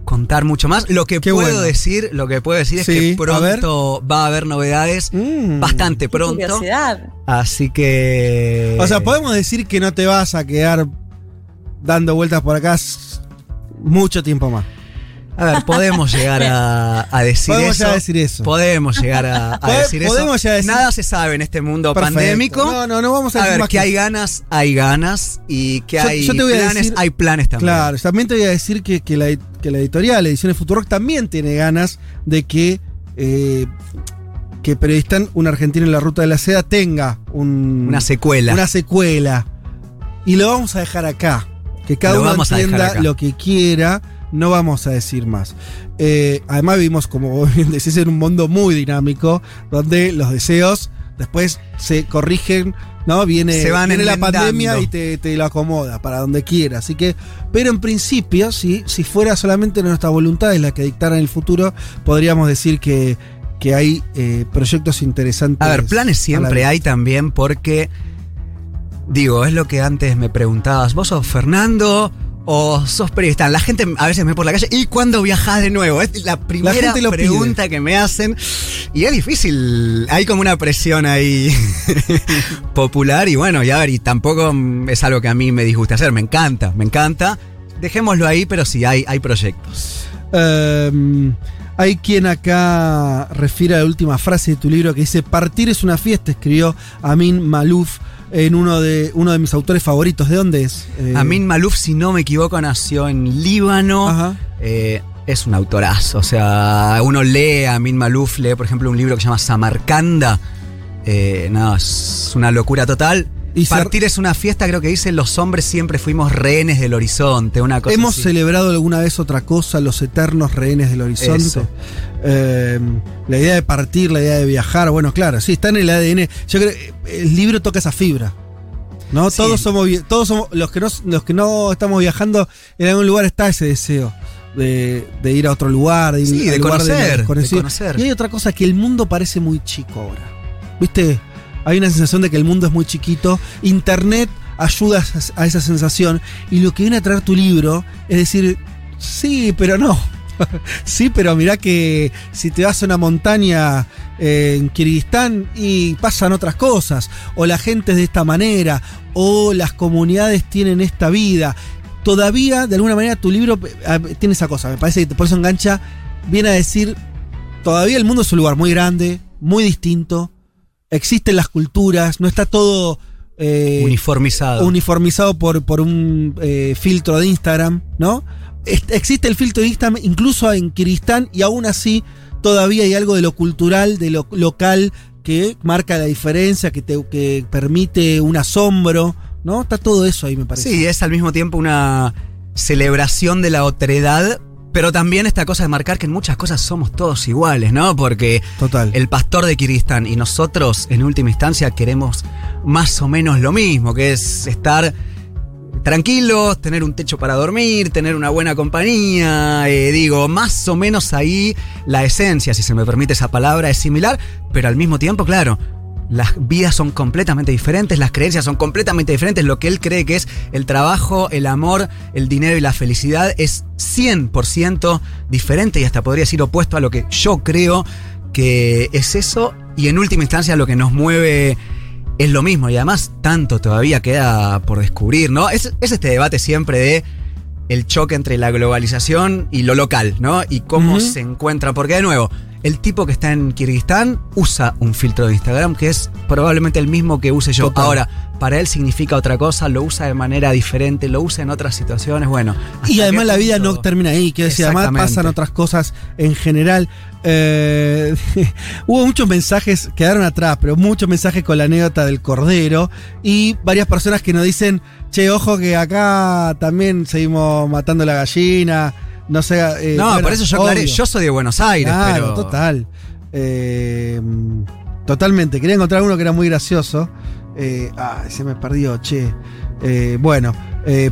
contar mucho más. Lo que Qué puedo bueno. decir, lo que puedo decir Sí, es que a ver. pronto va a haber novedades, Mm. bastante pronto. curiosidad. Así que. O sea, podemos decir que no te vas a quedar dando vueltas por acá mucho tiempo más. A ver, podemos llegar a, a decir Podemos eso. llegar a decir eso. Podemos llegar a, [laughs] decir eso. podemos llegar a decir- Nada se sabe en este mundo Perfecto. pandémico. No, no, no vamos a A decir ver, más que que hay eso. ganas, hay ganas. Y que Yo- hay yo te voy a planes, decir- hay planes también. Claro, también te voy a decir que, que la, que la editorial Ediciones Futurock también tiene ganas de que, eh, que Periodistán, un argentino en la ruta de la seda, tenga un- Una secuela. Una secuela. Y lo vamos a dejar acá. Que cada Lo uno entienda lo que quiera. No vamos a decir más. Eh, además vivimos, como vos bien decís, en un mundo muy dinámico, donde los deseos después se corrigen, ¿no? Viene, Se van viene la pandemia y te, te lo acomoda para donde quiera. Así que, pero en principio, si, si fuera solamente nuestra voluntad es la que dictara en el futuro, podríamos decir que, que hay eh, proyectos interesantes. A ver, planes siempre hay también porque, digo, es lo que antes me preguntabas, ¿vos sos Fernando o sos periodista? La gente a veces me ve por la calle, ¿y cuándo viajás de nuevo? Es la primera pregunta que me hacen y es difícil, hay como una presión ahí [laughs] popular y bueno, y a ver, y tampoco es algo que a mí me disguste hacer, me encanta, me encanta. Dejémoslo ahí, pero sí, hay, hay proyectos. Um, hay quien acá refiere a la última frase de tu libro que dice: Partir es una fiesta, escribió Amin Malouf en uno de, uno de mis autores favoritos. ¿De dónde es? Eh, Amin Malouf, si no me equivoco, nació en Líbano. Eh, es un autorazo. O sea, uno lee a Amin Malouf, lee, por ejemplo, un libro que se llama Samarcanda. Eh, no, es una locura total. Y Partir es una fiesta, creo que dice, los hombres siempre fuimos rehenes del horizonte, una cosa Hemos así. celebrado alguna vez otra cosa, los eternos rehenes del horizonte. Eh, la idea de partir, la idea de viajar, bueno, claro, sí, está en el ADN. Yo creo el libro toca esa fibra. ¿No? Sí. Todos somos todos somos los que no los que no estamos viajando en algún lugar está ese deseo de, de ir a otro lugar, de ir Sí, de lugar conocer, de conocer. Y hay otra cosa que el mundo parece muy chico ahora. ¿Viste? Hay una sensación de que el mundo es muy chiquito. Internet ayuda a esa- sensación. Y lo que viene a traer tu libro es decir, sí, pero no. [laughs] sí, pero mirá que si te vas a una montaña eh, en Kirguistán y pasan otras cosas, o la gente es de esta manera, o las comunidades tienen esta vida. Todavía, de alguna manera, tu libro eh, tiene esa cosa. Me parece que por eso engancha. Viene a decir, todavía el mundo es un lugar muy grande, muy distinto. Existen las culturas, no está todo eh, Uniformizado. uniformizado por, por un eh, filtro de Instagram, ¿no? Existe el filtro de Instagram incluso en Kirguistán y aún así todavía hay algo de lo cultural, de lo local que marca la diferencia, que te que permite un asombro, ¿no? Está todo eso ahí, me parece. Sí, es al mismo tiempo una celebración de la otredad, pero también esta cosa de marcar que en muchas cosas somos todos iguales, ¿no? Porque Total. el pastor de Kirguistán y nosotros, en última instancia, queremos más o menos lo mismo, que es estar tranquilos, tener un techo para dormir, tener una buena compañía, eh, digo, más o menos ahí la esencia, si se me permite esa palabra, es similar, pero al mismo tiempo, claro, las vidas son completamente diferentes, las creencias son completamente diferentes, lo que él cree que es el trabajo, el amor, el dinero y la felicidad es 100% diferente y hasta podría decir opuesto a lo que yo creo que es eso y en última instancia lo que nos mueve es lo mismo y además tanto todavía queda por descubrir, ¿no? Es, es este debate siempre de el choque entre la globalización y lo local, ¿no? Y cómo se encuentra. Porque de nuevo, el tipo que está en Kirguistán usa un filtro de Instagram que es probablemente el mismo que use yo. Ahora, para él significa otra cosa, lo usa de manera diferente, lo usa en otras situaciones, bueno. Y además la vida no termina ahí, que decir, además pasan otras cosas en general. Eh, [laughs] hubo muchos mensajes, quedaron atrás, pero muchos mensajes con la anécdota del cordero y varias personas que nos dicen, che, ojo que acá también seguimos matando la gallina. No sé. Eh, no, por eso yo aclaré, yo soy de Buenos Aires, claro, total. Eh, totalmente. Quería encontrar uno que era muy gracioso. Eh, ah, se me perdió, che. Eh, bueno,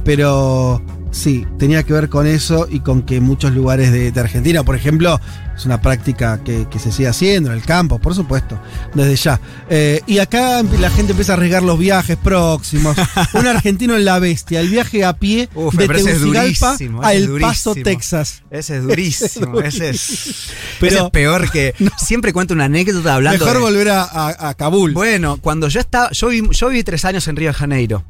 pero sí, tenía que ver con eso y con que muchos lugares de, Argentina, por ejemplo, es una práctica que, se sigue haciendo en el campo, por supuesto, desde ya. Eh, y acá la gente empieza a arriesgar los viajes próximos. [laughs] Un argentino en la bestia, el viaje a pie de Tegucigalpa a El Paso, Texas. [laughs] Ese es durísimo, ese es, Pero, peor que. [laughs] Siempre cuento una anécdota hablando. Mejor volver a, Kabul. Bueno, cuando yo estaba. Yo, yo viví tres años en Río de Janeiro.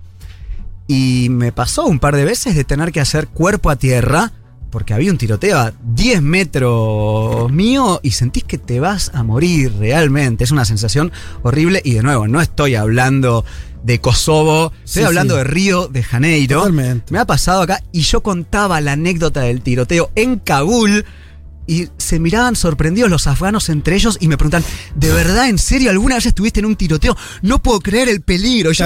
Y me pasó un par de veces de tener que hacer cuerpo a tierra, porque había un tiroteo a 10 metros mío y sentís que te vas a morir realmente. Es una sensación horrible y de nuevo, no estoy hablando de Kosovo, estoy hablando de Río de Janeiro. Totalmente. Me ha pasado acá y yo contaba la anécdota del tiroteo en Kabul y se miraban sorprendidos los afganos entre ellos y me preguntan, ¿de verdad, en serio, alguna vez estuviste en un tiroteo? No puedo creer el peligro. Yo,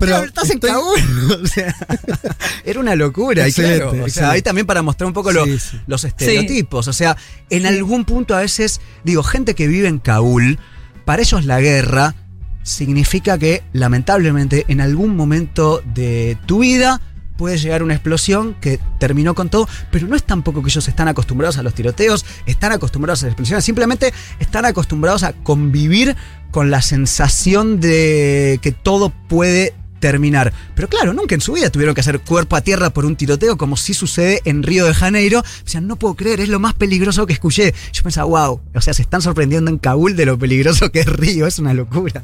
pero estás en Kabul. [laughs] o sea, [laughs] era una locura. claro, o sea, ahí también para mostrar un poco los estereotipos. O sea, en algún punto a veces, digo, gente que vive en Kabul, para ellos la guerra significa que lamentablemente en algún momento de tu vida puede llegar una explosión que terminó con todo, pero no es tampoco que ellos están acostumbrados a los tiroteos, están acostumbrados a las explosiones, simplemente están acostumbrados a convivir con la sensación de que todo puede terminar. Pero claro, nunca en su vida tuvieron que hacer cuerpo a tierra por un tiroteo como si sucede en Río de Janeiro. O sea, no puedo creer, es lo más peligroso que escuché. Yo pensaba, wow, o sea, se están sorprendiendo en Kabul de lo peligroso que es Río, es una locura.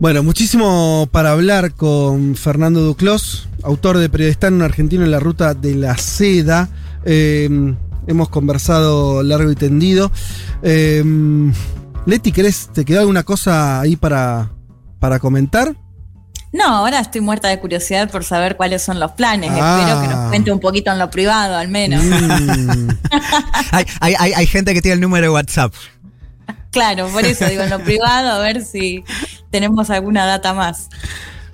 Bueno, muchísimo para hablar con Fernando Duclos, autor de Periodistán, un argentino en la ruta de la seda. Em, hemos conversado largo y tendido. Em, Leti, ¿querés, ¿te quedó alguna cosa ahí para, para comentar? No, ahora estoy muerta de curiosidad por saber cuáles son los planes. Espero que nos ah. cuente un poquito en lo privado, al menos. Mm. [laughs] hay, hay gente que tiene el número de WhatsApp. Claro, por eso digo en lo privado, a ver si tenemos alguna data más.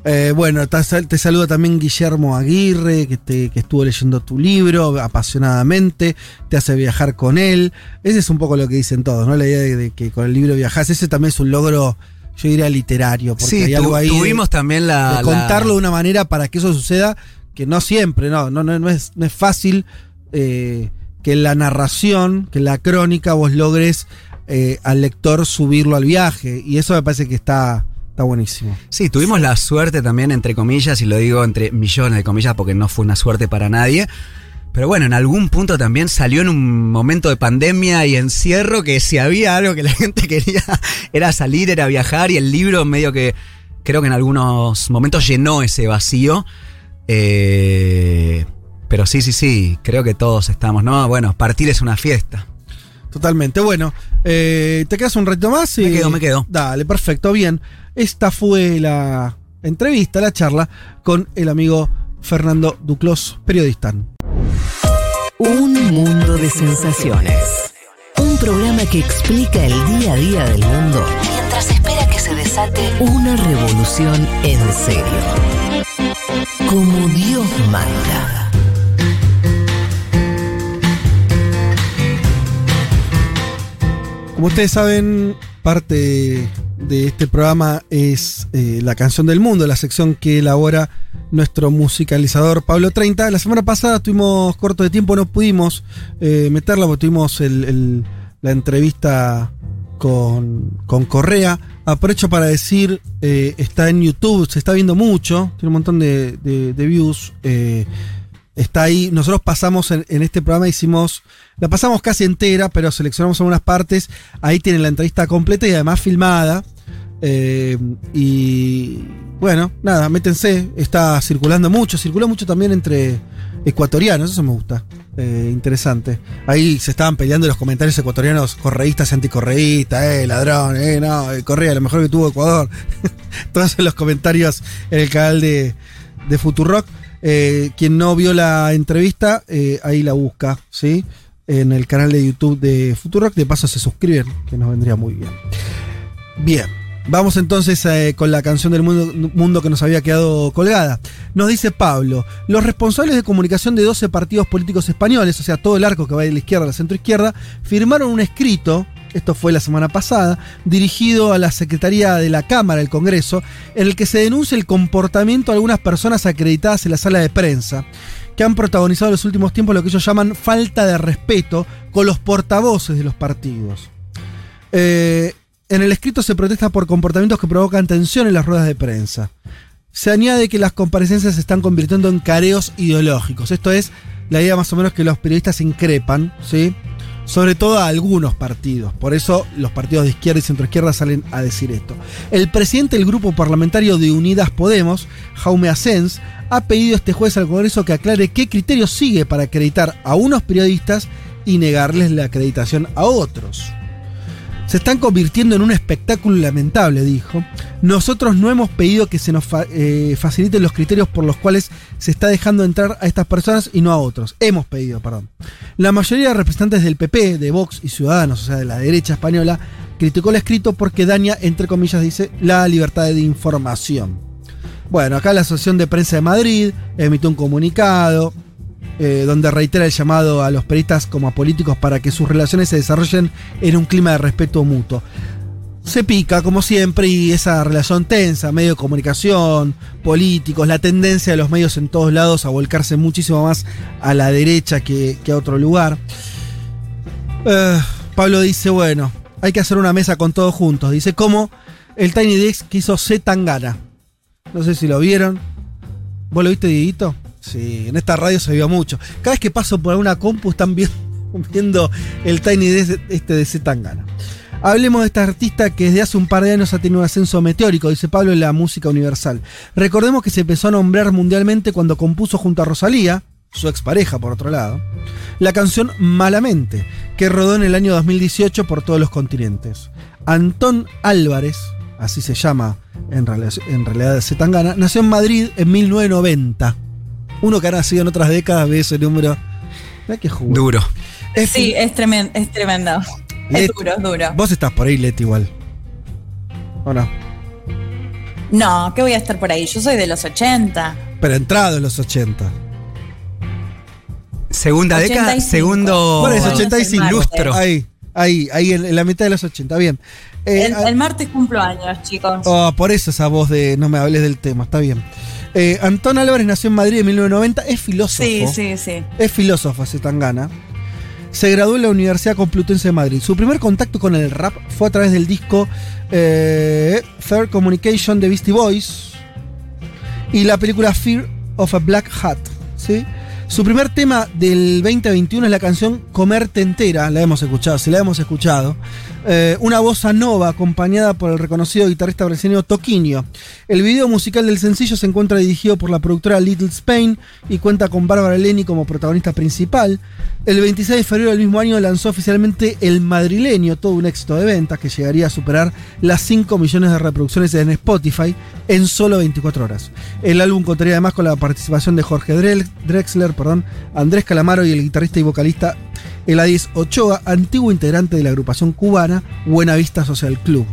Eh, bueno, te, saluda también Guillermo Aguirre, que, te, que estuvo leyendo tu libro apasionadamente, te hace viajar con él. Ese es un poco lo que dicen todos, ¿no? La idea de, que con el libro viajas. Ese también es un logro, yo diría, literario. Porque sí, hay algo ahí tuvimos también la. contarlo de una manera para que eso suceda, que no siempre, no, no, no, es, no es fácil eh, que la narración, que la crónica vos logres eh, al lector subirlo al viaje. Y eso me parece que está, está buenísimo. Sí, tuvimos la suerte también, entre comillas, y lo digo entre millones de comillas porque no fue una suerte para nadie. Pero bueno, en algún punto también salió en un momento de pandemia y encierro que si había algo que la [laughs] gente quería era salir, era viajar y el libro medio que creo que en algunos momentos llenó ese vacío. Eh, pero sí, sí, sí, creo que todos estamos, ¿no? Bueno, partir es una fiesta. Totalmente. Bueno, eh, ¿te quedas un reto más? Me quedo, me quedo. Dale, perfecto, bien. Esta fue la entrevista, la charla con el amigo Fernando Duclos, periodista. Un mundo de sensaciones. Un programa que explica el día a día del mundo mientras espera que se desate una revolución en serio. Como Dios manda. Como ustedes saben, parte de este programa es eh, la canción del mundo, la sección que elabora nuestro musicalizador Pablo 30. La semana pasada tuvimos corto de tiempo, no pudimos eh, meterla porque tuvimos la entrevista con, Correa. Aprovecho para decir, eh, está en YouTube, se está viendo mucho, tiene un montón de, de views está ahí. Nosotros pasamos en, este programa, hicimos, la pasamos casi entera, pero seleccionamos algunas partes. Ahí tienen la entrevista completa y además filmada. Eh, y, bueno, nada, métense. Está circulando mucho, circula mucho también entre ecuatorianos, eso me gusta. Eh, interesante. Ahí se estaban peleando los comentarios ecuatorianos, correístas y anticorreístas, eh, ladrón, eh, no, eh, Correa, lo mejor que tuvo Ecuador. [laughs] Todos los comentarios en el canal de, de Futurock. Eh, quien no vio la entrevista, eh, ahí la busca, ¿sí? En el canal de YouTube de Futurock. De paso se suscriben, que nos vendría muy bien. Bien. Vamos entonces eh, con la canción del mundo, mundo, que nos había quedado colgada. Nos dice Pablo, los responsables de comunicación de 12 partidos políticos españoles, o sea, todo el arco que va de la izquierda a la centroizquierda, firmaron un escrito, esto fue la semana pasada, dirigido a la Secretaría de la Cámara del Congreso, en el que se denuncia el comportamiento de algunas personas acreditadas en la sala de prensa que han protagonizado en los últimos tiempos lo que ellos llaman falta de respeto con los portavoces de los partidos. Eh, en el escrito se protesta por comportamientos que provocan tensión en las ruedas de prensa. Se añade que las comparecencias se están convirtiendo en careos ideológicos. Esto es la idea más o menos que los periodistas increpan, ¿sí? Sobre todo a algunos partidos. Por eso los partidos de izquierda y centroizquierda salen a decir esto. El presidente del grupo parlamentario de Unidas Podemos, Jaume Asens, ha pedido este jueves al Congreso que aclare qué criterio sigue para acreditar a unos periodistas y negarles la acreditación a otros se están convirtiendo en un espectáculo lamentable, dijo. Nosotros no hemos pedido que se nos eh, faciliten los criterios por los cuales se está dejando entrar a estas personas y no a otros. Hemos pedido, perdón. La mayoría de representantes del PP, de Vox y Ciudadanos, o sea, de la derecha española, criticó el escrito porque daña, entre comillas, dice, la libertad de información. Bueno, acá la Asociación de Prensa de Madrid emitió un comunicado eh, donde reitera el llamado a los periodistas como a políticos para que sus relaciones se desarrollen en un clima de respeto mutuo. Se pica, como siempre, y esa relación tensa, medio de comunicación, políticos, la tendencia de los medios en todos lados a volcarse muchísimo más a la derecha que, a otro lugar. Uh, Pablo dice, bueno, hay que hacer una mesa con todos juntos. Dice, como el Tiny Desk que hizo. Tangana. No sé si lo vieron. ¿Vos lo viste, Dieguito? Sí, en esta radio se vio mucho. Cada vez que paso por una compu están [laughs] viendo, el Tiny Desk este de Zetangana. Hablemos de esta artista que desde hace un par de años ha tenido un ascenso meteórico, dice Pablo, en la música universal. Recordemos que se empezó a nombrar mundialmente cuando compuso junto a Rosalía, su expareja por otro lado, la canción Malamente, que rodó en el año 2018 por todos los continentes. Antón Álvarez, así se llama en realidad, en realidad Zetangana, nació en Madrid en 1990 uno que ha nacido en otras décadas ve ese número. qué Duro. Es sí, es tremendo. Es, tremendo. es duro, es duro. Vos estás por ahí, Leti, igual. ¿O no? No, que voy a estar por ahí. Yo soy de los 80. Pero entrado en los 80. Segunda década, segundo. Bueno, es 85. Lustro. Ahí, ahí, ahí en, la mitad de los 80. Bien. Eh, el, el, martes cumplo años, chicos. Oh, por eso esa voz de no me hables del tema, está bien. Eh, Antón Álvarez nació en Madrid en 1990, es filósofo. Sí, sí, sí. Es filósofo, se tan gana. Se graduó en la Universidad Complutense de Madrid. Su primer contacto con el rap fue a través del disco eh, Third Communication de Beastie Boys y la película Fear of a Black Hat. ¿sí? Su primer tema del 2021 es la canción Comerte entera, la hemos escuchado, si la hemos escuchado. Eh, una bossa nova acompañada por el reconocido guitarrista brasileño Toquinho. El video musical del sencillo se encuentra dirigido por la productora Little Spain y cuenta con Bárbara Leni como protagonista principal. El 26 de febrero del mismo año lanzó oficialmente El Madrileño, todo un éxito de ventas que llegaría a superar las 5 millones de reproducciones en Spotify en solo 24 horas. El álbum contaría además con la participación de Jorge Drexler, perdón, Andrés Calamaro y el guitarrista y vocalista Eladis Ochoa, antiguo integrante de la agrupación cubana Buena Vista Social Club.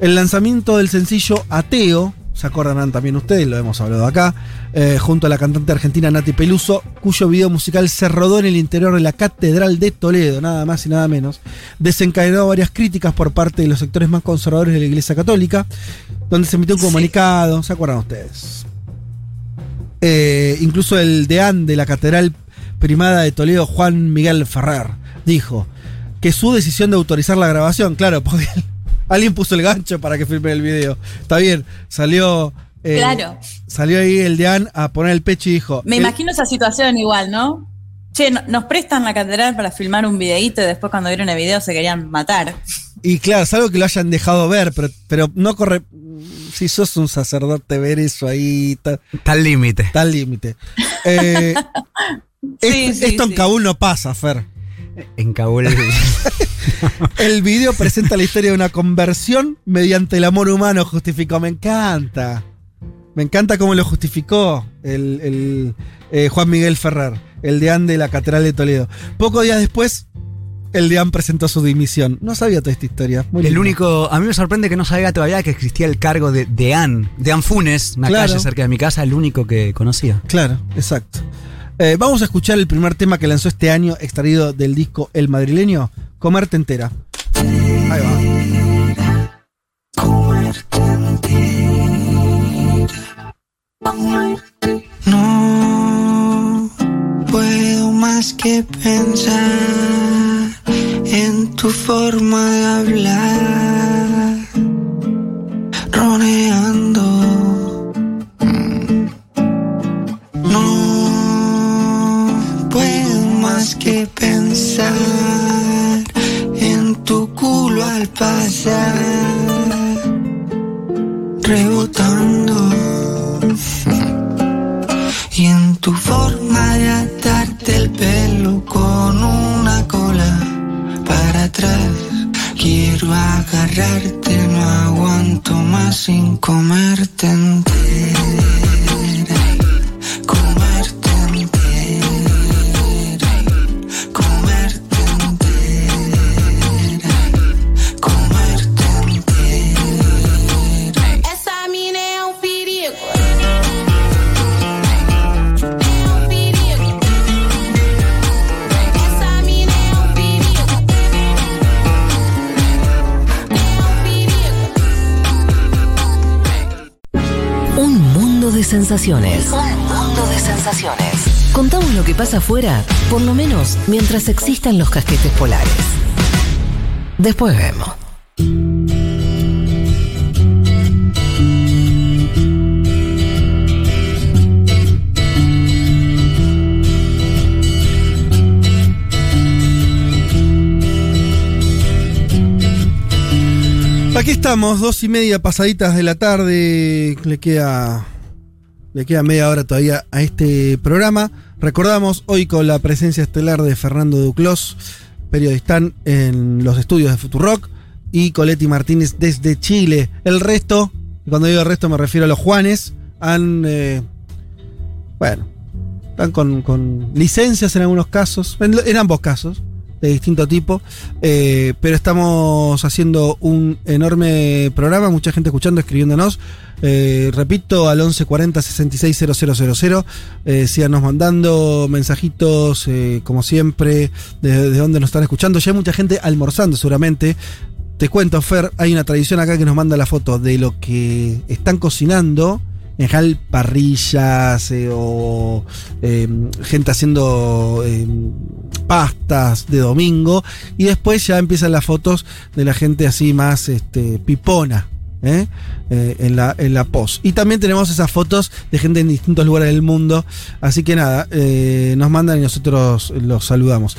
El lanzamiento del sencillo Ateo, se acordarán también ustedes, lo hemos hablado acá, eh, junto a la cantante argentina Nati Peluso, cuyo video musical se rodó en el interior de la Catedral de Toledo, nada más y nada menos, desencadenó varias críticas por parte de los sectores más conservadores de la Iglesia Católica, donde se emitió un comunicado, ¿se acuerdan ustedes? Eh, incluso el deán de la Catedral primada de Toledo, Juan Miguel Ferrer, dijo que su decisión de autorizar la grabación, claro, [laughs] porque alguien puso el gancho para que filme el video. Está bien, salió. Eh, claro. Salió ahí el Deán a poner el pecho y dijo. Me imagino esa situación igual, ¿no? Che, nos prestan la catedral para filmar un videíto y después cuando vieron el video se querían matar. Y claro, es algo que lo hayan dejado ver, pero, pero no corre. Si sos un sacerdote, ver eso ahí. Está al límite. Está al límite. Eh, [laughs] Sí, esto sí, esto en. Kabul no pasa, Fer. En Kabul. [laughs] El video presenta la historia de una conversión mediante el amor humano justificó. Me encanta. Me encanta cómo lo justificó el, el, eh, Juan Miguel Ferrer, el deán de la Catedral de Toledo. Pocos días después, el deán presentó su dimisión. No sabía toda esta historia. Muy el lindo. único. A mí me sorprende que no sabía todavía que existía el cargo de Deán. Deán Funes, una Claro. calle cerca de mi casa, el único que conocía. Claro, exacto. Eh, vamos a escuchar el primer tema que lanzó este año, extraído del disco El Madrileño, Comerte Entera. Ahí va. No puedo más que pensar en tu forma de hablar, roneando. Que pensar en tu culo al pasar, rebotando. [laughs] Y en tu forma de atarte el pelo con una cola para atrás. Quiero agarrarte, no aguanto más sin comerte entera. Sensaciones. Un mundo de sensaciones. Contamos lo que pasa afuera, por lo menos mientras existan los casquetes polares. Después vemos. Aquí estamos, dos y media pasaditas de la tarde. Le queda, le queda media hora todavía a este programa. Recordamos hoy con la presencia estelar de Fernando Duclos, periodistán en los estudios de Futurock, y Coletti Martínez desde Chile. El resto, cuando digo el resto me refiero a los Juanes, han. eh, bueno, están con, con licencias en algunos casos, en, en ambos casos de distinto tipo. eh, pero estamos haciendo un enorme programa, mucha gente escuchando, escribiéndonos. Eh, repito, al 1140 660000. Eh, síganos mandando mensajitos, eh, como siempre, de, de dónde nos están escuchando. Ya hay mucha gente almorzando, seguramente. Te cuento, Fer, hay una tradición acá que nos manda la foto de lo que están cocinando. En parrillas o eh, gente haciendo eh, pastas de domingo. Y después ya empiezan las fotos de la gente así más este, pipona. ¿eh? Eh, en, la, en la post. Y también tenemos esas fotos de gente en distintos lugares del mundo. Así que nada, eh, nos mandan y nosotros los saludamos.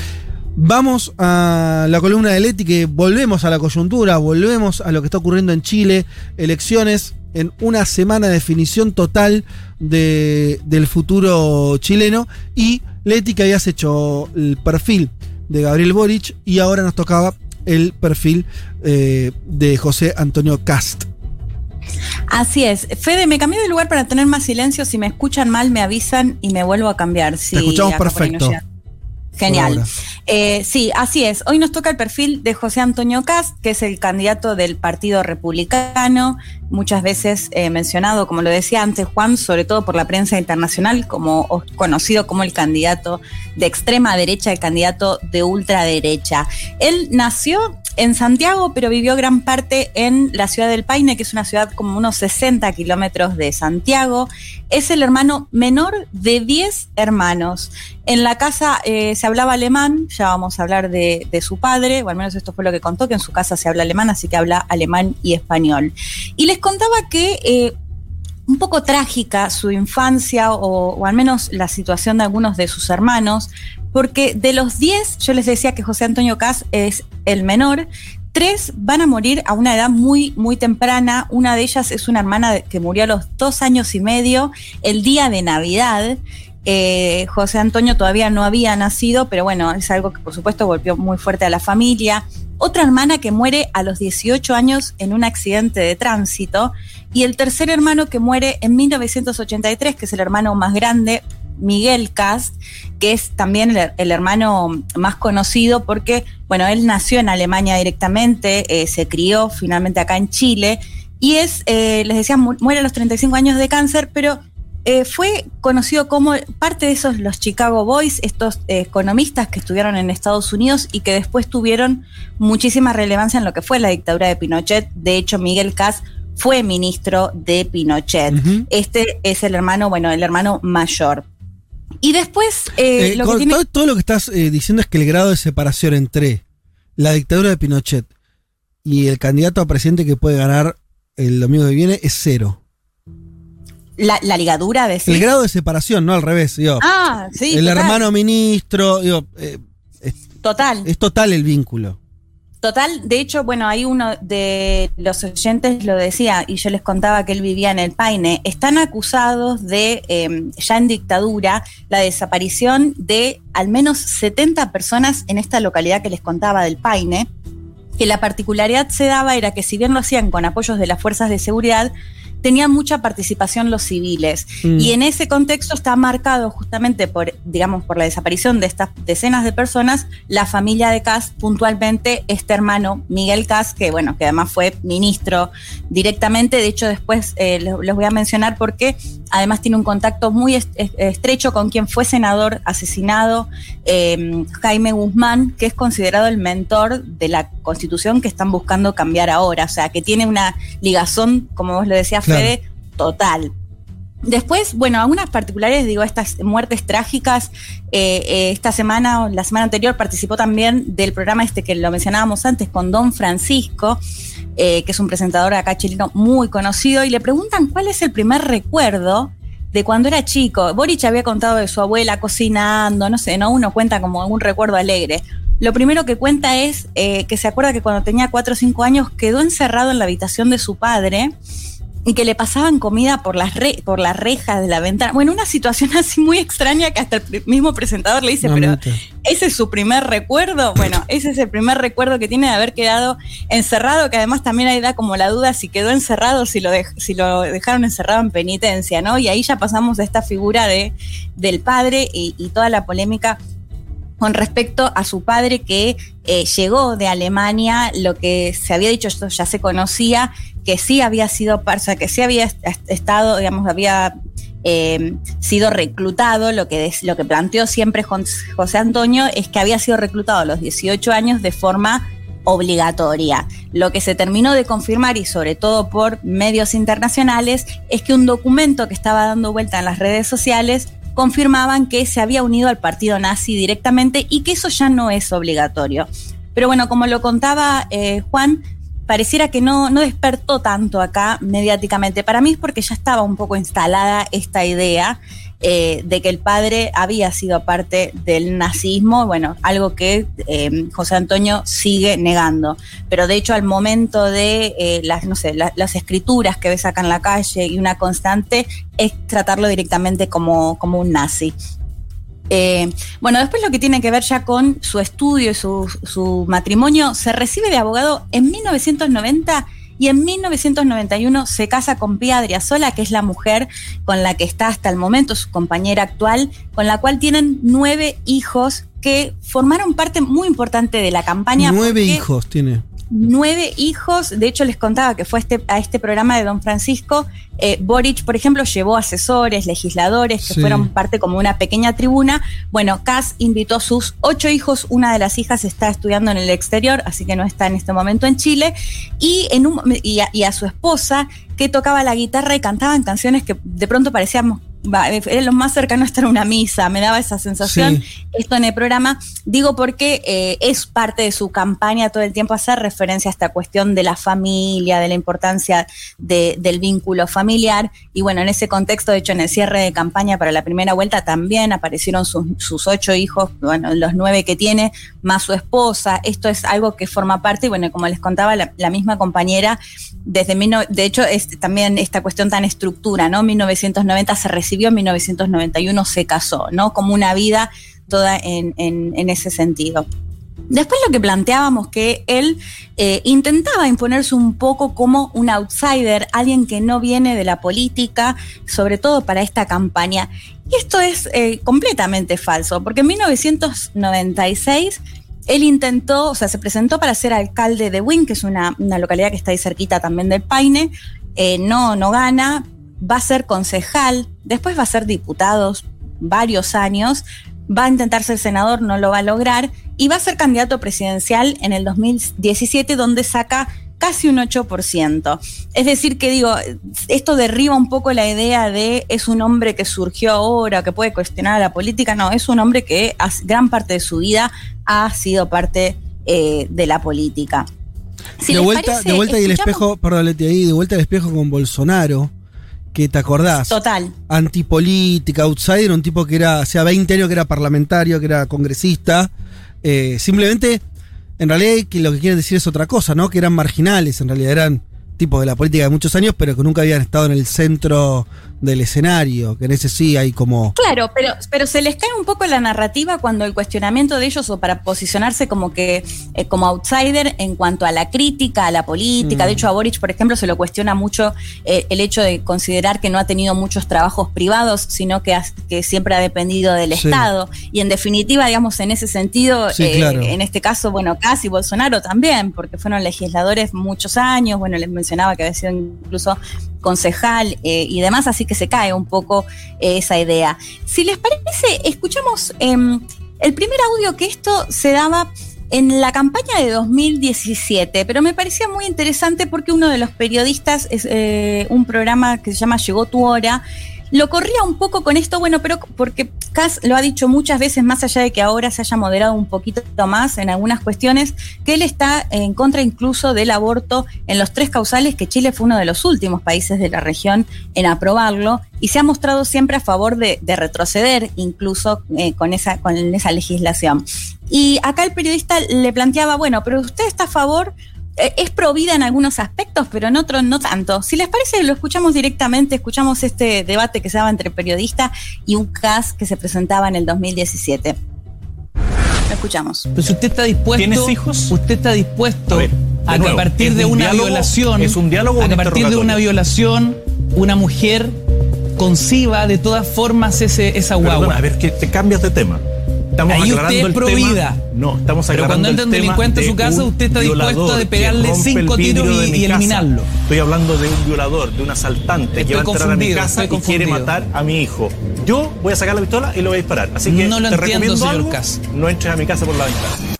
Vamos a la columna de Leti, que volvemos a la coyuntura, volvemos a lo que está ocurriendo en Chile, elecciones en una semana de definición total de- del futuro chileno. Y Leti, que habías hecho el perfil de Gabriel Boric y ahora nos tocaba el perfil eh, de José Antonio Cast. Así es. Fede, me cambié de lugar para tener más silencio. Si me escuchan mal, me avisan y me vuelvo a cambiar. Sí, Te escuchamos perfecto. Genial. Eh, sí, así es. Hoy nos toca el perfil de José Antonio Cast, que es el candidato del Partido Republicano, muchas veces eh, mencionado, como lo decía antes Juan, sobre todo por la prensa internacional, como conocido como el candidato de extrema derecha, el candidato de ultraderecha. Él nació en Santiago, pero vivió gran parte en la ciudad del Paine, que es una ciudad como unos 60 kilómetros de Santiago. Es el hermano menor de 10 hermanos. En la casa eh, se hablaba alemán, ya vamos a hablar de, de su padre, o al menos esto fue lo que contó, que en su casa se habla alemán, así que habla alemán y español. Y les contaba que eh, un poco trágica su infancia, o, o al menos la situación de algunos de sus hermanos, porque de los 10, yo les decía que José Antonio Cas es el menor, tres van a morir a una edad muy, muy temprana. Una de ellas es una hermana que murió a los dos años y medio, el día de Navidad. Eh, José Antonio todavía no había nacido, pero bueno, es algo que por supuesto golpeó muy fuerte a la familia. Otra hermana que muere a los 18 años en un accidente de tránsito. Y el tercer hermano que muere en 1983, que es el hermano más grande, Miguel Cast, que es también el, hermano más conocido porque, bueno, él nació en Alemania directamente, eh, se crió finalmente acá en Chile y es, eh, les decía, muere a los 35 años de cáncer, pero eh, fue conocido como parte de esos los Chicago Boys, estos economistas que estuvieron en Estados Unidos y que después tuvieron muchísima relevancia en lo que fue la dictadura de Pinochet. De hecho, Miguel Cast fue ministro de Pinochet. Este es el hermano, bueno, el hermano mayor. Y después, eh, lo todo, lo que estás eh, diciendo es que el grado de separación entre la dictadura de Pinochet y el candidato a presidente que puede ganar el domingo que viene es cero. La, ligadura de El grado de separación, no al revés. ah, sí. El hermano ministro, digo, eh, total. Es total el vínculo. Total, de hecho, bueno, hay uno de los oyentes lo decía y yo les contaba que él vivía en el Paine. Están acusados de, em, ya en dictadura, la desaparición de al menos 70 personas en esta localidad que les contaba del Paine, que la particularidad se daba era que si bien lo hacían con apoyos de las fuerzas de seguridad, tenían mucha participación los civiles. Mm. Y en ese contexto está marcado justamente por, digamos, por la desaparición de estas decenas de personas, la familia de Cas, puntualmente este hermano Miguel Cas, que bueno, que además fue ministro directamente, de hecho después eh, les, voy a mencionar porque además tiene un contacto muy estrecho con quien fue senador asesinado, eh, Jaime Guzmán, que es considerado el mentor de la constitución que están buscando cambiar ahora, o sea, que tiene una ligazón, como vos lo decías, total. Después, bueno, algunas particulares, digo, estas muertes trágicas. Eh, eh, esta semana, o la semana anterior, participó también del programa este que lo mencionábamos antes con Don Francisco, eh, que es un presentador acá chileno muy conocido, y le preguntan cuál es el primer recuerdo de cuando era chico. Boric había contado de su abuela cocinando, no sé, ¿no? Uno cuenta como algún recuerdo alegre. Lo primero que cuenta es que se acuerda que cuando tenía 4 o 5 años quedó encerrado en la habitación de su padre y que le pasaban comida por las, por las rejas de la ventana. Bueno, una situación [laughs] así muy extraña que hasta el mismo presentador le dice, pero ese es su primer recuerdo. Bueno, [laughs] ese es el primer recuerdo que tiene de haber quedado encerrado, que además también ahí da como la duda si quedó encerrado, si lo, si lo dejaron encerrado en penitencia, ¿no? Y ahí ya pasamos de esta figura de, del padre y, y toda la polémica con respecto a su padre que eh, llegó de Alemania, lo que se había dicho, esto ya se conocía, que sí había sido, o que sí había estado, digamos, había eh, sido reclutado, lo que, lo que planteó siempre José Antonio es que había sido reclutado a los 18 años de forma obligatoria. Lo que se terminó de confirmar, y sobre todo por medios internacionales, es que un documento que estaba dando vuelta en las redes sociales confirmaban que se había unido al partido nazi directamente y que eso ya no es obligatorio. Pero bueno, como lo contaba eh, Juan, pareciera que no, no despertó tanto acá mediáticamente. Para mí es porque ya estaba un poco instalada esta idea eh, de que el padre había sido parte del nazismo, bueno, algo que eh, José Antonio sigue negando. Pero de hecho, al momento de eh, las, no sé, las escrituras que ves acá en la calle y una constante, es tratarlo directamente como, como un nazi. bueno, después lo que tiene que ver ya con su estudio y su, su matrimonio, se recibe de abogado en 1990 y en 1991 se casa con Pia Adriasola, que es la mujer con la que está hasta el momento, su compañera actual, con la cual tienen nueve hijos que formaron parte muy importante de la campaña. Nueve hijos tiene nueve hijos. De hecho, les contaba que fue este, a este programa de Don Francisco. Eh, Boric, por ejemplo, llevó asesores, legisladores que fueron parte como una pequeña tribuna. Bueno, Cass invitó a sus ocho hijos. Una de las hijas está estudiando en el exterior, así que no está en este momento en Chile. Y, en y, a, su esposa, que tocaba la guitarra y cantaban canciones que de pronto parecíamos lo más cercano a estar en una misa, me daba esa sensación. Esto en el programa, digo porque eh, es parte de su campaña todo el tiempo hacer referencia a esta cuestión de la familia, de la importancia del vínculo familiar. Y bueno, en ese contexto, de hecho, en el cierre de campaña para la primera vuelta también aparecieron sus, ocho hijos, bueno, los nueve que tiene, más su esposa. Esto es algo que forma parte, y bueno, como les contaba la, misma compañera, desde de hecho, es también esta cuestión tan estructura, ¿no? 1990 se recibió en 1991 se casó, ¿no? Como una vida toda en, ese sentido. Después lo que planteábamos que él eh, intentaba imponerse un poco como un outsider, alguien que no viene de la política, sobre todo para esta campaña. Y esto es eh, completamente falso, porque en 1996 él intentó, o sea, se presentó para ser alcalde de Wynn, que es una, localidad que está ahí cerquita también del Paine. Eh, no, no gana, va a ser concejal, después va a ser diputado varios años, va a intentar ser senador, no lo va a lograr, y va a ser candidato presidencial en el 2017, donde saca casi un 8%. Es decir, que digo, esto derriba un poco la idea de es un hombre que surgió ahora, que puede cuestionar a la política, no, es un hombre que gran parte de su vida ha sido parte eh, de la política. de, vuelta, de vuelta y el espejo, perdón, Leti, ahí, de vuelta el espejo con Bolsonaro que te acordás. Total. Antipolítica, outsider, un tipo que era, hacía 20 años que era parlamentario, que era congresista. Eh, simplemente, en realidad que lo que quieren decir es otra cosa, ¿no? Que eran marginales, en realidad eran tipos de la política de muchos años, pero que nunca habían estado en el centro del escenario, que en ese sí hay como... Claro, pero, pero se les cae un poco la narrativa cuando el cuestionamiento de ellos o para posicionarse como que eh, como outsider en cuanto a la crítica, a la política. De mm. hecho, a Boric, por ejemplo, se lo cuestiona mucho eh, el hecho de considerar que no ha tenido muchos trabajos privados, sino que, que siempre ha dependido del Estado. Y en definitiva, digamos, en ese sentido, eh, en este caso, bueno, casi Bolsonaro también, porque fueron legisladores muchos años, bueno, les mencionaba que había sido incluso concejal y demás, así que se cae un poco eh, esa idea. Si les parece, escuchamos em, el primer audio que esto se daba en la campaña de 2017, pero me parecía muy interesante porque uno de los periodistas, es eh, un programa que se llama Llegó tu hora, lo corría un poco con esto, bueno, pero porque Cass lo ha dicho muchas veces, más allá de que ahora se haya moderado un poquito más en algunas cuestiones, que él está en contra incluso del aborto en los tres causales, que Chile fue uno de los últimos países de la región en aprobarlo y se ha mostrado siempre a favor de, retroceder incluso eh, con, esa, con esa legislación. Y acá el periodista le planteaba, bueno, pero usted está a favor es provida en algunos aspectos, pero en otros no tanto. Si les parece, lo escuchamos directamente, escuchamos este debate que se daba entre periodista y un CAS que se presentaba en el 2017. Lo escuchamos. Si usted está dispuesto. ¿Tienes hijos? Usted está dispuesto a, que a partir de una violación. Es un diálogo. A que a partir de una violación, una mujer conciba de todas formas ese, esa guagua. a ver, que te cambias de tema. Estamos Ahí usted es. No, estamos Pero cuando entra un delincuente a su casa, usted está dispuesto a pegarle cinco tiros y, eliminarlo. Estoy hablando de un violador, de un asaltante que va a entrar a mi casa y quiere matar a mi hijo. Yo voy a sacar la pistola y lo voy a disparar. Así que no lo te entiendo, recomiendo señor algo, no entres a mi casa por la ventana.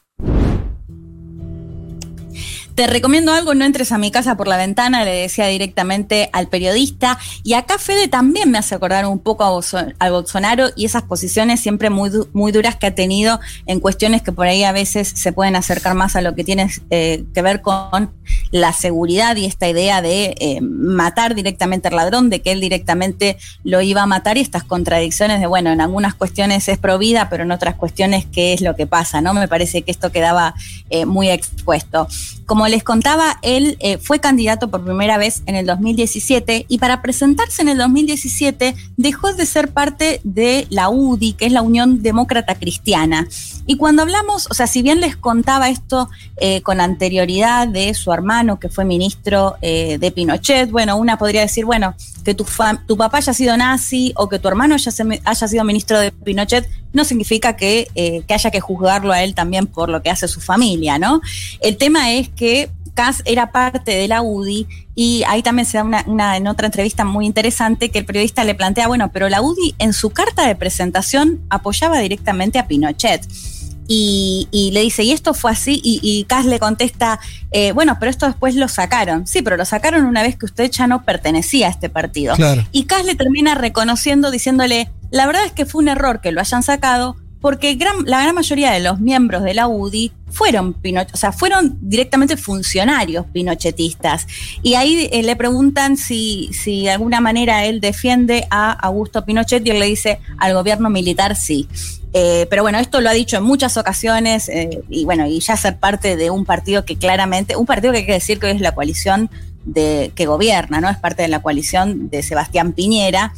Te recomiendo algo, no entres a mi casa por la ventana, le decía directamente al periodista. Y acá Fede también me hace acordar un poco a, Bolsonaro y esas posiciones siempre muy, muy duras que ha tenido en cuestiones que por ahí a veces se pueden acercar más a lo que tiene eh, que ver con la seguridad y esta idea de eh, matar directamente al ladrón, de que él directamente lo iba a matar y estas contradicciones de, bueno, en algunas cuestiones es provida, pero en otras cuestiones qué es lo que pasa, ¿no? Me parece que esto quedaba eh, muy expuesto. Como les contaba, él eh, fue candidato por primera vez en el 2017 y para presentarse en el 2017 dejó de ser parte de la UDI, que es la Unión Demócrata Cristiana. Y cuando hablamos, o sea, si bien les contaba esto eh, con anterioridad de su hermano que fue ministro eh, de Pinochet, bueno, una podría decir, bueno, que tu, tu papá haya sido nazi o que tu hermano haya sido ministro de Pinochet, no significa que, que haya que juzgarlo a él también por lo que hace su familia, ¿no? El tema es que Cass era parte de la UDI y ahí también se da una, en otra entrevista muy interesante que el periodista le plantea, bueno, pero la UDI en su carta de presentación apoyaba directamente a Pinochet. Y, le dice, y esto fue así, y, y Cass le contesta, eh, bueno, pero esto después lo sacaron. Sí, pero lo sacaron una vez que usted ya no pertenecía a este partido. Y Cass le termina reconociendo, diciéndole, la verdad es que fue un error que lo hayan sacado, porque la gran mayoría de los miembros de la UDI fueron o sea, fueron directamente funcionarios pinochetistas. Y ahí eh, le preguntan si, si de alguna manera él defiende a Augusto Pinochet y él le dice al gobierno militar sí. Eh, pero bueno, esto lo ha dicho en muchas ocasiones eh, y bueno, y ya ser parte de un partido que claramente, un partido que hay que decir que hoy es la coalición de, que gobierna, ¿no? Es parte de la coalición de Sebastián Piñera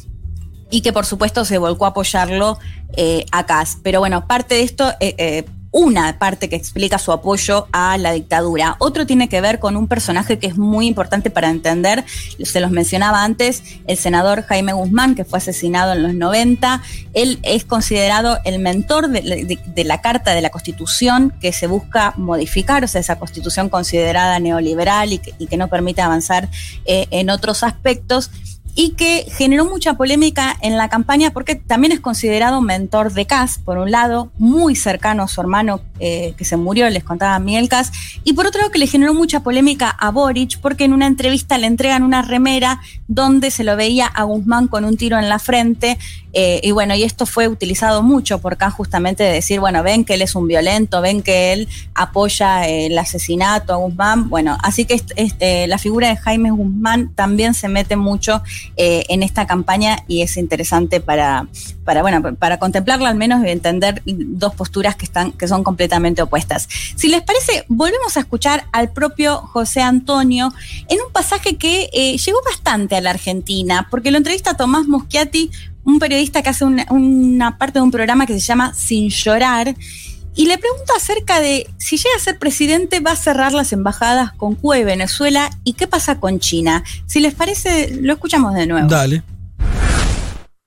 y que por supuesto se volcó a apoyarlo eh, a Cas. Pero bueno, parte de esto, eh, una parte que explica su apoyo a la dictadura. Otro tiene que ver con un personaje que es muy importante para entender, se los mencionaba antes, el senador Jaime Guzmán, que fue asesinado en los 90. Él es considerado el mentor de, la Carta de la Constitución que se busca modificar, o sea, esa constitución considerada neoliberal y que, no permite avanzar en otros aspectos y que generó mucha polémica en la campaña porque también es considerado mentor de Kass, por un lado, muy cercano a su hermano eh, que se murió, les contaba Miguel Kass, y por otro lado que le generó mucha polémica a Boric porque en una entrevista le entregan una remera donde se lo veía a Guzmán con un tiro en la frente, eh, y bueno, y esto fue utilizado mucho por Kass justamente de decir, bueno, ven que él es un violento, ven que él apoya el asesinato a Guzmán, bueno, así que este, la figura de Jaime Guzmán también se mete mucho eh, en esta campaña y es interesante para, para, bueno, para contemplarla al menos y entender dos posturas que, están, que son completamente opuestas. Si les parece, volvemos a escuchar al propio José Antonio en un pasaje que eh, llegó bastante a la Argentina, porque lo entrevista Tomás Muschiati, un periodista que hace una parte de un programa que se llama Sin Llorar, y le pregunta acerca de si llega a ser presidente, va a cerrar las embajadas con Cuba y Venezuela y qué pasa con China. Si les parece, lo escuchamos de nuevo. Dale.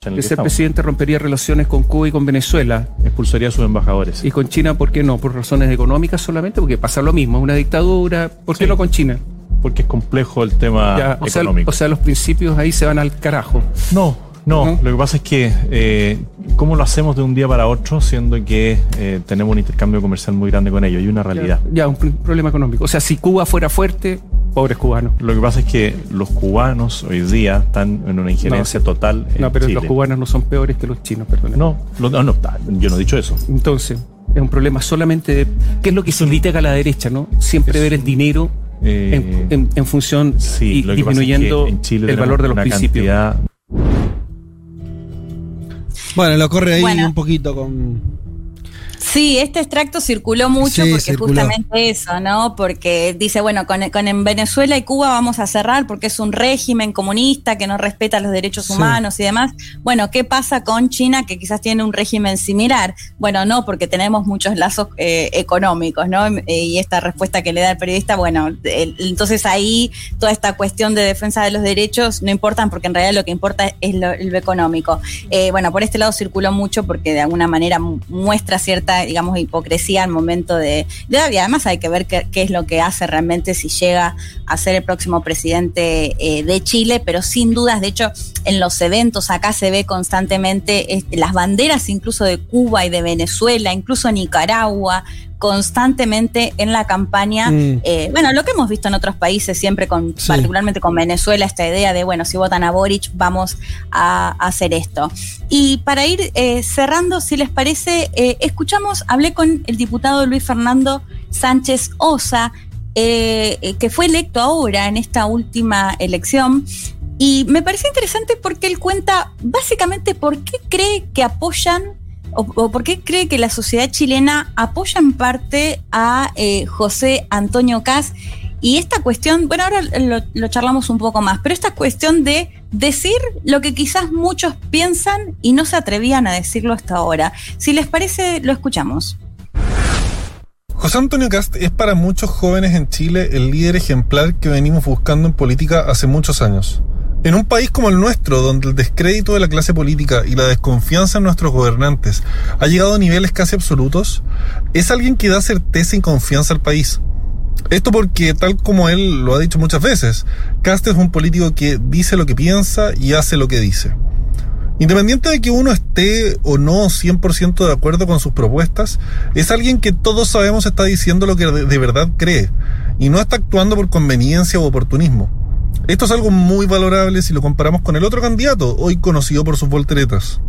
Que ser presidente rompería relaciones con Cuba y con Venezuela. Expulsaría a sus embajadores. ¿Y con China por qué no? ¿Por razones económicas solamente? Porque pasa lo mismo, una dictadura. ¿Por qué no con China? Porque es complejo el tema económico. o sea, los principios ahí se van al carajo. No, no, lo que pasa es que, eh, ¿cómo lo hacemos de un día para otro, siendo que eh, tenemos un intercambio comercial muy grande con ellos? Y una realidad. Ya, un problema económico. O sea, si Cuba fuera fuerte, pobres cubanos. Lo que pasa es que los cubanos hoy día están en una injerencia total. En no, pero los cubanos no son peores que los chinos, perdón. No, no, no, yo no he dicho eso. Entonces, es un problema solamente de. ¿Qué es lo que se a la derecha, no? Siempre ver el dinero. Eh, en, función y disminuyendo el valor de los principios. Bueno, lo corre ahí un poquito con Sí, este extracto circuló mucho porque justamente eso, ¿no? Porque dice, bueno, con, en Venezuela y Cuba vamos a cerrar porque es un régimen comunista que no respeta los derechos humanos y demás. Bueno, ¿qué pasa con China que quizás tiene un régimen similar? Bueno, no, porque tenemos muchos lazos eh, económicos, ¿no? Y esta respuesta que le da el periodista, bueno, entonces ahí toda esta cuestión de defensa de los derechos no importa porque en realidad lo que importa es lo, económico. Eh, bueno, por este lado circuló mucho porque de alguna manera muestra cierta digamos, hipocresía al momento de, y además hay que ver qué, es lo que hace realmente si llega a ser el próximo presidente eh, de Chile, pero sin dudas, de hecho, en los eventos acá se ve constantemente este, las banderas incluso de Cuba y de Venezuela, incluso Nicaragua, constantemente en la campaña. Mm. Eh, bueno, lo que hemos visto en otros países, siempre con, particularmente con Venezuela, esta idea de, bueno, si votan a Boric, vamos a, hacer esto. Y para ir eh, cerrando, si les parece, eh, escuchamos, hablé con el diputado Luis Fernando Sánchez Osa, que fue electo ahora en esta última elección. Y me parece interesante porque él cuenta básicamente por qué cree que apoyan o, por qué cree que la sociedad chilena apoya en parte a eh, José Antonio Cas? Y esta cuestión, bueno, ahora lo, charlamos un poco más, pero esta cuestión de decir lo que quizás muchos piensan y no se atrevían a decirlo hasta ahora. Si les parece, lo escuchamos. José Antonio Cast es para muchos jóvenes en Chile el líder ejemplar que venimos buscando en política hace muchos años. En un país como el nuestro, donde el descrédito de la clase política y la desconfianza en nuestros gobernantes ha llegado a niveles casi absolutos, es alguien que da certeza y confianza al país. Esto porque, tal como él lo ha dicho muchas veces, Cast es un político que dice lo que piensa y hace lo que dice. Independiente de que uno esté o no 100% de acuerdo con sus propuestas, es alguien que todos sabemos está diciendo lo que de verdad cree y no está actuando por conveniencia o oportunismo. Esto es algo muy valorable si lo comparamos con el otro candidato, hoy conocido por sus volteretas.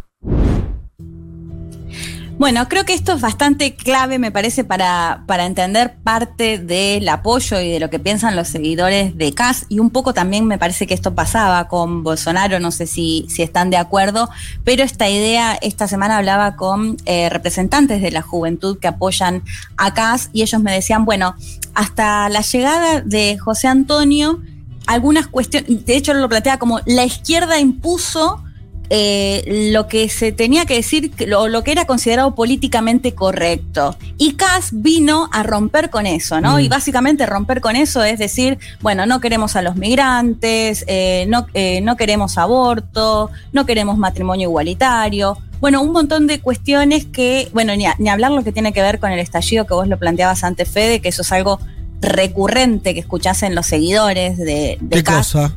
Bueno, creo que esto es bastante clave, me parece, para, para entender parte del apoyo y de lo que piensan los seguidores de CAS. Y un poco también me parece que esto pasaba con Bolsonaro, no sé si, si están de acuerdo, pero esta idea, esta semana hablaba con eh, representantes de la juventud que apoyan a CAS y ellos me decían, bueno, hasta la llegada de José Antonio, algunas cuestiones, de hecho lo plantea como la izquierda impuso eh, lo que se tenía que decir, lo, lo, que era considerado políticamente correcto. Y Kass vino a romper con eso, ¿no? Y mm. básicamente romper con eso es decir, bueno, no queremos a los migrantes, eh, no, eh, no queremos aborto, no queremos matrimonio igualitario. Bueno, un montón de cuestiones que, bueno, ni, ni hablar lo que tiene que ver con el estallido que vos lo planteabas antes, Fede, que eso es algo recurrente que escuchasen los seguidores de, de ¿Qué cosa?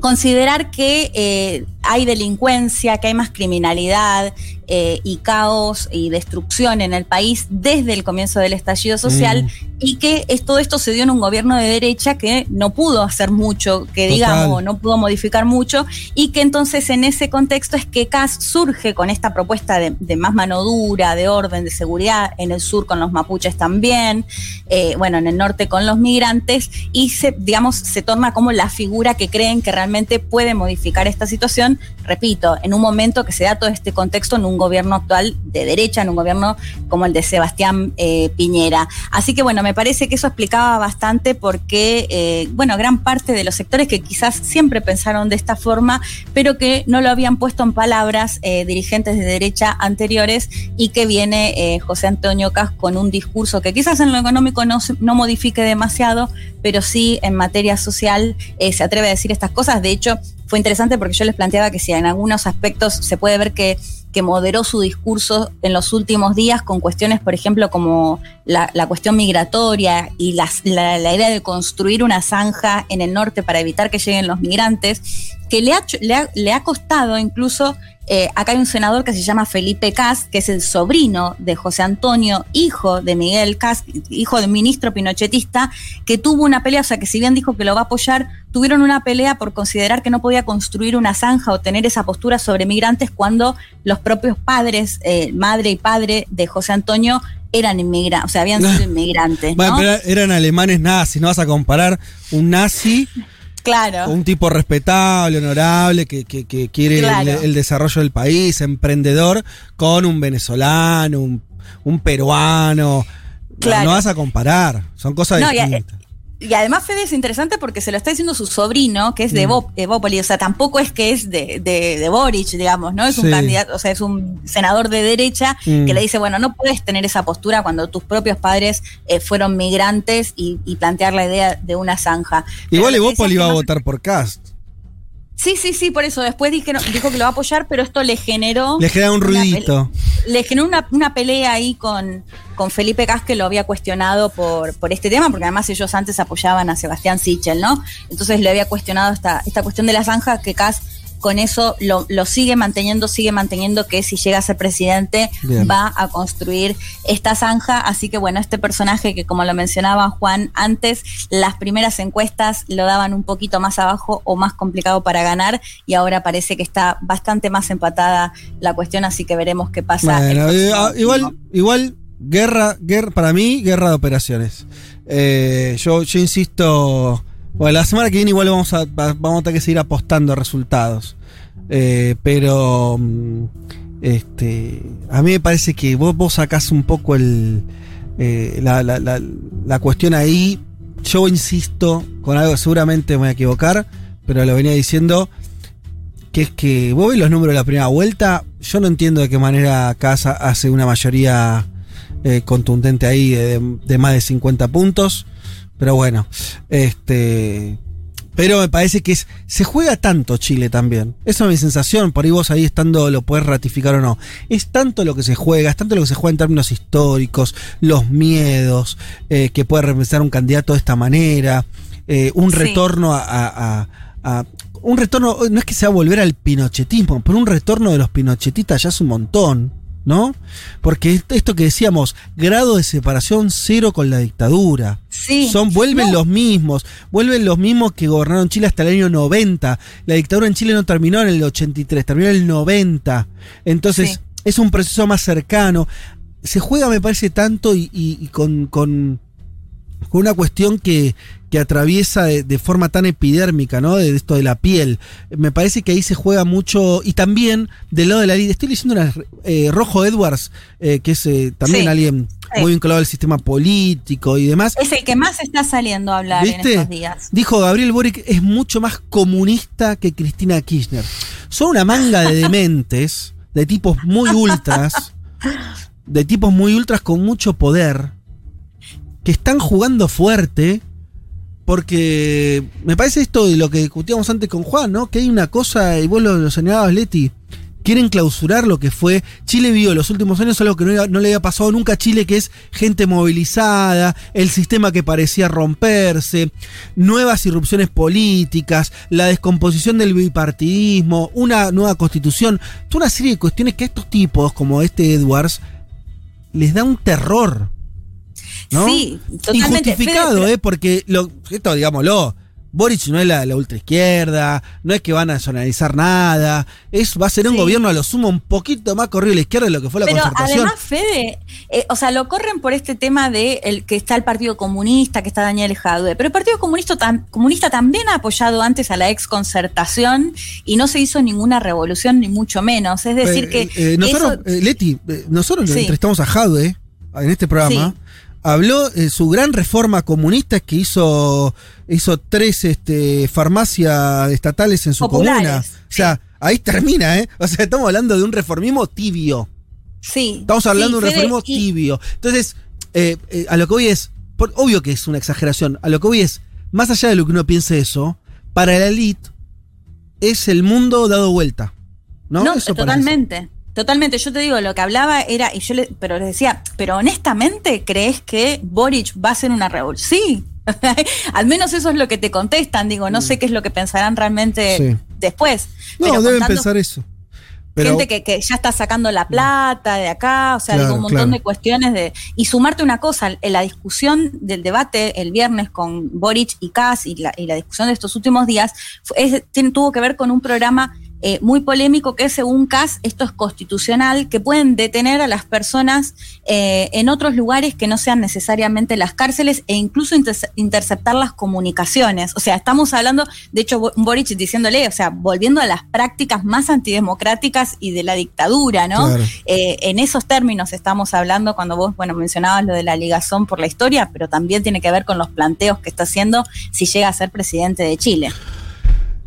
Considerar que eh, hay delincuencia, que hay más criminalidad eh, y caos y destrucción en el país desde el comienzo del estallido social mm. y que todo esto se dio en un gobierno de derecha que no pudo hacer mucho, que digamos, no pudo modificar mucho y que entonces en ese contexto es que CAS surge con esta propuesta de, más mano dura, de orden, de seguridad, en el sur con los mapuches también, eh, bueno, en el norte con los migrantes y se, digamos, se torna como la figura que creen que realmente puede modificar esta situación repito, en un momento que se da todo este contexto en un gobierno actual de derecha, en un gobierno como el de Sebastián eh, Piñera. Así que bueno, me parece que eso explicaba bastante porque, eh, bueno, gran parte de los sectores que quizás siempre pensaron de esta forma, pero que no lo habían puesto en palabras eh, dirigentes de derecha anteriores y que viene José Antonio Cas con un discurso que quizás en lo económico no, no modifique demasiado, pero sí en materia social se atreve a decir estas cosas. De hecho, fue interesante porque yo les planteaba que si en algunos aspectos se puede ver que, que moderó su discurso en los últimos días con cuestiones, por ejemplo, como la, cuestión migratoria y la, idea de construir una zanja en el norte para evitar que lleguen los migrantes, que le ha, le ha, costado incluso eh, acá hay un senador que se llama Felipe Cas, que es el sobrino de José Antonio, hijo de Miguel Cas, hijo del ministro pinochetista, que tuvo una pelea, o sea que si bien dijo que lo va a apoyar, tuvieron una pelea por considerar que no podía construir una zanja o tener esa postura sobre migrantes cuando los propios padres, eh, madre y padre de José Antonio, eran inmigrantes, o sea, habían sido [laughs] inmigrantes. Bueno, pero eran alemanes nazis, no vas a comparar un nazi. Claro. Un tipo respetable, honorable, que, quiere el, desarrollo del país, emprendedor, con un venezolano, un, peruano. Claro. No, vas a comparar, son cosas distintas. Y además Fede es interesante porque se lo está diciendo su sobrino, que es de mm. Evópolis, o sea, tampoco es que es de, de, Boric, digamos, ¿no? Es un candidato, o sea, es un senador de derecha mm. que le dice, bueno, no puedes tener esa postura cuando tus propios padres eh, fueron migrantes y, plantear la idea de una zanja. Igual Evópolis iba a votar por Cast. Sí, sí, sí, por eso. Después dijo que lo va a apoyar, pero esto le generó. Le genera un ruidito. Le generó una, pelea ahí con, con Felipe Cas, que lo había cuestionado por, por este tema, porque además ellos antes apoyaban a Sebastián Sichel, ¿no? Entonces le había cuestionado esta, esta cuestión de la zanja que Cas con eso lo, sigue manteniendo, sigue manteniendo que si llega a ser presidente va a construir esta zanja. Así que bueno, este personaje que como lo mencionaba Juan antes, las primeras encuestas lo daban un poquito más abajo o más complicado para ganar y ahora parece que está bastante más empatada la cuestión, así que veremos qué pasa. Eh, ah, igual, igual, guerra, guerra, para mí, guerra de operaciones. Eh, yo, yo insisto bueno, la semana que viene igual vamos a, vamos a tener que seguir apostando resultados. Eh, pero mm, este, a mí me parece que vos, vos sacás un poco el, eh, la, la, la, cuestión ahí. Yo insisto con algo, seguramente me voy a equivocar, pero lo venía diciendo, que es que vos ves los números de la primera vuelta, yo no entiendo de qué manera Casa hace una mayoría eh, contundente ahí de, de, más de 50 puntos. Pero bueno, este. Pero me parece que se juega tanto Chile también. Esa es mi sensación. Por ahí vos ahí estando lo puedes ratificar o no. Es tanto lo que se juega, es tanto lo que se juega en términos históricos, los miedos eh, que puede representar un candidato de esta manera, eh, un retorno a, un retorno, no es que sea volver al pinochetismo, pero un retorno de los pinochetistas ya es un montón, ¿no? Porque esto que decíamos, grado de separación cero con la dictadura. Sí. Son, vuelven los mismos, vuelven los mismos que gobernaron Chile hasta el año 90. La dictadura en Chile no terminó en el 83, terminó en el 90. Entonces, es un proceso más cercano. Se juega, me parece, tanto y, con, con, con una cuestión que, que atraviesa de, forma tan epidérmica, ¿no? De esto de la piel. Me parece que ahí se juega mucho. Y también del lado de la ley. Estoy leyendo una. Eh, Rojo Edwards, eh, que es eh, también alguien muy vinculado al sistema político y demás. Es el que más está saliendo a hablar en estos días. Dijo Gabriel Boric es mucho más comunista que Cristina Kirchner. Son una manga de dementes, de tipos muy ultras, [laughs] de tipos muy ultras con mucho poder, que están jugando fuerte porque me parece esto de lo que discutíamos antes con Juan, ¿no? Que hay una cosa, y vos lo, señalabas, Leti, quieren clausurar lo que fue. Chile vio los últimos años algo que no, le había pasado nunca a Chile, que es gente movilizada, el sistema que parecía romperse, nuevas irrupciones políticas, la descomposición del bipartidismo, una nueva constitución, toda una serie de cuestiones que a estos tipos, como este Edwards, les da un terror. Sí, totalmente. Injustificado, ¿eh? Porque lo, esto, digámoslo, Boric no es la, la ultraizquierda, no es que van a nacionalizar nada, es, va a ser un gobierno a lo sumo un poquito más corrido a la izquierda de lo que fue la Pero concertación. Además, Fede, eh, o sea, lo corren por este tema de el, que está el Partido Comunista, que está Daniel Jadue, pero el Partido Comunista, Comunista también ha apoyado antes a la ex concertación y no se hizo ninguna revolución, ni mucho menos. Es decir, eh, que. Eh, nosotros, Leti, nosotros entrevistamos a Jadue en este programa habló de su gran reforma comunista que hizo, hizo tres este, farmacias estatales en su comuna. O sea, ahí termina, ¿eh? O sea, estamos hablando de un reformismo tibio. Sí. Estamos hablando de un reformismo tibio. Entonces, eh, eh, a lo que voy es, obvio que es una exageración, a lo que voy es, más allá de lo que uno piense eso, para la élite es el mundo dado vuelta. No, no totalmente. Totalmente, yo te digo, lo que hablaba era, y yo le, pero les decía, pero honestamente, ¿crees que Boric va a hacer una revolución? Sí, [laughs] al menos eso es lo que te contestan, digo, no sé qué es lo que pensarán realmente después. No, deben pensar eso. gente que, ya está sacando la plata de acá, o sea, digo, un montón de cuestiones de. Y sumarte una cosa, en la discusión del debate el viernes con Boric y Kass y la, y la discusión de estos últimos días, tuvo que ver con un programa eh, muy polémico que según CAS esto es constitucional, que pueden detener a las personas eh, en otros lugares que no sean necesariamente las cárceles e incluso interceptar las comunicaciones. O sea, estamos hablando, de hecho, Boric diciéndole, o sea, volviendo a las prácticas más antidemocráticas y de la dictadura, ¿no? Eh, en esos términos estamos hablando cuando vos, bueno, mencionabas lo de la ligazón por la historia, pero también tiene que ver con los planteos que está haciendo si llega a ser presidente de Chile.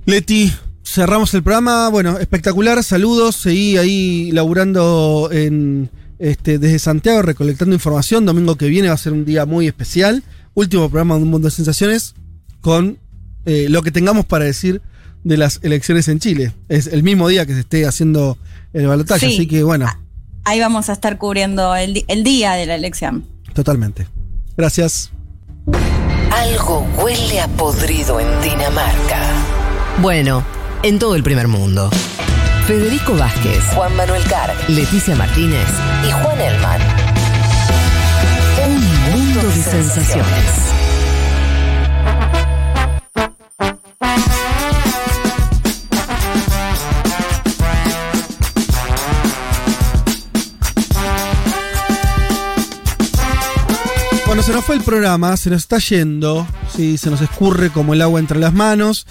Leti, cerramos el programa. Bueno, espectacular. Saludos. Seguí ahí laburando en, este, desde Santiago, recolectando información. Domingo que viene va a ser un día muy especial. Último programa de Un Mundo de Sensaciones con eh, lo que tengamos para decir de las elecciones en Chile. Es el mismo día que se esté haciendo el balotaje, así que bueno. Ahí vamos a estar cubriendo el, el día de la elección. Totalmente. Gracias. Algo huele a podrido en Dinamarca. Bueno en todo el primer mundo. Federico Vázquez, Juan Manuel Carr, Leticia Martínez y Juan Elman. Un mundo de sensaciones. Bueno, se nos fue el programa, se nos está yendo, sí, se nos escurre como el agua entre las manos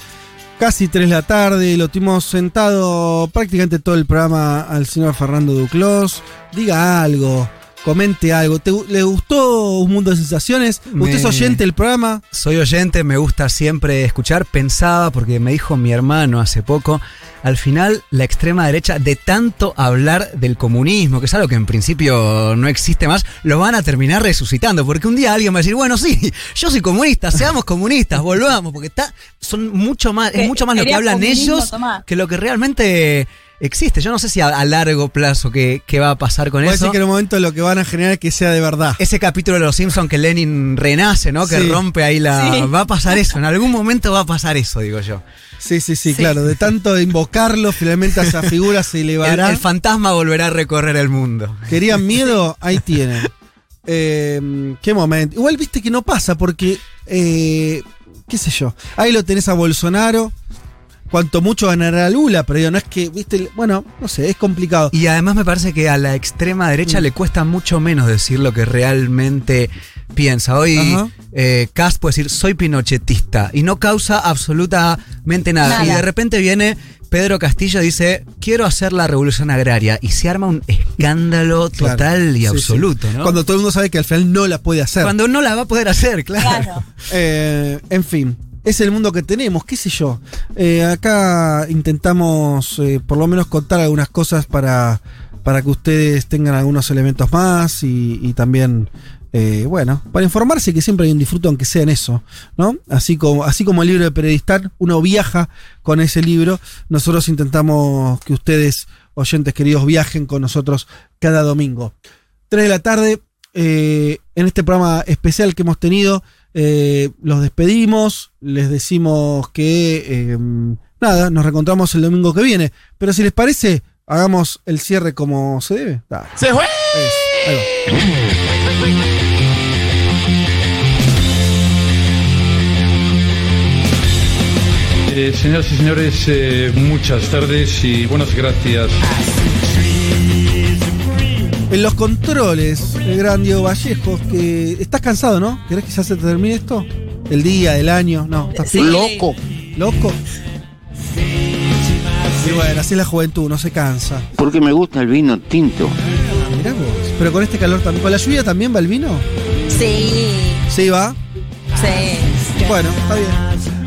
casi 3 de la tarde, lo tuvimos sentado prácticamente todo el programa al señor Fernando Duclos. Diga algo, comente algo. ¿Le gustó Un Mundo de Sensaciones? ¿Usted es oyente del programa? Soy oyente, me gusta siempre escuchar. Pensaba, porque me dijo mi hermano hace poco, al final la extrema derecha, de tanto hablar del comunismo, que es algo que en principio no existe más, lo van a terminar resucitando. Porque un día alguien va a decir, bueno, sí, yo soy comunista, seamos comunistas, volvamos, porque está, son mucho más, es mucho más lo que hablan ellos que lo que realmente existe. Yo no sé si a, largo plazo qué, va a pasar con Puede eso. decir que en un momento lo que van a generar es que sea de verdad. Ese capítulo de Los Simpsons que Lenin renace, ¿no? Que rompe ahí la... Va a pasar eso, en algún momento va a pasar eso, digo yo. Sí, sí, sí, claro. De tanto invocarlo, finalmente esa figura se [laughs] elevará. El, fantasma volverá a recorrer el mundo. ¿Querían [laughs] miedo? Ahí tienen. Eh, qué momento. Igual viste que no pasa porque, eh, qué sé yo, ahí lo tenés a Bolsonaro. Cuanto mucho ganará Lula, pero no es que, viste, bueno, no sé, es complicado. Y además me parece que a la extrema derecha mm. le cuesta mucho menos decir lo que realmente piensa. Hoy eh, Cast puede decir, soy pinochetista, y no causa absolutamente nada. Y de repente viene Pedro Castillo y dice, quiero hacer la revolución agraria, y se arma un escándalo total y absoluto. Cuando todo el mundo sabe que al final no la puede hacer. Cuando no la va a poder hacer, claro. Eh, en fin, es el mundo que tenemos, qué sé yo. Eh, acá intentamos eh, por lo menos contar algunas cosas para, para que ustedes tengan algunos elementos más y, también, eh, bueno, para informarse que siempre hay un disfruto aunque sea en eso, ¿no? Así como, así como el libro de periodistar, uno viaja con ese libro, nosotros intentamos que ustedes, oyentes queridos, viajen con nosotros cada domingo. 3 de la tarde, en este programa especial que hemos tenido, eh, los despedimos, les decimos que eh, nada, nos reencontramos el domingo que viene. Pero si les parece, hagamos el cierre como se debe. ¡Se fue! Eh, señoras y señores, muchas tardes y buenas gracias. En los controles, el gran Diego Vallejos, que estás cansado, ¿no? ¿Querés que ya se termine esto? El día, el año, no, estás loco. Loco. Y bueno, así es la juventud, no se cansa. Porque me gusta el vino tinto. Ah, mirá vos. Pero con este calor también. ¿Con la lluvia también va el vino? Sí. ¿Sí va? Sí. Bueno, está bien.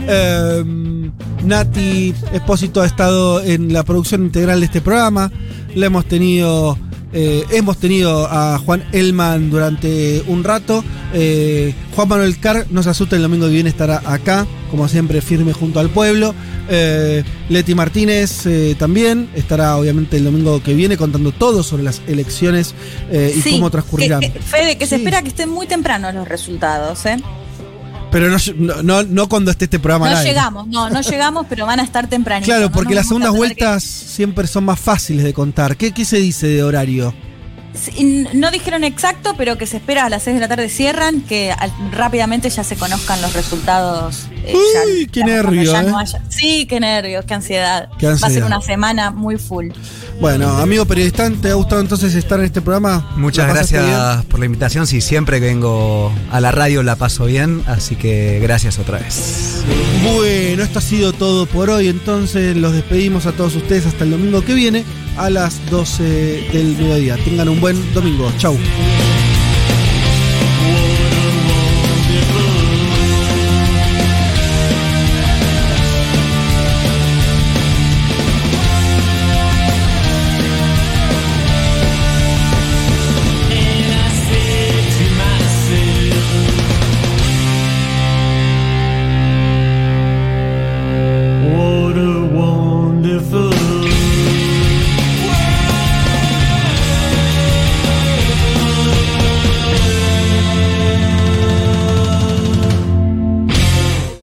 Em, Nati Espósito ha estado en la producción integral de este programa. La hemos tenido eh, hemos tenido a Juan Elman durante un rato. Eh, Juan Manuel Carr, no se asusta, el domingo que viene estará acá, como siempre, firme junto al pueblo. Eh, Leti Martínez también estará, obviamente, el domingo que viene contando todo sobre las elecciones y cómo transcurrirán. Fede, que se espera que estén muy temprano los resultados, ¿eh? Pero no, no, cuando esté este programa. No llegamos, no, no llegamos, pero van a estar tempranitos. Claro, porque las segundas vueltas siempre son más fáciles de contar. ¿Qué, ¿Qué se dice de horario? No dijeron exacto, pero que se espera a las 6 de la tarde cierran, que rápidamente ya se conozcan los resultados. Eh, Uy, qué nervios. ¿eh? Sí, qué nervios, qué ansiedad. Va a ser una semana muy full. Bueno, amigo periodista, ¿te ha gustado entonces estar en este programa? Muchas gracias por la invitación. Sí, siempre que vengo a la radio la paso bien, así que gracias otra vez. Bueno, esto ha sido todo por hoy. Entonces los despedimos a todos ustedes hasta el domingo que viene a las 12 del mediodía. Tengan un buen domingo. Chau.